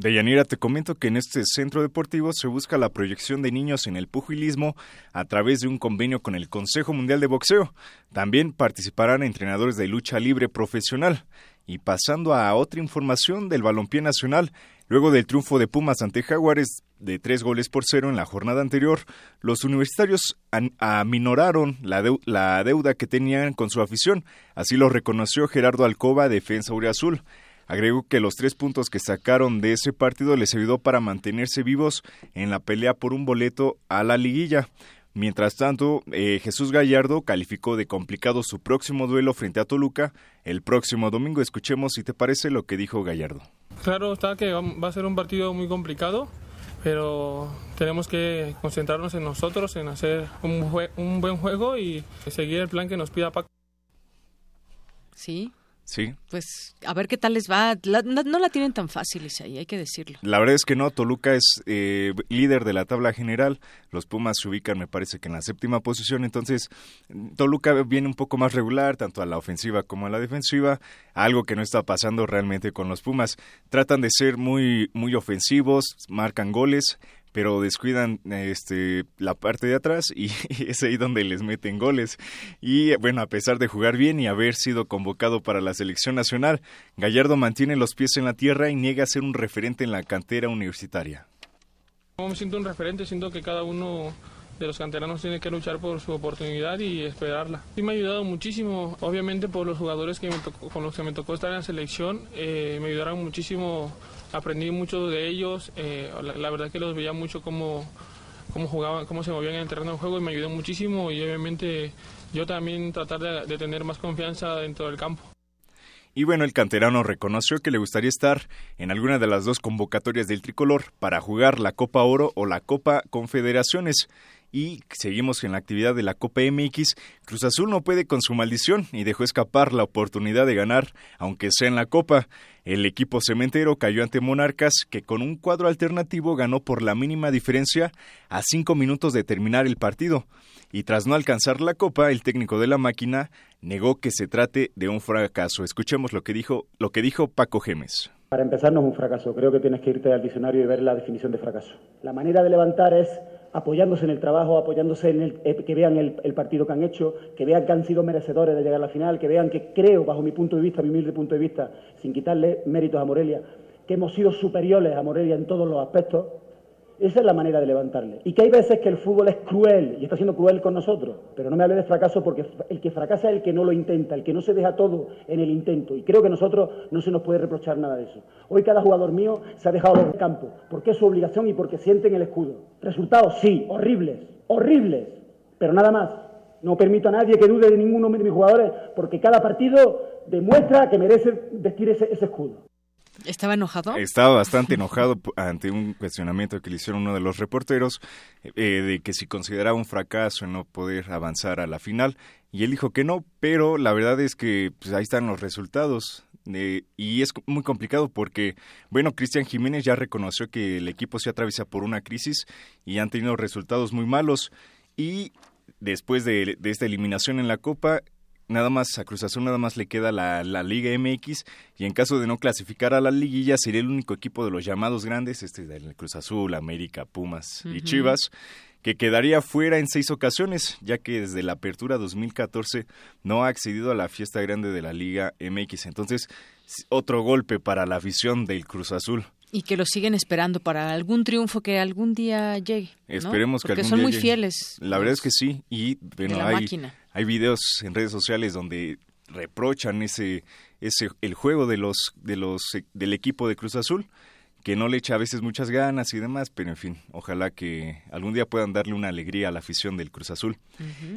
Deyanira, te comento que en este centro deportivo se busca la proyección de niños en el pugilismo a través de un convenio con el Consejo Mundial de Boxeo. También participarán entrenadores de lucha libre profesional. Y pasando a otra información del balompié nacional, luego del triunfo de Pumas ante Jaguares de tres goles por cero en la jornada anterior, los universitarios aminoraron la, deuda que tenían con su afición. Así lo reconoció Gerardo Alcoba, defensa Azul. Agregó que los tres puntos que sacaron de ese partido les ayudó para mantenerse vivos en la pelea por un boleto a la liguilla. Mientras tanto, eh, Jesús Gallardo calificó de complicado su próximo duelo frente a Toluca el próximo domingo. Escuchemos si te parece lo que dijo Gallardo. Claro está que va a ser un partido muy complicado, pero tenemos que concentrarnos en nosotros, en hacer un, un buen juego y seguir el plan que nos pida Paco. Sí, Sí. Pues a ver qué tal les va. no, la tienen tan fácil, ahí hay que decirlo. La verdad es que no, Toluca es eh, líder de la tabla general, los Pumas se ubican me parece que en la séptima posición, entonces Toluca viene un poco más regular, tanto a la ofensiva como a la defensiva, algo que no está pasando realmente con los Pumas. Tratan de ser muy, muy ofensivos, marcan goles, pero descuidan este la parte de atrás y, es ahí donde les meten goles. Y bueno, a pesar de jugar bien y haber sido convocado para la selección nacional, Gallardo mantiene los pies en la tierra y niega ser un referente en la cantera universitaria. Me siento un referente, siento que cada uno de los canteranos tiene que luchar por su oportunidad y esperarla. Sí me ha ayudado muchísimo, obviamente por los jugadores que con los que me tocó estar en la selección, eh, me ayudaron muchísimo aprendí mucho de ellos. Eh, la, verdad que los veía mucho cómo, cómo jugaban, cómo se movían en el terreno de juego y me ayudó muchísimo y obviamente yo también tratar de, de tener más confianza dentro del campo. Y bueno, el canterano reconoció que le gustaría estar en alguna de las dos convocatorias del tricolor para jugar la Copa Oro o la Copa Confederaciones y seguimos en la actividad de la Copa MX. Cruz Azul no puede con su maldición y dejó escapar la oportunidad de ganar, aunque sea en la Copa. El equipo cementero cayó ante Monarcas, que con un cuadro alternativo ganó por la mínima diferencia a cinco minutos de terminar el partido. Y tras no alcanzar la Copa, el técnico de la máquina negó que se trate de un fracaso. Escuchemos lo que dijo, lo que dijo Paco Gemes. Para empezar, no es un fracaso. Creo que tienes que irte al diccionario y ver la definición de fracaso. La manera de levantar es apoyándose en el trabajo, apoyándose en el, eh, que vean el, partido que han hecho, que vean que han sido merecedores de llegar a la final, que vean que creo, bajo mi punto de vista, mi humilde punto de vista, sin quitarle méritos a Morelia, que hemos sido superiores a Morelia en todos los aspectos, esa es la manera de levantarle. Y que hay veces que el fútbol es cruel y está siendo cruel con nosotros. Pero no me hable de fracaso porque el que fracasa es el que no lo intenta, el que no se deja todo en el intento. Y creo que nosotros no se nos puede reprochar nada de eso. Hoy cada jugador mío se ha dejado del campo porque es su obligación y porque sienten el escudo. Resultados, sí, horribles, horribles. Pero nada más. No permito a nadie que dude de ninguno de mis jugadores porque cada partido demuestra que merece vestir ese escudo. ¿Estaba enojado? Estaba bastante enojado ante un cuestionamiento que le hicieron uno de los reporteros eh, de que si consideraba un fracaso en no poder avanzar a la final. Y él dijo que no, pero la verdad es que pues, ahí están los resultados. Eh, y es muy complicado porque, bueno, Cristian Jiménez ya reconoció que el equipo se atraviesa por una crisis y han tenido resultados muy malos. Y después de, de esta eliminación en la Copa, nada más a Cruz Azul nada más le queda la, Liga MX y en caso de no clasificar a la liguilla sería el único equipo de los llamados grandes, este del Cruz Azul, América, Pumas y Chivas, que quedaría fuera en seis ocasiones, ya que desde la apertura 2014 no ha accedido a la fiesta grande de la Liga MX. Entonces, otro golpe para la afición del Cruz Azul. Y que lo siguen esperando para algún triunfo que algún día llegue. Esperemos que algún son muy llegue. fieles. La verdad es que sí. Y bueno, la hay, máquina hay videos en redes sociales donde reprochan ese ese el juego de los de los del equipo de Cruz Azul que no le echa a veces muchas ganas y demás, pero en fin, ojalá que algún día puedan darle una alegría a la afición del Cruz Azul.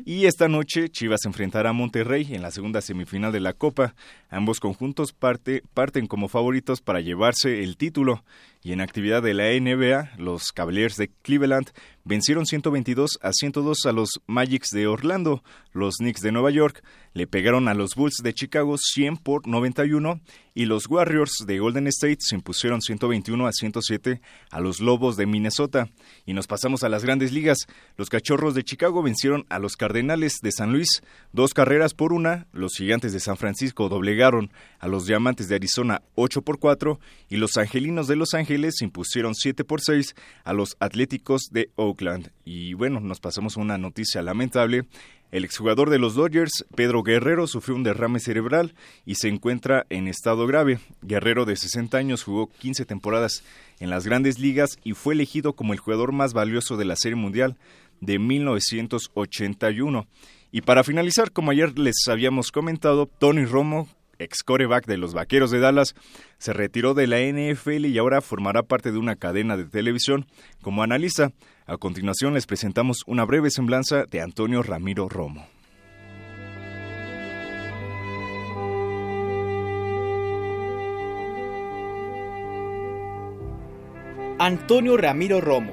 Y esta noche Chivas enfrentará a Monterrey en la segunda semifinal de la Copa. Ambos conjuntos parte, parten como favoritos para llevarse el título. Y en actividad de la NBA, los Cavaliers de Cleveland vencieron 122 a 102 a los Magics de Orlando. Los Knicks de Nueva York le pegaron a los Bulls de Chicago 100 por 91 y los Warriors de Golden State se impusieron 121 a 107 a los Lobos de Minnesota. Y nos pasamos a las grandes ligas. Los Cachorros de Chicago vencieron a los Cardenales de San Luis dos carreras por una. Los Gigantes de San Francisco doblegaron a los Diamantes de Arizona 8 por 4 y los Angelinos de Los Ángeles impusieron 7 por 6 a los Atléticos de Oakland. Y bueno, nos pasamos a una noticia lamentable. El exjugador de los Dodgers, Pedro Guerrero, sufrió un derrame cerebral y se encuentra en estado grave. Guerrero, de 60 años, jugó 15 temporadas en las grandes ligas y fue elegido como el jugador más valioso de la Serie Mundial de 1981. Y para finalizar, como ayer les habíamos comentado, Tony Romo, ex coreback de los Vaqueros de Dallas, se retiró de la NFL y ahora formará parte de una cadena de televisión como analista. A continuación les presentamos una breve semblanza de Antonio Ramiro Romo. Antonio Ramiro Romo,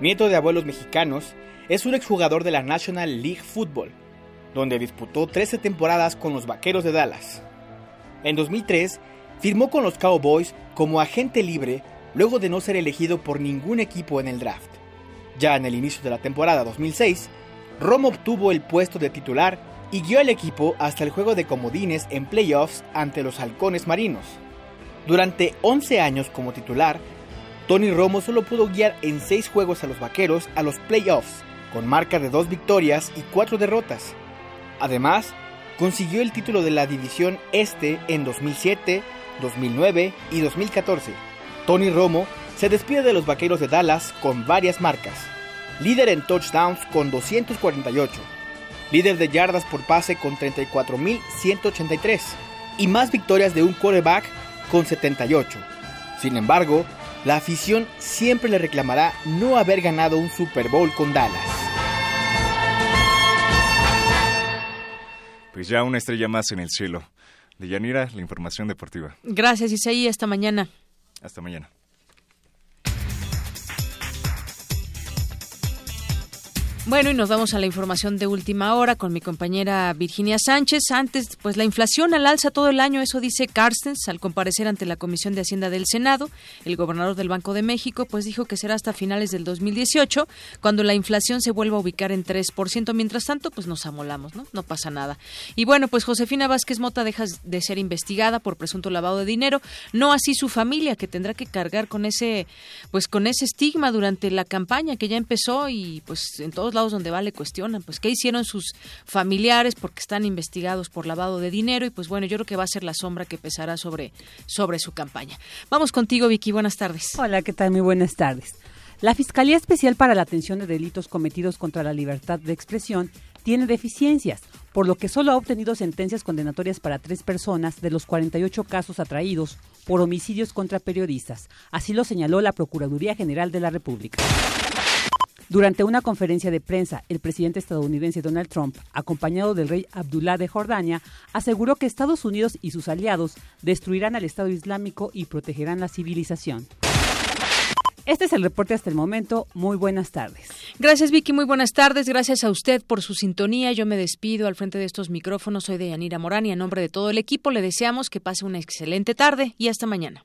nieto de abuelos mexicanos, es un exjugador de la National League Football, donde disputó 13 temporadas con los Vaqueros de Dallas. En 2003, firmó con los Cowboys como agente libre luego de no ser elegido por ningún equipo en el draft. Ya en el inicio de la temporada 2006, Romo obtuvo el puesto de titular y guió al equipo hasta el juego de comodines en playoffs ante los Halcones Marinos. Durante 11 años como titular, Tony Romo solo pudo guiar en 6 juegos a los Vaqueros a los playoffs, con marca de 2 victorias y 4 derrotas. Además, consiguió el título de la División Este en 2007, 2009 y 2014. Tony Romo se despide de los Vaqueros de Dallas con varias marcas. Líder en touchdowns con 248. Líder de yardas por pase con 34.183. Y más victorias de un quarterback con 78. Sin embargo, la afición siempre le reclamará no haber ganado un Super Bowl con Dallas. Pues ya una estrella más en el cielo. De Yanira, la información deportiva. Gracias, Isaí. Hasta mañana. Hasta mañana. Bueno, y nos vamos a la información de última hora con mi compañera Virginia Sánchez. Antes, pues la inflación al alza todo el año, eso dice Carstens al comparecer ante la Comisión de Hacienda del Senado. El gobernador del Banco de México, pues dijo que será hasta finales del 2018 cuando la inflación se vuelva a ubicar en 3%. Mientras tanto, pues nos amolamos, ¿no? No pasa nada. Y bueno, pues Josefina Vázquez Mota deja de ser investigada por presunto lavado de dinero, no así su familia que tendrá que cargar con ese, pues con ese estigma durante la campaña que ya empezó y pues en lados donde va le cuestionan, pues qué hicieron sus familiares porque están investigados por lavado de dinero y pues bueno, yo creo que va a ser la sombra que pesará sobre, sobre su campaña. Vamos contigo, Vicky, buenas tardes. Hola, ¿qué tal? Muy buenas tardes. La Fiscalía Especial para la Atención de Delitos Cometidos contra la Libertad de Expresión tiene deficiencias, por lo que solo ha obtenido sentencias condenatorias para tres personas de los 48 casos atraídos por homicidios contra periodistas. Así lo señaló la Procuraduría General de la República. Durante una conferencia de prensa, el presidente estadounidense Donald Trump, acompañado del rey Abdullah de Jordania, aseguró que Estados Unidos y sus aliados destruirán al Estado Islámico y protegerán la civilización. Este es el reporte hasta el momento. Muy buenas tardes. Gracias Vicky, muy buenas tardes. Gracias a usted por su sintonía. Yo me despido al frente de estos micrófonos. Soy Deyanira Morán y a nombre de todo el equipo le deseamos que pase una excelente tarde y hasta mañana.